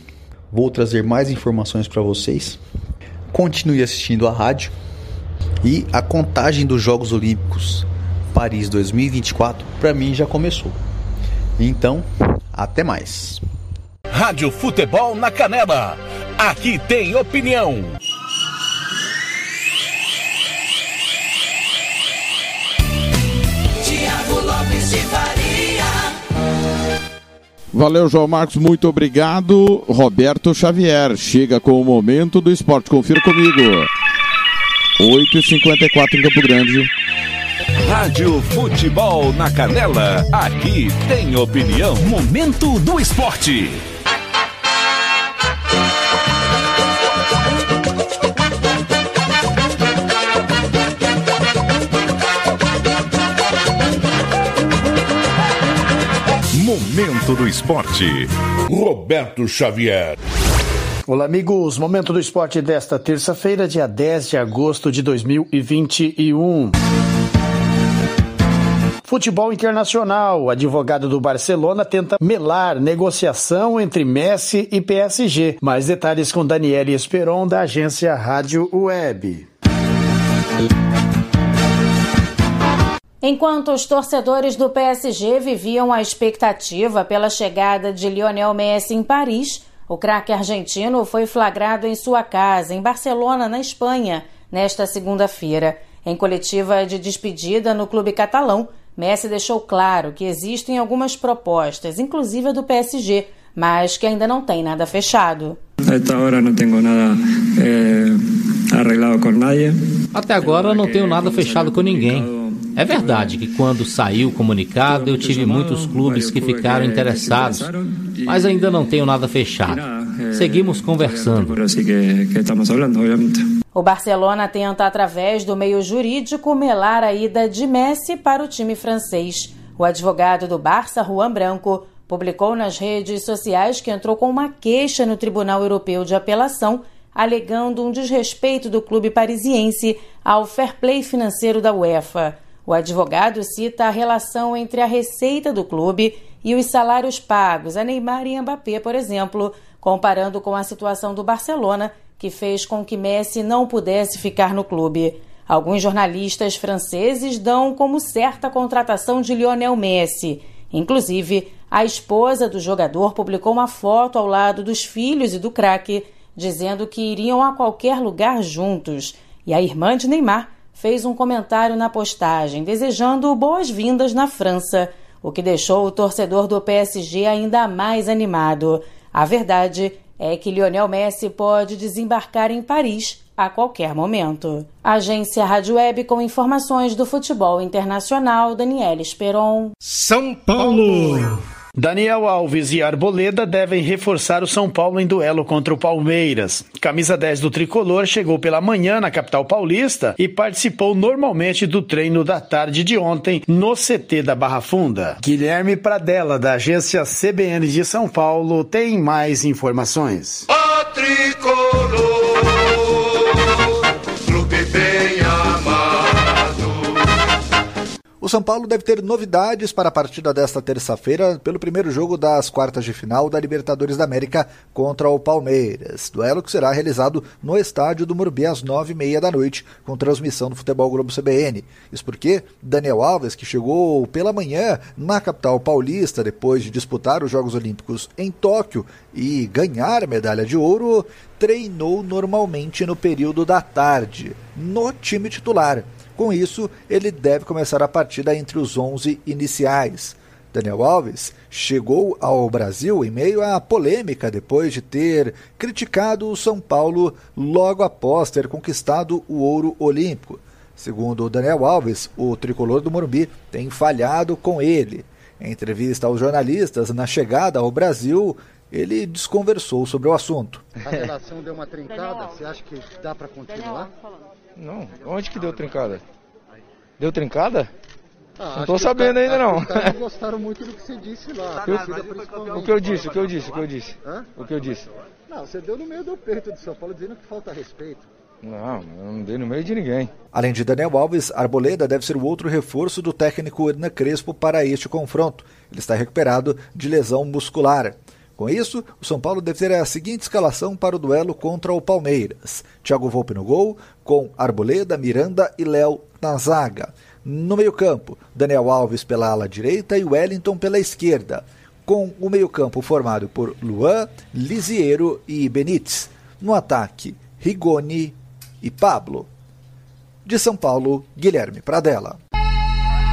[SPEAKER 28] Vou trazer mais informações para vocês. Continue assistindo a rádio. E a contagem dos Jogos Olímpicos Paris 2024 para mim já começou. Então, até mais.
[SPEAKER 2] Rádio Futebol na Canela. Aqui tem opinião.
[SPEAKER 18] Valeu, João Marcos, muito obrigado. Roberto Xavier chega com o momento do esporte. Confira comigo. 8h54 em Campo Grande.
[SPEAKER 2] Rádio Futebol na Canela. Aqui tem opinião. Momento do esporte.
[SPEAKER 1] Momento do Esporte. Roberto Xavier.
[SPEAKER 30] Olá, amigos. Momento do esporte desta terça-feira, dia 10 de agosto de 2021. Futebol internacional. O advogado do Barcelona tenta melar negociação entre Messi e PSG. Mais detalhes com Daniele Esperon, da agência Rádio Web.
[SPEAKER 31] Enquanto os torcedores do PSG viviam a expectativa pela chegada de Lionel Messi em Paris, o craque argentino foi flagrado em sua casa, em Barcelona, na Espanha, nesta segunda-feira. Em coletiva de despedida no clube catalão, Messi deixou claro que existem algumas propostas, inclusive a do PSG, mas que ainda não tem nada fechado.
[SPEAKER 32] Até agora não tenho nada eh, arreglado com ninguém.
[SPEAKER 33] Até agora não tenho nada fechado com ninguém. É verdade que quando saiu o comunicado eu tive muitos clubes que ficaram interessados, mas ainda não tenho nada fechado. Seguimos conversando.
[SPEAKER 31] O Barcelona tenta, através do meio jurídico, melar a ida de Messi para o time francês. O advogado do Barça, Juan Branco, publicou nas redes sociais que entrou com uma queixa no Tribunal Europeu de Apelação, alegando um desrespeito do clube parisiense ao fair play financeiro da UEFA. O advogado cita a relação entre a receita do clube e os salários pagos a Neymar e Mbappé, por exemplo, comparando com a situação do Barcelona, que fez com que Messi não pudesse ficar no clube. Alguns jornalistas franceses dão como certa a contratação de Lionel Messi. Inclusive, a esposa do jogador publicou uma foto ao lado dos filhos e do craque, dizendo que iriam a qualquer lugar juntos. E a irmã de Neymar fez um comentário na postagem desejando boas-vindas na França, o que deixou o torcedor do PSG ainda mais animado. A verdade é que Lionel Messi pode desembarcar em Paris a qualquer momento. Agência Rádio Web com informações do futebol internacional, Daniela Esperon.
[SPEAKER 30] São Paulo. Daniel Alves e Arboleda devem reforçar o São Paulo em duelo contra o Palmeiras. Camisa 10 do tricolor chegou pela manhã na capital paulista e participou normalmente do treino da tarde de ontem no CT da Barra Funda. Guilherme Pradella, da agência CBN de São Paulo, tem mais informações.
[SPEAKER 17] O
[SPEAKER 34] O São Paulo deve ter novidades para a partida desta terça-feira pelo primeiro jogo das quartas de final da Libertadores da América contra o Palmeiras. Duelo que será realizado no estádio do Morumbi às nove e meia da noite, com transmissão do Futebol Globo CBN. Isso porque Daniel Alves, que chegou pela manhã na capital paulista depois de disputar os Jogos Olímpicos em Tóquio e ganhar medalha de ouro, treinou normalmente no período da tarde, no time titular. Com isso, ele deve começar a partida entre os 11 iniciais. Daniel Alves chegou ao Brasil em meio à polêmica depois de ter criticado o São Paulo logo após ter conquistado o ouro olímpico. Segundo Daniel Alves, o tricolor do Morumbi tem falhado com ele. Em entrevista aos jornalistas na chegada ao Brasil, ele desconversou sobre o assunto.
[SPEAKER 35] A relação deu uma trincada, você acha que dá para continuar?
[SPEAKER 36] Não, onde que deu trincada? Deu trincada?
[SPEAKER 35] Ah,
[SPEAKER 36] não tô sabendo ainda não.
[SPEAKER 35] Os caras não [LAUGHS] gostaram muito do que você disse lá.
[SPEAKER 36] Eu- o que eu disse, o que eu disse, o que eu disse?
[SPEAKER 35] Hã?
[SPEAKER 36] O que eu disse?
[SPEAKER 35] Não, você deu no meio do peito do São Paulo dizendo que falta respeito.
[SPEAKER 36] Não, eu não dei no meio de ninguém.
[SPEAKER 34] Além de Daniel Alves, Arboleda deve ser o outro reforço do técnico Hernan Crespo para este confronto. Ele está recuperado de lesão muscular. Com isso, o São Paulo deve ter a seguinte escalação para o duelo contra o Palmeiras: Thiago Volpe no gol, com Arboleda, Miranda e Léo na zaga. No meio-campo, Daniel Alves pela ala direita e Wellington pela esquerda, com o meio-campo formado por Luan, Lisiero e Benítez. No ataque, Rigoni e Pablo. De São Paulo, Guilherme Pradella.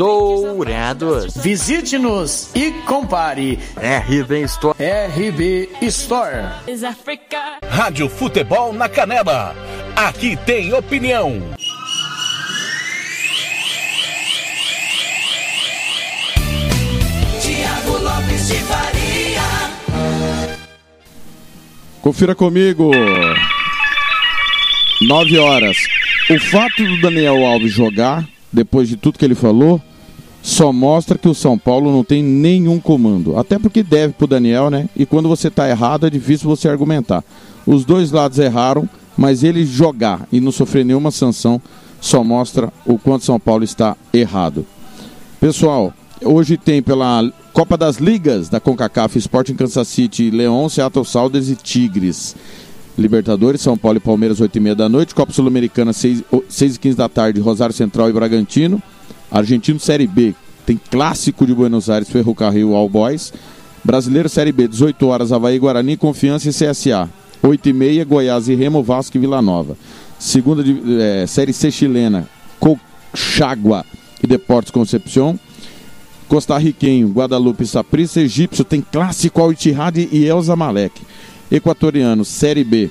[SPEAKER 37] Dourados.
[SPEAKER 30] Visite-nos e compare.
[SPEAKER 37] RB Store.
[SPEAKER 30] RB Store.
[SPEAKER 2] Rádio Futebol na Canela. Aqui tem opinião.
[SPEAKER 38] Tiago Lopes de Faria.
[SPEAKER 1] Confira comigo. 9 horas. O fato do Daniel Alves jogar, depois de tudo que ele falou, só mostra que o São Paulo não tem nenhum comando. Até porque deve pro Daniel, né? E quando você tá errado, é difícil você argumentar. Os dois lados erraram, mas ele jogar e não sofrer nenhuma sanção só mostra o quanto São Paulo está errado. Pessoal, hoje tem pela Copa das Ligas da CONCACAF Sporting Kansas City, Leão, Seattle Sounders e Tigres. Libertadores, São Paulo e Palmeiras, 8 e meia da noite. Copa Sul-Americana, 6, e 15 da tarde, Rosário Central e Bragantino. Argentino Série B, tem clássico de Buenos Aires, Ferrocarril All Boys. Brasileiro Série B, 18 horas, Havaí, Guarani, Confiança e CSA. 8 e meia, Goiás e Remo, Vasco e Vila Nova. Segunda eh, Série C chilena, Colchagua e Deportes Concepción. Costarriquenho, Guadalupe e Saprissa. Egípcio tem clássico Al Ittihad e Elza Malek. Equatoriano, Série B.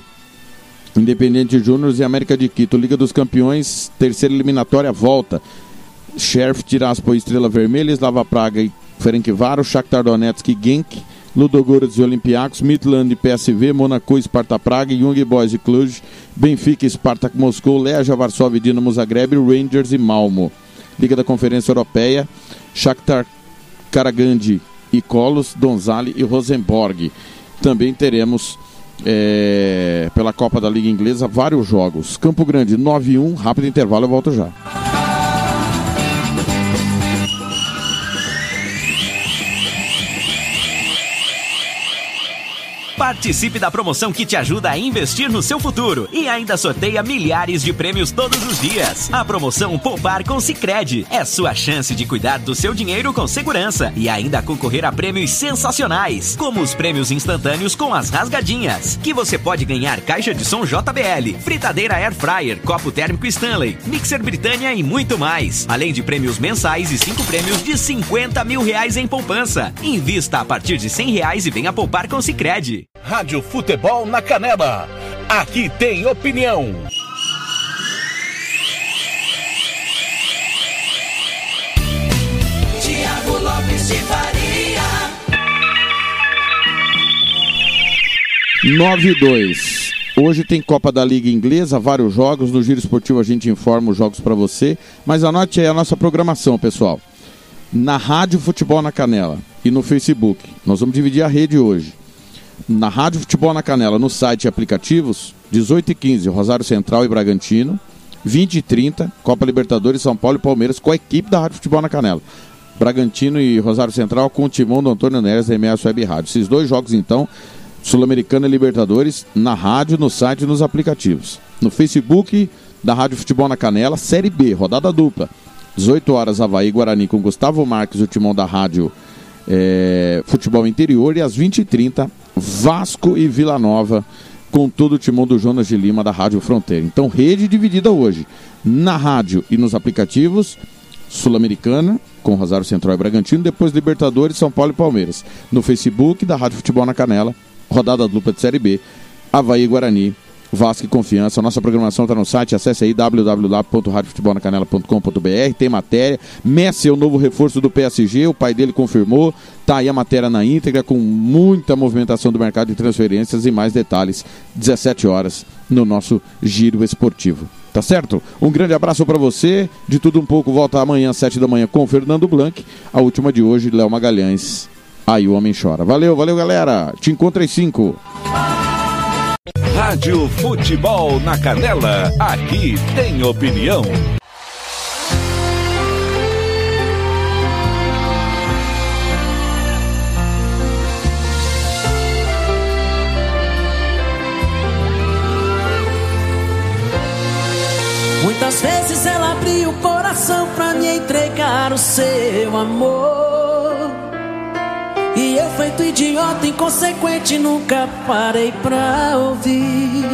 [SPEAKER 1] Independente Júnior e América de Quito. Liga dos Campeões, terceira eliminatória, volta. Sheriff Tiraspol, Estrela Vermelha, Slava Praga e Ferencváro, Shakhtar Donetsk e Genk, Ludogorets e Olympiacos, Midland e PSV, Monaco e Sparta Praga, Young Boys e Cluj, Benfica e Spartak Moscou, Leja Varsóvia e Dinamo Zagreb, Rangers e Malmo. Liga da Conferência Europeia, Shakhtar Karagandhi e Colos, Donzali e Rosenborg. Também teremos é, pela Copa da Liga Inglesa vários jogos. Campo Grande 9 e 1, rápido intervalo, eu volto já.
[SPEAKER 39] Participe da promoção que te ajuda a investir no seu futuro e ainda sorteia milhares de prêmios todos os dias. A promoção Poupar com Sicredi é sua chance de cuidar do seu dinheiro com segurança e ainda concorrer a prêmios sensacionais, como os prêmios instantâneos com as rasgadinhas, que você pode ganhar caixa de som JBL, fritadeira Air Fryer, copo térmico Stanley, mixer Britânia e muito mais, além de prêmios mensais e cinco prêmios de 50 mil reais em poupança. Invista a partir de 100 reais e venha poupar com Sicredi.
[SPEAKER 2] Rádio Futebol na Canela. Aqui tem opinião.
[SPEAKER 38] Tiago Lopes de Faria.
[SPEAKER 1] 9 e 2. Hoje tem Copa da Liga Inglesa, vários jogos. No Giro Esportivo a gente informa os jogos para você. Mas anote aí a nossa programação, pessoal. Na Rádio Futebol na Canela e no Facebook. Nós vamos dividir a rede hoje. Na Rádio Futebol na Canela, no site e aplicativos, 18 e 15, Rosário Central e Bragantino. 20 e 30, Copa Libertadores, São Paulo e Palmeiras, com a equipe da Rádio Futebol na Canela. Bragantino e Rosário Central com o timão do Antônio Neres da MS Web Rádio. Esses dois jogos, então, Sul-Americana e Libertadores, na rádio, no site e nos aplicativos. No Facebook da Rádio Futebol na Canela, Série B, rodada dupla. 18 horas, Havaí Guarani com Gustavo Marques, o timão da Rádio é, Futebol Interior. E às 20h30, Vasco e Vila Nova, com todo o timão do Jonas de Lima da Rádio Fronteira. Então, rede dividida hoje. Na rádio e nos aplicativos, Sul-Americana, com Rosário Central e Bragantino, depois Libertadores, São Paulo e Palmeiras. No Facebook da Rádio Futebol na Canela, rodada dupla de Série B, Havaí e Guarani, Vasco e Confiança. Nossa programação está no site, acesse aí www.radiofutebolnacanela.com.br, tem matéria. Messi é o novo reforço do PSG, o pai dele confirmou. Tá aí a matéria na íntegra, com muita movimentação do mercado de transferências e mais detalhes, 17 horas, no nosso Giro Esportivo. Tá certo? Um grande abraço para você. De tudo um pouco, volta amanhã às 7 da manhã com Fernando Blanc. A última de hoje, Léo Magalhães. Aí o homem chora. Valeu, valeu, galera. Te encontro às 5.
[SPEAKER 2] Rádio Futebol na Canela. Aqui tem opinião.
[SPEAKER 5] Muitas vezes ela abriu o coração pra me entregar o seu amor. E eu, feito idiota, inconsequente, nunca parei pra ouvir.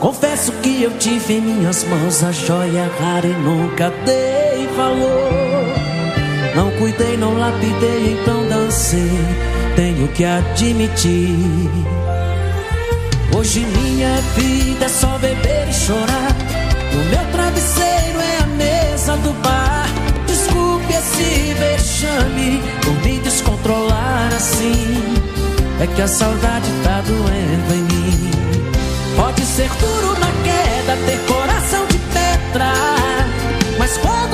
[SPEAKER 5] Confesso que eu tive em minhas mãos a joia rara e nunca dei valor. Não cuidei, não lapidei, então dancei. Tenho que admitir. Hoje minha vida é só beber e chorar. No meu travesseiro é a mesa do bar. Desculpe esse vexame. Comigo assim é que a saudade tá doendo em mim. Pode ser duro na queda, ter coração de pedra, mas quando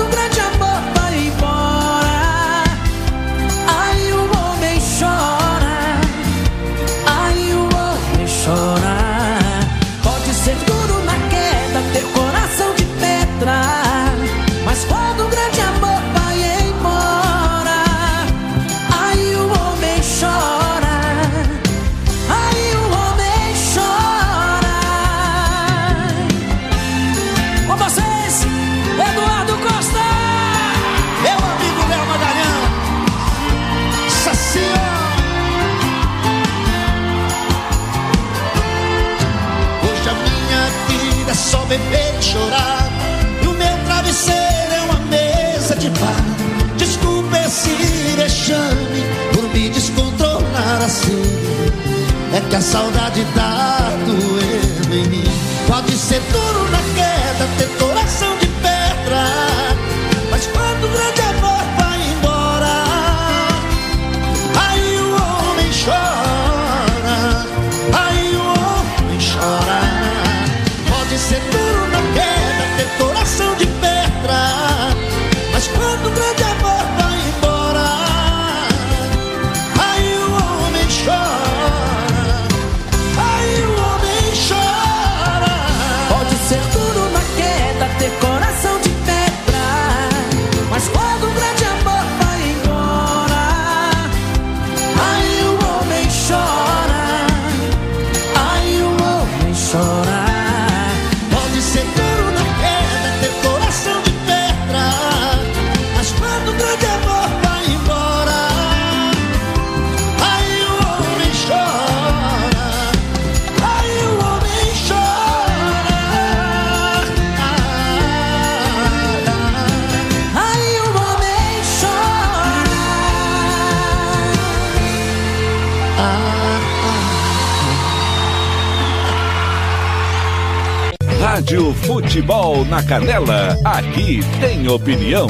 [SPEAKER 17] beber e chorar. E o meu travesseiro é uma mesa de bar. Desculpa esse vexame por me descontrolar assim. É que a saudade tá doendo em mim. Pode ser duro na queda, ter coração de
[SPEAKER 1] Futebol na Canela, aqui tem opinião.